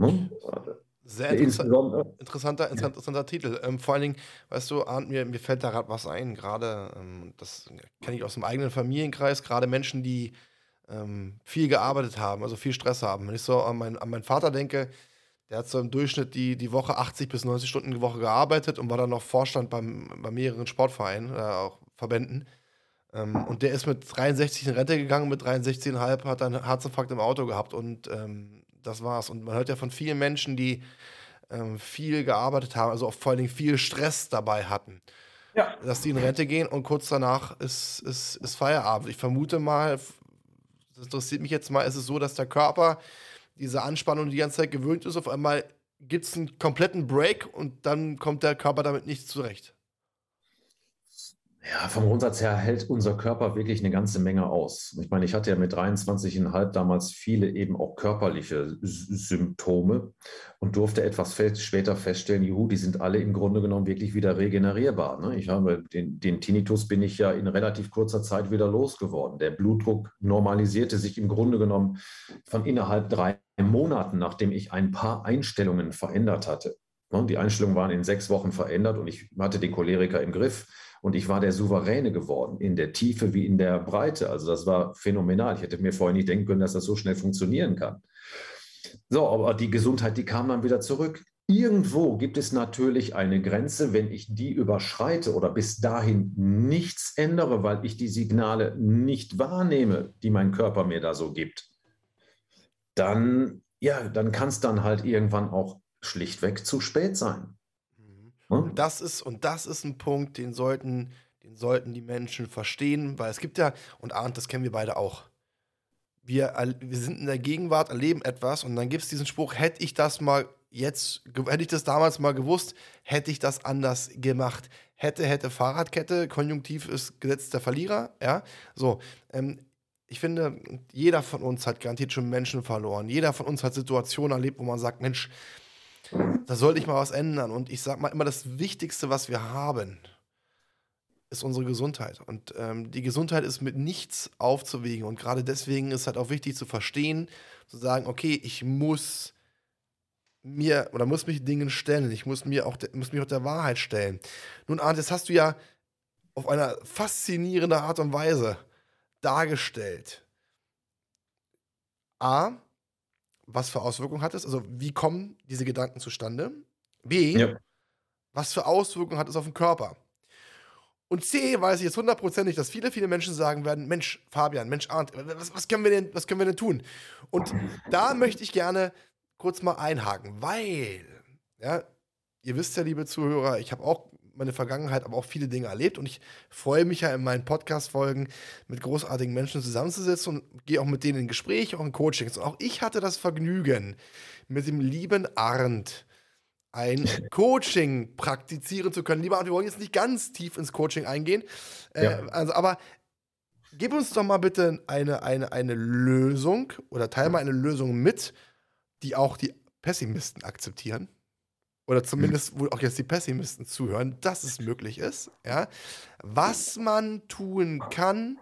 Hm? Sehr interessant, interessanter, interessanter Titel. Ähm, vor allen Dingen, weißt du, Arndt, mir, mir fällt da gerade was ein. Gerade, ähm, das kenne ich aus dem eigenen Familienkreis, gerade Menschen, die ähm, viel gearbeitet haben, also viel Stress haben. Wenn ich so an, mein, an meinen Vater denke, der hat so im Durchschnitt die, die Woche 80 bis 90 Stunden die Woche gearbeitet und war dann noch Vorstand beim, bei mehreren Sportvereinen, äh, auch Verbänden. Ähm, und der ist mit 63 in Rente gegangen, mit 63,5 hat er einen Herzinfarkt im Auto gehabt und ähm, das war's. Und man hört ja von vielen Menschen, die ähm, viel gearbeitet haben, also auch vor allen Dingen viel Stress dabei hatten. Ja. Dass die in Rente gehen und kurz danach ist, ist, ist Feierabend. Ich vermute mal, das interessiert mich jetzt mal, ist es so, dass der Körper diese Anspannung die ganze Zeit gewöhnt ist. Auf einmal gibt es einen kompletten Break und dann kommt der Körper damit nicht zurecht. Ja, vom Grundsatz her hält unser Körper wirklich eine ganze Menge aus. Ich meine, ich hatte ja mit 23,5 damals viele eben auch körperliche Symptome und durfte etwas fest, später feststellen, juhu, die sind alle im Grunde genommen wirklich wieder regenerierbar. Ne? Ich habe den, den Tinnitus bin ich ja in relativ kurzer Zeit wieder losgeworden. Der Blutdruck normalisierte sich im Grunde genommen von innerhalb drei Monaten, nachdem ich ein paar Einstellungen verändert hatte. Ne? Die Einstellungen waren in sechs Wochen verändert und ich hatte den Choleriker im Griff und ich war der Souveräne geworden, in der Tiefe wie in der Breite. Also das war phänomenal. Ich hätte mir vorher nicht denken können, dass das so schnell funktionieren kann. So, aber die Gesundheit, die kam dann wieder zurück. Irgendwo gibt es natürlich eine Grenze, wenn ich die überschreite oder bis dahin nichts ändere, weil ich die Signale nicht wahrnehme, die mein Körper mir da so gibt, dann, ja, dann kann es dann halt irgendwann auch schlichtweg zu spät sein. Und hm? das ist, und das ist ein Punkt, den sollten, den sollten die Menschen verstehen, weil es gibt ja, und Arndt, das kennen wir beide auch. Wir, wir sind in der Gegenwart, erleben etwas und dann gibt es diesen Spruch, hätte ich das mal jetzt, hätte ich das damals mal gewusst, hätte ich das anders gemacht. Hätte, hätte Fahrradkette, Konjunktiv ist Gesetz der Verlierer, ja. So, ähm, ich finde, jeder von uns hat garantiert schon Menschen verloren. Jeder von uns hat Situationen erlebt, wo man sagt, Mensch, da sollte ich mal was ändern. Und ich sage mal immer, das Wichtigste, was wir haben, ist unsere Gesundheit. Und ähm, die Gesundheit ist mit nichts aufzuwägen. Und gerade deswegen ist halt auch wichtig zu verstehen, zu sagen, okay, ich muss mir oder muss mich Dingen stellen. Ich muss mir auch, muss mich auch der Wahrheit stellen. Nun, Arndt, das hast du ja auf eine faszinierende Art und Weise dargestellt. A, was für Auswirkungen hat es? Also, wie kommen diese Gedanken zustande? B, ja. was für Auswirkungen hat es auf den Körper? Und C, weiß ich jetzt hundertprozentig, dass viele, viele Menschen sagen werden: Mensch, Fabian, Mensch, Arndt, was, was, können wir denn, was können wir denn tun? Und da möchte ich gerne kurz mal einhaken, weil, ja, ihr wisst ja, liebe Zuhörer, ich habe auch meine Vergangenheit, aber auch viele Dinge erlebt und ich freue mich ja in meinen Podcast-Folgen mit großartigen Menschen zusammenzusetzen und gehe auch mit denen in Gespräche, auch in Coachings. Und auch ich hatte das Vergnügen, mit dem lieben Arndt ein Coaching praktizieren zu können. Lieber Arndt, wir wollen jetzt nicht ganz tief ins Coaching eingehen, äh, ja. also, aber gib uns doch mal bitte eine, eine, eine Lösung oder teile mal eine Lösung mit, die auch die Pessimisten akzeptieren. Oder zumindest, wo auch jetzt die Pessimisten zuhören, dass es möglich ist, ja, was man tun kann,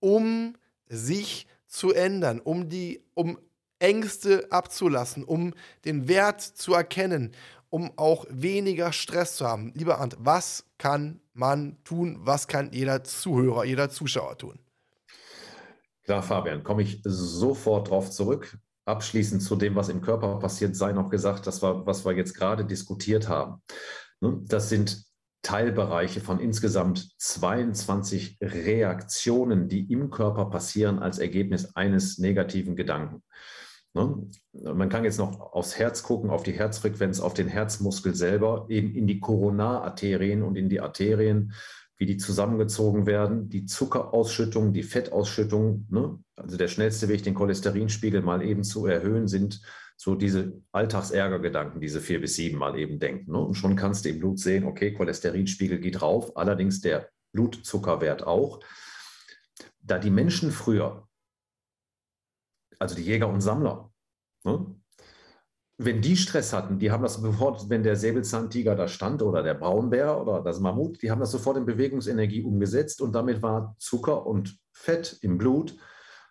um sich zu ändern, um die, um Ängste abzulassen, um den Wert zu erkennen, um auch weniger Stress zu haben. Lieber Arndt, was kann man tun? Was kann jeder Zuhörer, jeder Zuschauer tun? Klar, Fabian, komme ich sofort drauf zurück abschließend zu dem, was im Körper passiert, sei noch gesagt, das war, was wir jetzt gerade diskutiert haben. Ne, das sind Teilbereiche von insgesamt 22 Reaktionen, die im Körper passieren als Ergebnis eines negativen Gedanken. Ne, man kann jetzt noch aufs Herz gucken, auf die Herzfrequenz, auf den Herzmuskel selber, eben in die Koronararterien und in die Arterien wie die zusammengezogen werden, die Zuckerausschüttung, die Fettausschüttung, ne? also der schnellste Weg, den Cholesterinspiegel mal eben zu erhöhen, sind so diese Alltagsärgergedanken, diese vier bis sieben mal eben denken. Ne? Und schon kannst du im Blut sehen, okay, Cholesterinspiegel geht rauf, allerdings der Blutzuckerwert auch. Da die Menschen früher, also die Jäger und Sammler, ne? Wenn die Stress hatten, die haben das sofort, wenn der Säbelzahntiger da stand oder der Braunbär oder das Mammut, die haben das sofort in Bewegungsenergie umgesetzt und damit war Zucker und Fett im Blut,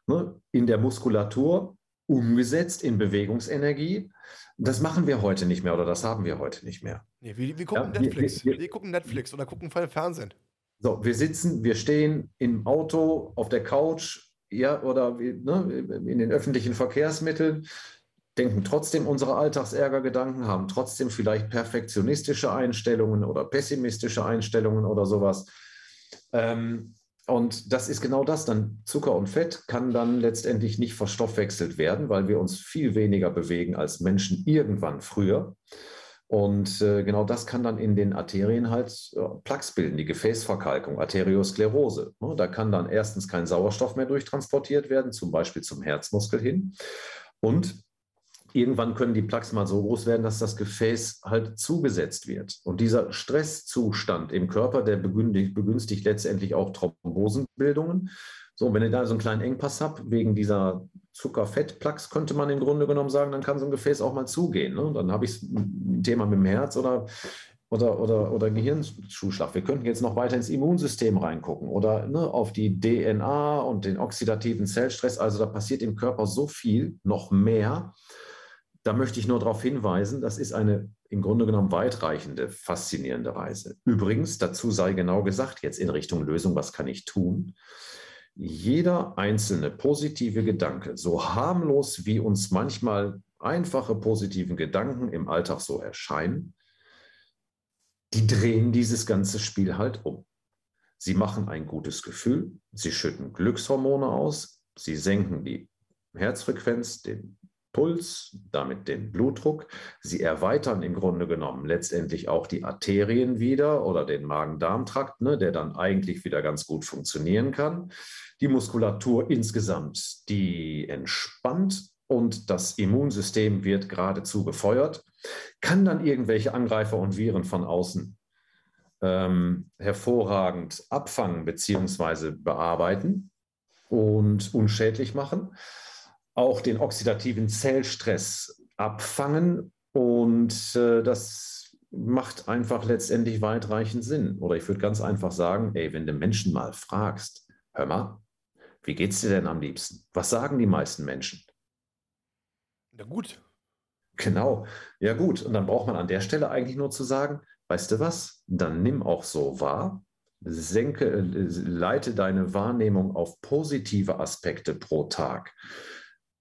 ne, in der Muskulatur umgesetzt in Bewegungsenergie. Das machen wir heute nicht mehr oder das haben wir heute nicht mehr. Nee, wir, wir, gucken ja, Netflix. Wir, wir, wir, gucken Netflix oder gucken Fernsehen. So, wir sitzen, wir stehen im Auto, auf der Couch, ja, oder ne, in den öffentlichen Verkehrsmitteln denken trotzdem unsere Alltagsärgergedanken, haben trotzdem vielleicht perfektionistische Einstellungen oder pessimistische Einstellungen oder sowas. Ähm, und das ist genau das. Dann Zucker und Fett kann dann letztendlich nicht verstoffwechselt werden, weil wir uns viel weniger bewegen als Menschen irgendwann früher. Und äh, genau das kann dann in den Arterien halt äh, Plaques bilden, die Gefäßverkalkung, Arteriosklerose. Ne? Da kann dann erstens kein Sauerstoff mehr durchtransportiert werden, zum Beispiel zum Herzmuskel hin. Und irgendwann können die Plaques mal so groß werden, dass das Gefäß halt zugesetzt wird. Und dieser Stresszustand im Körper, der begünstigt, begünstigt letztendlich auch Thrombosenbildungen. So, wenn ihr da so einen kleinen Engpass habt, wegen dieser Zuckerfettplaques, könnte man im Grunde genommen sagen, dann kann so ein Gefäß auch mal zugehen. Ne? Dann habe ich ein Thema mit dem Herz oder, oder, oder, oder Gehirnschuhschlag. Wir könnten jetzt noch weiter ins Immunsystem reingucken oder ne, auf die DNA und den oxidativen Zellstress. Also da passiert im Körper so viel, noch mehr, da möchte ich nur darauf hinweisen, das ist eine im Grunde genommen weitreichende, faszinierende Reise. Übrigens, dazu sei genau gesagt, jetzt in Richtung Lösung, was kann ich tun? Jeder einzelne positive Gedanke, so harmlos wie uns manchmal einfache positive Gedanken im Alltag so erscheinen, die drehen dieses ganze Spiel halt um. Sie machen ein gutes Gefühl, sie schütten Glückshormone aus, sie senken die Herzfrequenz, den Puls, damit den Blutdruck. Sie erweitern im Grunde genommen letztendlich auch die Arterien wieder oder den Magen-Darm-Trakt, ne, der dann eigentlich wieder ganz gut funktionieren kann. Die Muskulatur insgesamt, die entspannt und das Immunsystem wird geradezu befeuert, kann dann irgendwelche Angreifer und Viren von außen ähm, hervorragend abfangen bzw. bearbeiten und unschädlich machen auch den oxidativen Zellstress abfangen und äh, das macht einfach letztendlich weitreichend Sinn. Oder ich würde ganz einfach sagen, ey, wenn du Menschen mal fragst, hör mal, wie geht's dir denn am liebsten? Was sagen die meisten Menschen? Na gut. Genau, ja gut. Und dann braucht man an der Stelle eigentlich nur zu sagen, weißt du was, dann nimm auch so wahr, senke, äh, leite deine Wahrnehmung auf positive Aspekte pro Tag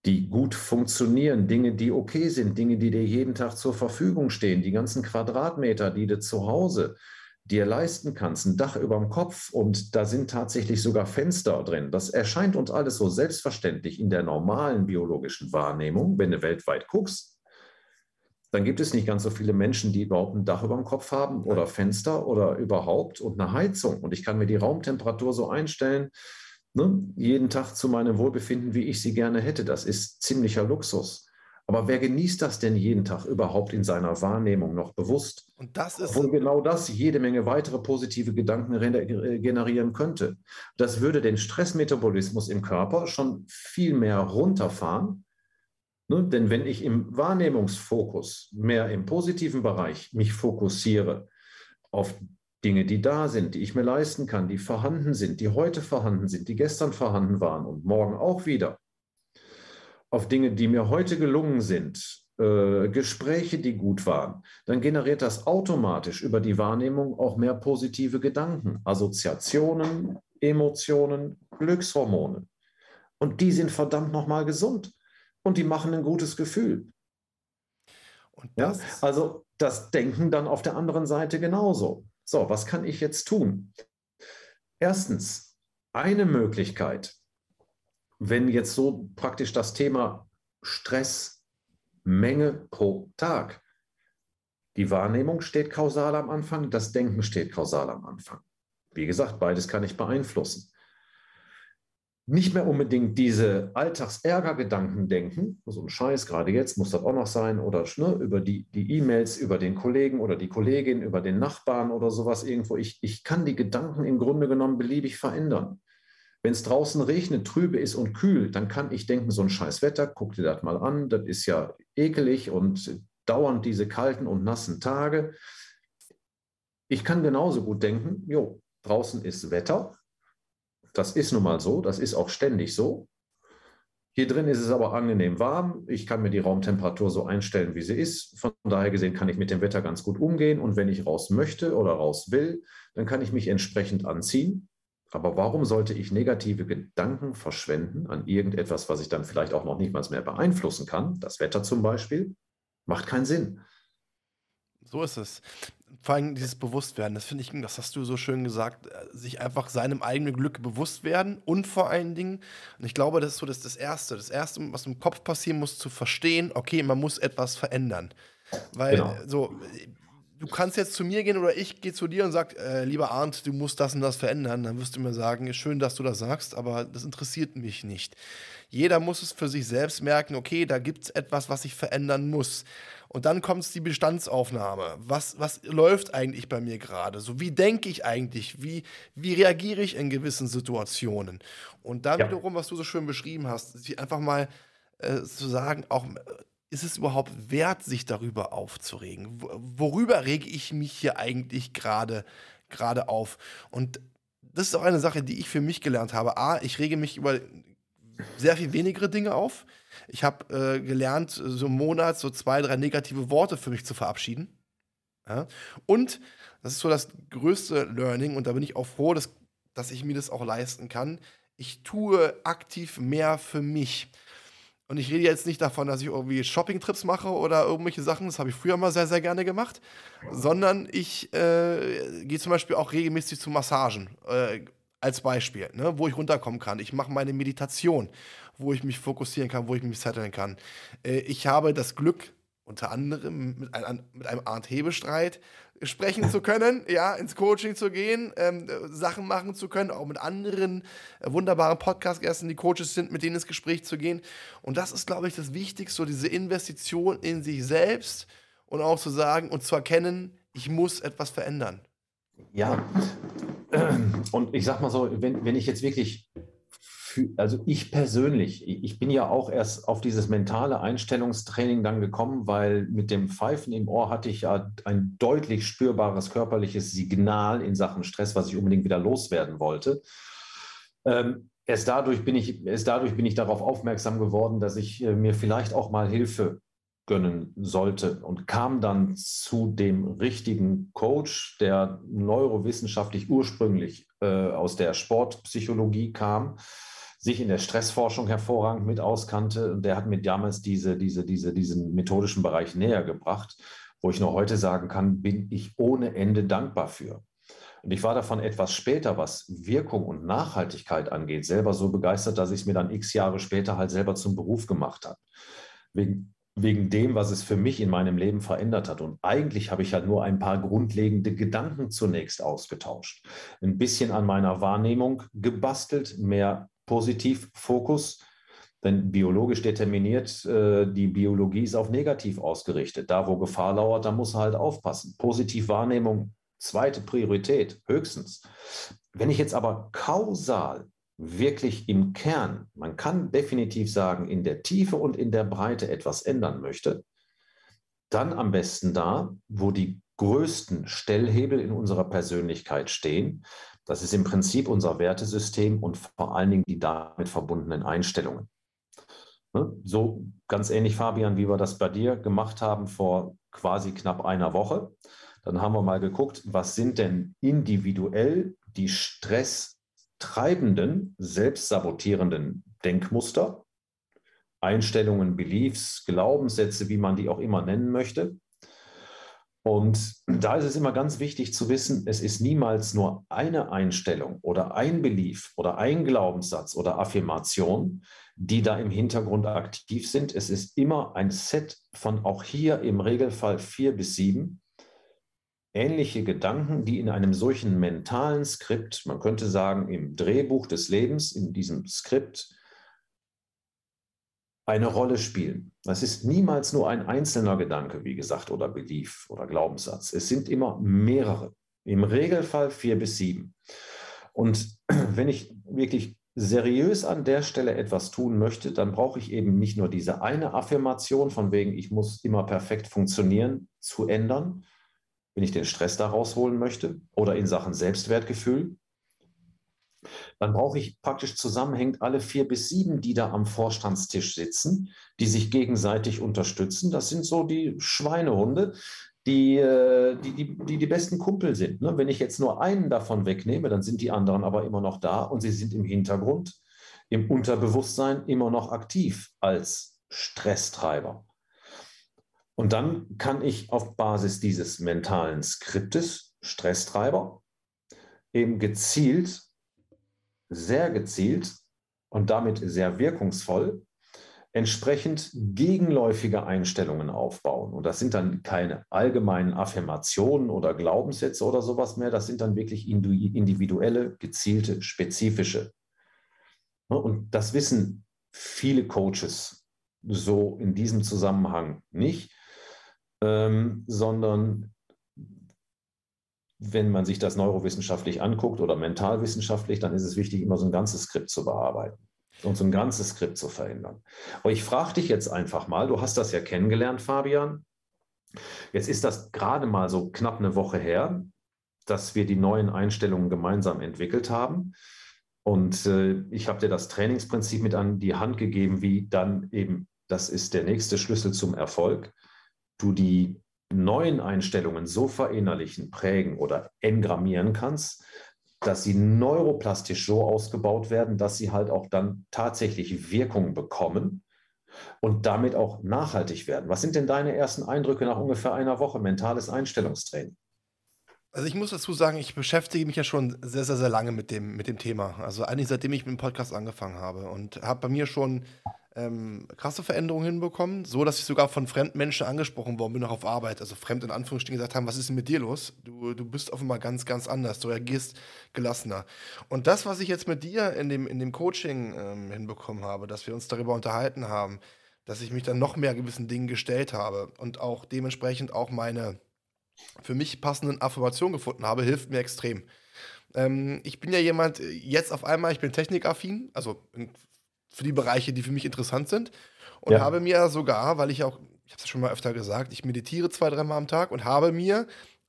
die gut funktionieren, Dinge, die okay sind, Dinge, die dir jeden Tag zur Verfügung stehen, die ganzen Quadratmeter, die du zu Hause dir leisten kannst, ein Dach über dem Kopf und da sind tatsächlich sogar Fenster drin. Das erscheint uns alles so selbstverständlich in der normalen biologischen Wahrnehmung, wenn du weltweit guckst. Dann gibt es nicht ganz so viele Menschen, die überhaupt ein Dach über dem Kopf haben oder Fenster oder überhaupt und eine Heizung. Und ich kann mir die Raumtemperatur so einstellen, ne, jeden Tag zu meinem Wohlbefinden, wie ich sie gerne hätte. Das ist ziemlicher Luxus. Aber wer genießt das denn jeden Tag überhaupt in seiner Wahrnehmung noch bewusst? Und das ist. Obwohl genau das jede Menge weitere positive Gedanken äh, generieren könnte. Das würde den Stressmetabolismus im Körper schon viel mehr runterfahren. Ne? Denn wenn ich im Wahrnehmungsfokus mehr im positiven Bereich mich fokussiere auf Dinge, die da sind, die ich mir leisten kann, die vorhanden sind, die heute vorhanden sind, die gestern vorhanden waren und morgen auch wieder. Auf Dinge, die mir heute gelungen sind, äh, Gespräche, die gut waren, dann generiert das automatisch über die Wahrnehmung auch mehr positive Gedanken, Assoziationen, Emotionen, Glückshormone. Und die sind verdammt nochmal gesund und die machen ein gutes Gefühl. ja? Also das Denken dann auf der anderen Seite genauso. So, was kann ich jetzt tun? Erstens, eine Möglichkeit, wenn jetzt so praktisch das Thema Stress, Menge pro Tag, die Wahrnehmung steht kausal am Anfang, das Denken steht kausal am Anfang. Wie gesagt, beides kann ich beeinflussen nicht mehr unbedingt diese Alltagsärgergedanken denken, so ein Scheiß, gerade jetzt muss das auch noch sein, oder ne, über die E-Mails, über den Kollegen oder die Kollegin, über den Nachbarn oder sowas irgendwo. Ich, ich kann die Gedanken im Grunde genommen beliebig verändern. Wenn es draußen regnet, trübe ist und kühl, dann kann ich denken, so ein scheiß Wetter, guck dir das mal an, das ist ja ekelig und dauernd diese kalten und nassen Tage. Ich kann genauso gut denken, jo, draußen ist Wetter, das ist nun mal so, das ist auch ständig so. Hier drin ist es aber angenehm warm. Ich kann mir die Raumtemperatur so einstellen, wie sie ist. Von daher gesehen kann ich mit dem Wetter ganz gut umgehen. Und wenn ich raus möchte oder raus will, dann kann ich mich entsprechend anziehen. Aber warum sollte ich negative Gedanken verschwenden an irgendetwas, was ich dann vielleicht auch noch nicht mal mehr beeinflussen kann? Das Wetter zum Beispiel. Macht keinen Sinn. So ist es vor allem dieses Bewusstwerden, das finde ich, das hast du so schön gesagt, äh, sich einfach seinem eigenen Glück bewusst werden und vor allen Dingen, und ich glaube, das ist so das, das Erste, das Erste, was im Kopf passieren muss, zu verstehen, okay, man muss etwas verändern. Weil genau. so, du kannst jetzt zu mir gehen oder ich gehe zu dir und sag, äh, lieber Arndt, du musst das und das verändern, dann wirst du mir sagen, schön, dass du das sagst, aber das interessiert mich nicht. Jeder muss es für sich selbst merken, okay, da gibt es etwas, was ich verändern muss. Und dann kommt die Bestandsaufnahme. Was, was läuft eigentlich bei mir gerade? So, wie denke ich eigentlich? Wie, wie reagiere ich in gewissen Situationen? Und dann ja. wiederum, was du so schön beschrieben hast, sich einfach mal äh, zu sagen, auch ist es überhaupt wert, sich darüber aufzuregen? Worüber rege ich mich hier eigentlich gerade gerade auf? Und das ist auch eine Sache, die ich für mich gelernt habe. A, ich rege mich über sehr viel wenigere Dinge auf. Ich habe äh, gelernt, so im Monat so zwei, drei negative Worte für mich zu verabschieden. Ja? Und das ist so das größte Learning und da bin ich auch froh, dass, dass ich mir das auch leisten kann. Ich tue aktiv mehr für mich. Und ich rede jetzt nicht davon, dass ich irgendwie Shopping-Trips mache oder irgendwelche Sachen, das habe ich früher mal sehr, sehr gerne gemacht, sondern ich äh, gehe zum Beispiel auch regelmäßig zu Massagen. Äh, als Beispiel, ne, wo ich runterkommen kann. Ich mache meine Meditation, wo ich mich fokussieren kann, wo ich mich zetteln kann. Äh, ich habe das Glück, unter anderem mit, ein, mit einem Art Hebestreit sprechen zu können, ja, ins Coaching zu gehen, ähm, Sachen machen zu können, auch mit anderen äh, wunderbaren Podcast-Gästen, die Coaches sind, mit denen ins Gespräch zu gehen. Und das ist, glaube ich, das Wichtigste, so diese Investition in sich selbst und auch zu sagen und zu erkennen, ich muss etwas verändern. Ja, und ich sag mal so, wenn, wenn ich jetzt wirklich für, also ich persönlich, ich bin ja auch erst auf dieses mentale Einstellungstraining dann gekommen, weil mit dem Pfeifen im Ohr hatte ich ja ein deutlich spürbares körperliches Signal in Sachen Stress, was ich unbedingt wieder loswerden wollte. Ähm, erst, dadurch bin ich, erst dadurch bin ich darauf aufmerksam geworden, dass ich äh, mir vielleicht auch mal Hilfe gönnen sollte und kam dann zu dem richtigen Coach, der neurowissenschaftlich ursprünglich äh, aus der Sportpsychologie kam, sich in der Stressforschung hervorragend mit auskannte und der hat mir damals diese, diese, diese, diesen methodischen Bereich näher gebracht, wo ich noch heute sagen kann, bin ich ohne Ende dankbar für. Und ich war davon etwas später, was Wirkung und Nachhaltigkeit angeht, selber so begeistert, dass ich es mir dann x Jahre später halt selber zum Beruf gemacht habe. Wegen wegen dem, was es für mich in meinem Leben verändert hat. Und eigentlich habe ich halt nur ein paar grundlegende Gedanken zunächst ausgetauscht. Ein bisschen an meiner Wahrnehmung gebastelt, mehr Positivfokus. Denn biologisch determiniert, äh, die Biologie ist auf negativ ausgerichtet. Da, wo Gefahr lauert, da muss er halt aufpassen. Positivwahrnehmung, zweite Priorität, höchstens. Wenn ich jetzt aber kausal wirklich im Kern, man kann definitiv sagen, in der Tiefe und in der Breite etwas ändern möchte, dann am besten da, wo die größten Stellhebel in unserer Persönlichkeit stehen. Das ist im Prinzip unser Wertesystem und vor allen Dingen die damit verbundenen Einstellungen. Ne? So ganz ähnlich, Fabian, wie wir das bei dir gemacht haben vor quasi knapp einer Woche. Dann haben wir mal geguckt, was sind denn individuell die Stress- treibenden, selbstsabotierenden Denkmuster, Einstellungen, Beliefs, Glaubenssätze, wie man die auch immer nennen möchte. Und da ist es immer ganz wichtig zu wissen, es ist niemals nur eine Einstellung oder ein Belief oder ein Glaubenssatz oder Affirmation, die da im Hintergrund aktiv sind. Es ist immer ein Set von auch hier im Regelfall vier bis sieben ähnliche Gedanken, die in einem solchen mentalen Skript, man könnte sagen im Drehbuch des Lebens, in diesem Skript, eine Rolle spielen. Das ist niemals nur ein einzelner Gedanke, wie gesagt, oder Belief oder Glaubenssatz. Es sind immer mehrere, im Regelfall vier bis sieben. Und wenn ich wirklich seriös an der Stelle etwas tun möchte, dann brauche ich eben nicht nur diese eine Affirmation von wegen, ich muss immer perfekt funktionieren, zu ändern, wenn ich den Stress da rausholen möchte oder in Sachen Selbstwertgefühl, dann brauche ich praktisch zusammenhängend alle vier bis sieben, die da am Vorstandstisch sitzen, die sich gegenseitig unterstützen. Das sind so die Schweinehunde, die äh, die, die, die, die besten Kumpel sind. Ne? Wenn ich jetzt nur einen davon wegnehme, dann sind die anderen aber immer noch da und sie sind im Hintergrund, im Unterbewusstsein immer noch aktiv als Stresstreiber. Und dann kann ich auf Basis dieses mentalen Skriptes, Stresstreiber, eben gezielt, sehr gezielt und damit sehr wirkungsvoll entsprechend gegenläufige Einstellungen aufbauen. Und das sind dann keine allgemeinen Affirmationen oder Glaubenssätze oder sowas mehr, das sind dann wirklich individuelle, gezielte, spezifische. Und das wissen viele Coaches so in diesem Zusammenhang nicht ähm, sondern wenn man sich das neurowissenschaftlich anguckt oder mentalwissenschaftlich, dann ist es wichtig, immer so ein ganzes Skript zu bearbeiten und so ein ganzes Skript zu verändern. Aber ich frage dich jetzt einfach mal, du hast das ja kennengelernt, Fabian. Jetzt ist das gerade mal so knapp eine Woche her, dass wir die neuen Einstellungen gemeinsam entwickelt haben. Und äh, ich habe dir das Trainingsprinzip mit an die Hand gegeben, wie dann eben, das ist der nächste Schlüssel zum Erfolg, du die neuen Einstellungen so verinnerlichen, prägen oder engrammieren kannst, dass sie neuroplastisch so ausgebaut werden, dass sie halt auch dann tatsächlich Wirkung bekommen und damit auch nachhaltig werden. Was sind denn deine ersten Eindrücke nach ungefähr einer Woche mentales Einstellungstraining? Also ich muss dazu sagen, ich beschäftige mich ja schon sehr, sehr, sehr lange mit dem, mit dem Thema. Also eigentlich seitdem ich mit dem Podcast angefangen habe und habe bei mir schon ähm, krasse Veränderungen hinbekommen, so dass ich sogar von fremden Menschen angesprochen worden bin, auch auf Arbeit. Also fremd in Anführungsstrichen gesagt haben, was ist denn mit dir los? Du, du bist offenbar ganz, ganz anders, du reagierst gelassener. Und das, was ich jetzt mit dir in dem, in dem Coaching ähm, hinbekommen habe, dass wir uns darüber unterhalten haben, dass ich mich dann noch mehr gewissen Dingen gestellt habe und auch dementsprechend auch meine für mich passenden Affirmationen gefunden habe, hilft mir extrem. Ähm, ich bin ja jemand, äh, jetzt auf einmal, ich bin technikaffin, also für die Bereiche, die für mich interessant sind. Und ja. habe mir sogar, weil ich auch, ich habe es schon mal öfter gesagt, ich meditiere zwei, dreimal am Tag und habe mir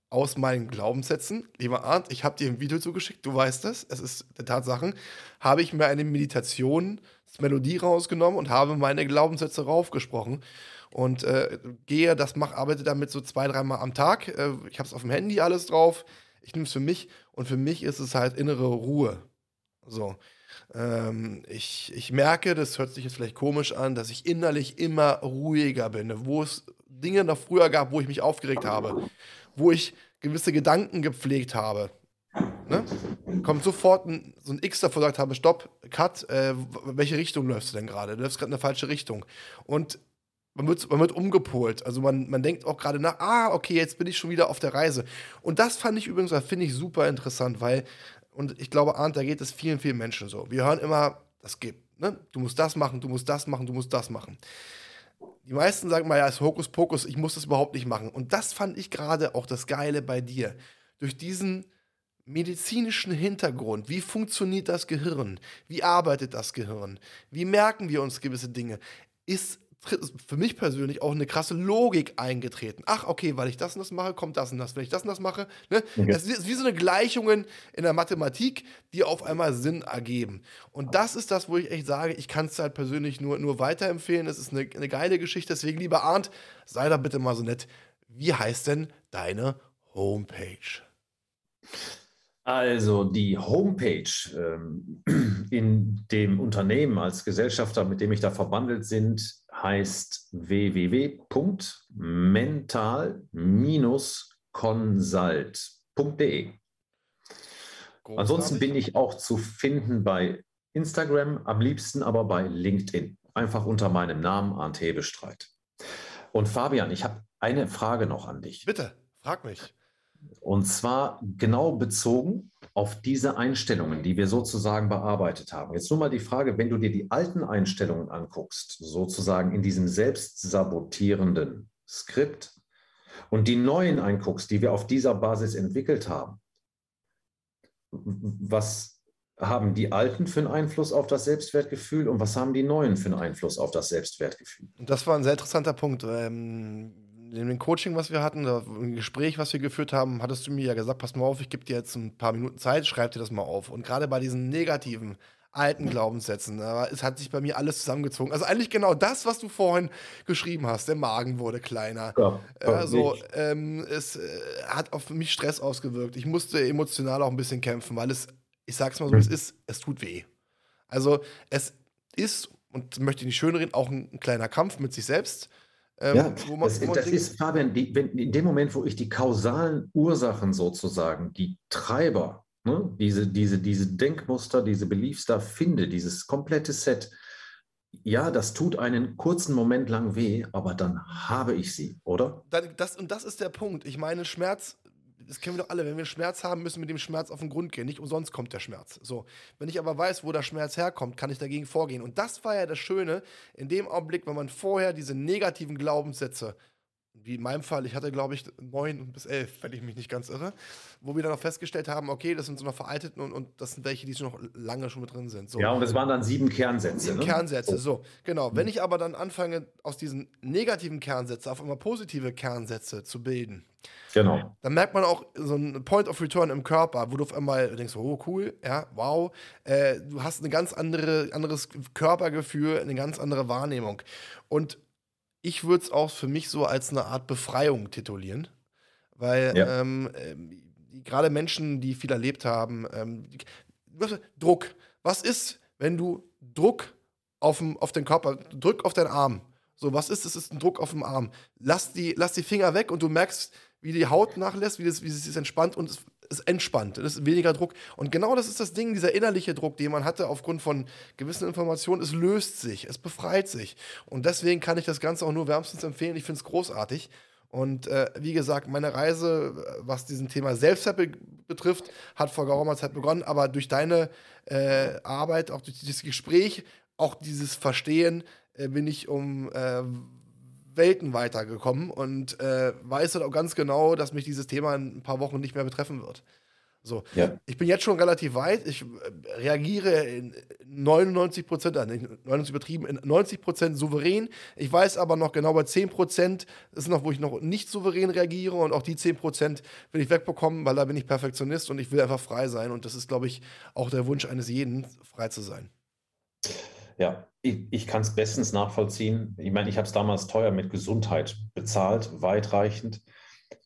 aus meinen Glaubenssätzen, lieber Arndt, ich habe dir ein Video zugeschickt, du weißt es, es ist der Tatsachen, habe ich mir eine Meditation, Melodie rausgenommen und habe meine Glaubenssätze raufgesprochen und äh, gehe, das mach, arbeite damit so zwei, dreimal am Tag. Äh, ich habe es auf dem Handy alles drauf. Ich nehme es für mich und für mich ist es halt innere Ruhe. So. Ähm, ich, ich merke, das hört sich jetzt vielleicht komisch an, dass ich innerlich immer ruhiger bin. Wo es Dinge noch früher gab, wo ich mich aufgeregt habe, wo ich gewisse Gedanken gepflegt habe. Ne? Kommt sofort ein, so ein X davor, sagt habe, stopp, Cut, äh, welche Richtung läufst du denn gerade? Du läufst gerade in eine falsche Richtung. Und man wird, man wird umgepolt. Also man, man denkt auch gerade nach, ah, okay, jetzt bin ich schon wieder auf der Reise. Und das fand ich übrigens, finde ich super interessant, weil, und ich glaube, Arndt, da geht es vielen, vielen Menschen so. Wir hören immer, das gibt, ne? Du musst das machen, du musst das machen, du musst das machen. Die meisten sagen mal, ja, ist Hokuspokus, ich muss das überhaupt nicht machen. Und das fand ich gerade auch das Geile bei dir. Durch diesen medizinischen Hintergrund, wie funktioniert das Gehirn, wie arbeitet das Gehirn, wie merken wir uns gewisse Dinge, ist für mich persönlich auch eine krasse Logik eingetreten. Ach, okay, weil ich das und das mache, kommt das und das. Wenn ich das und das mache, ne? Okay. Es ist wie so eine Gleichungen in der Mathematik, die auf einmal Sinn ergeben. Und das ist das, wo ich echt sage, ich kann es halt persönlich nur, nur weiterempfehlen. Es ist eine, eine geile Geschichte. Deswegen, lieber Arndt, sei da bitte mal so nett. Wie heißt denn deine Homepage? Also die Homepage ähm, in dem Unternehmen als Gesellschafter, mit dem ich da verbandelt sind, heißt www.mental-consult.de. Ansonsten bin ich auch zu finden bei Instagram, am liebsten aber bei LinkedIn. Einfach unter meinem Namen Arndt Hebestreit. Und Fabian, ich habe eine Frage noch an dich. Bitte, frag mich. Und zwar genau bezogen auf diese Einstellungen, die wir sozusagen bearbeitet haben. Jetzt nur mal die Frage, wenn du dir die alten Einstellungen anguckst, sozusagen in diesem selbstsabotierenden Skript und die neuen einguckst, die wir auf dieser Basis entwickelt haben, was haben die Alten für einen Einfluss auf das Selbstwertgefühl und was haben die Neuen für einen Einfluss auf das Selbstwertgefühl? Das war ein sehr interessanter Punkt. Ähm in dem Coaching, was wir hatten, im Gespräch, was wir geführt haben, hattest du mir ja gesagt, pass mal auf, ich gebe dir jetzt ein paar Minuten Zeit, schreib dir das mal auf. Und gerade bei diesen negativen, alten Glaubenssätzen, da es hat sich bei mir alles zusammengezogen. Also eigentlich genau das, was du vorhin geschrieben hast. Der Magen wurde kleiner. Ja, also ähm, es äh, hat auf mich Stress ausgewirkt. Ich musste emotional auch ein bisschen kämpfen, weil es, ich sag's mal so, es ist, es tut weh. Also es ist, und möchte ich nicht schönreden, auch ein, ein kleiner Kampf mit sich selbst. Ähm, ja, man, das, das ist, Fabian, die, wenn, in dem Moment, wo ich die kausalen Ursachen sozusagen, die Treiber, ne, diese, diese, diese Denkmuster, diese Beliefs da finde, dieses komplette Set, ja, das tut einen kurzen Moment lang weh, aber dann habe ich sie, oder? Das, und das ist der Punkt. Ich meine, Schmerz das kennen wir doch alle, wenn wir Schmerz haben, müssen wir dem Schmerz auf den Grund gehen. Nicht umsonst kommt der Schmerz. So. Wenn ich aber weiß, wo der Schmerz herkommt, kann ich dagegen vorgehen. Und das war ja das Schöne, in dem Augenblick, wenn man vorher diese negativen Glaubenssätze wie in meinem Fall, ich hatte, glaube ich, neun bis elf, wenn ich mich nicht ganz irre, wo wir dann auch festgestellt haben, okay, das sind so noch veralteten und, und das sind welche, die schon noch lange schon mit drin sind. So. Ja, und es waren dann sieben Kernsätze. Sieben ne? Kernsätze, so, genau. Wenn ich aber dann anfange, aus diesen negativen Kernsätzen auf einmal positive Kernsätze zu bilden, Genau. Dann merkt man auch so ein Point of Return im Körper, wo du auf einmal denkst, oh cool, ja, wow. Äh, du hast ein ganz andere, anderes Körpergefühl, eine ganz andere Wahrnehmung. Und ich würde es auch für mich so als eine Art Befreiung titulieren. Weil ja. ähm, äh, gerade Menschen, die viel erlebt haben, ähm, Druck. Was ist, wenn du Druck auf, auf den Körper, Druck auf deinen Arm. So, was ist? Es ist ein Druck auf dem Arm. Lass die, lass die Finger weg und du merkst, wie die Haut nachlässt, wie, das, wie es sich entspannt und es ist entspannt. Es ist weniger Druck. Und genau das ist das Ding, dieser innerliche Druck, den man hatte aufgrund von gewissen Informationen. Es löst sich, es befreit sich. Und deswegen kann ich das Ganze auch nur wärmstens empfehlen. Ich finde es großartig. Und äh, wie gesagt, meine Reise, was diesen Thema Selbstwert betrifft, hat vor geraumer Zeit begonnen. Aber durch deine äh, Arbeit, auch durch dieses Gespräch, auch dieses Verstehen, äh, bin ich um äh, Welten weitergekommen und äh, weiß halt auch ganz genau, dass mich dieses Thema in ein paar Wochen nicht mehr betreffen wird. So, ja. ich bin jetzt schon relativ weit. Ich äh, reagiere in 99 Prozent, äh, 99 übertrieben, in 90 Prozent souverän. Ich weiß aber noch genau bei 10 Prozent ist noch, wo ich noch nicht souverän reagiere und auch die 10 Prozent will ich wegbekommen, weil da bin ich Perfektionist und ich will einfach frei sein. Und das ist, glaube ich, auch der Wunsch eines jeden, frei zu sein. Ja, ich, ich kann es bestens nachvollziehen. Ich meine, ich habe es damals teuer mit Gesundheit bezahlt, weitreichend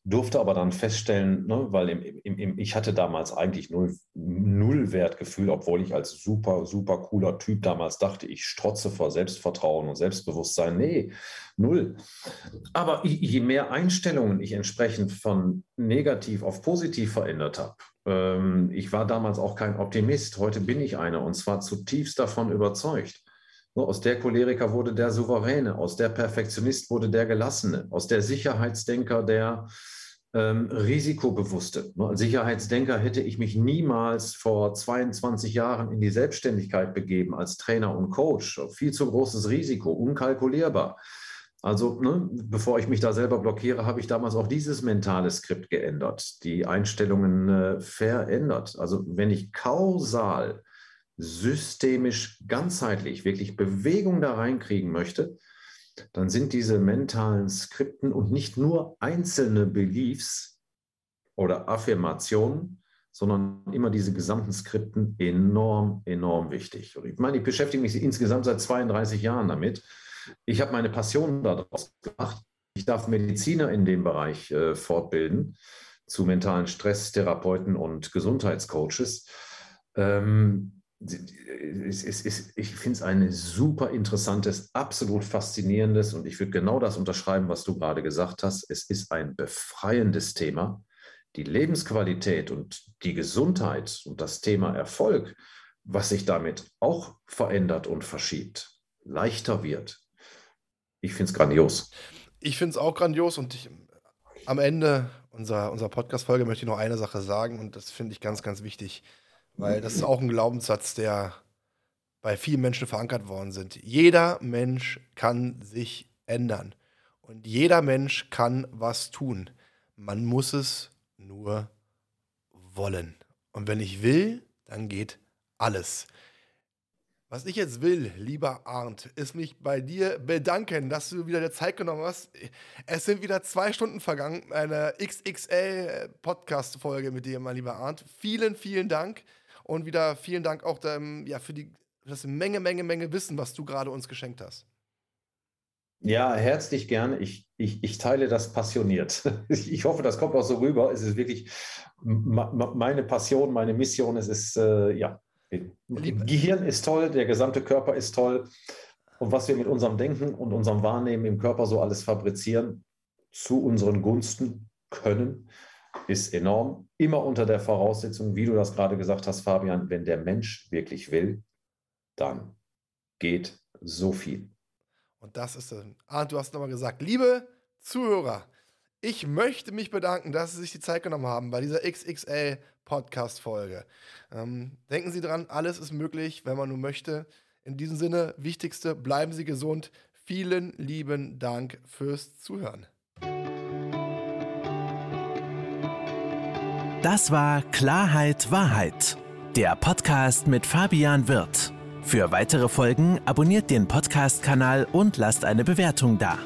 durfte aber dann feststellen, ne, weil im, im, im, ich hatte damals eigentlich null, null Wertgefühl, obwohl ich als super, super cooler Typ damals dachte, ich strotze vor Selbstvertrauen und Selbstbewusstsein. Nee, null. Aber je mehr Einstellungen ich entsprechend von negativ auf positiv verändert habe, ähm, ich war damals auch kein Optimist, heute bin ich einer und zwar zutiefst davon überzeugt. Aus der Choleriker wurde der Souveräne, aus der Perfektionist wurde der Gelassene, aus der Sicherheitsdenker der ähm, Risikobewusste. Als Sicherheitsdenker hätte ich mich niemals vor 22 Jahren in die Selbstständigkeit begeben als Trainer und Coach. Viel zu großes Risiko, unkalkulierbar. Also, ne, bevor ich mich da selber blockiere, habe ich damals auch dieses mentale Skript geändert, die Einstellungen äh, verändert. Also, wenn ich kausal systemisch, ganzheitlich wirklich Bewegung da reinkriegen möchte, dann sind diese mentalen Skripten und nicht nur einzelne Beliefs oder Affirmationen, sondern immer diese gesamten Skripten enorm, enorm wichtig. Und ich meine, ich beschäftige mich insgesamt seit 32 Jahren damit. Ich habe meine Passion daraus gemacht. Ich darf Mediziner in dem Bereich äh, fortbilden zu mentalen Stresstherapeuten und Gesundheitscoaches. Ähm, es ist, ich finde es ein super interessantes, absolut faszinierendes und ich würde genau das unterschreiben, was du gerade gesagt hast. Es ist ein befreiendes Thema. Die Lebensqualität und die Gesundheit und das Thema Erfolg, was sich damit auch verändert und verschiebt, leichter wird. Ich finde es grandios. Ich finde es auch grandios und ich, am Ende unserer, unserer Podcast-Folge möchte ich noch eine Sache sagen und das finde ich ganz, ganz wichtig. Weil das ist auch ein Glaubenssatz, der bei vielen Menschen verankert worden sind. Jeder Mensch kann sich ändern. Und jeder Mensch kann was tun. Man muss es nur wollen. Und wenn ich will, dann geht alles. Was ich jetzt will, lieber Arndt, ist mich bei dir bedanken, dass du wieder der Zeit genommen hast. Es sind wieder zwei Stunden vergangen, eine XXL-Podcast-Folge mit dir, mein lieber Arndt. Vielen, vielen Dank. Und wieder vielen Dank auch ähm, ja, für die, das Menge, Menge, Menge Wissen, was du gerade uns geschenkt hast. Ja, herzlich gerne. Ich, ich, ich teile das passioniert. Ich hoffe, das kommt auch so rüber. Es ist wirklich meine Passion, meine Mission. Es ist, äh, ja. Gehirn ist toll, der gesamte Körper ist toll. Und was wir mit unserem Denken und unserem Wahrnehmen im Körper so alles fabrizieren, zu unseren Gunsten können, ist enorm. Immer unter der Voraussetzung, wie du das gerade gesagt hast, Fabian, wenn der Mensch wirklich will, dann geht so viel. Und das ist, ah, du hast nochmal gesagt, liebe Zuhörer, ich möchte mich bedanken, dass Sie sich die Zeit genommen haben bei dieser XXL Podcast-Folge. Ähm, denken Sie dran, alles ist möglich, wenn man nur möchte. In diesem Sinne, wichtigste, bleiben Sie gesund. Vielen lieben Dank fürs Zuhören. Das war Klarheit Wahrheit, der Podcast mit Fabian Wirth. Für weitere Folgen abonniert den Podcast-Kanal und lasst eine Bewertung da.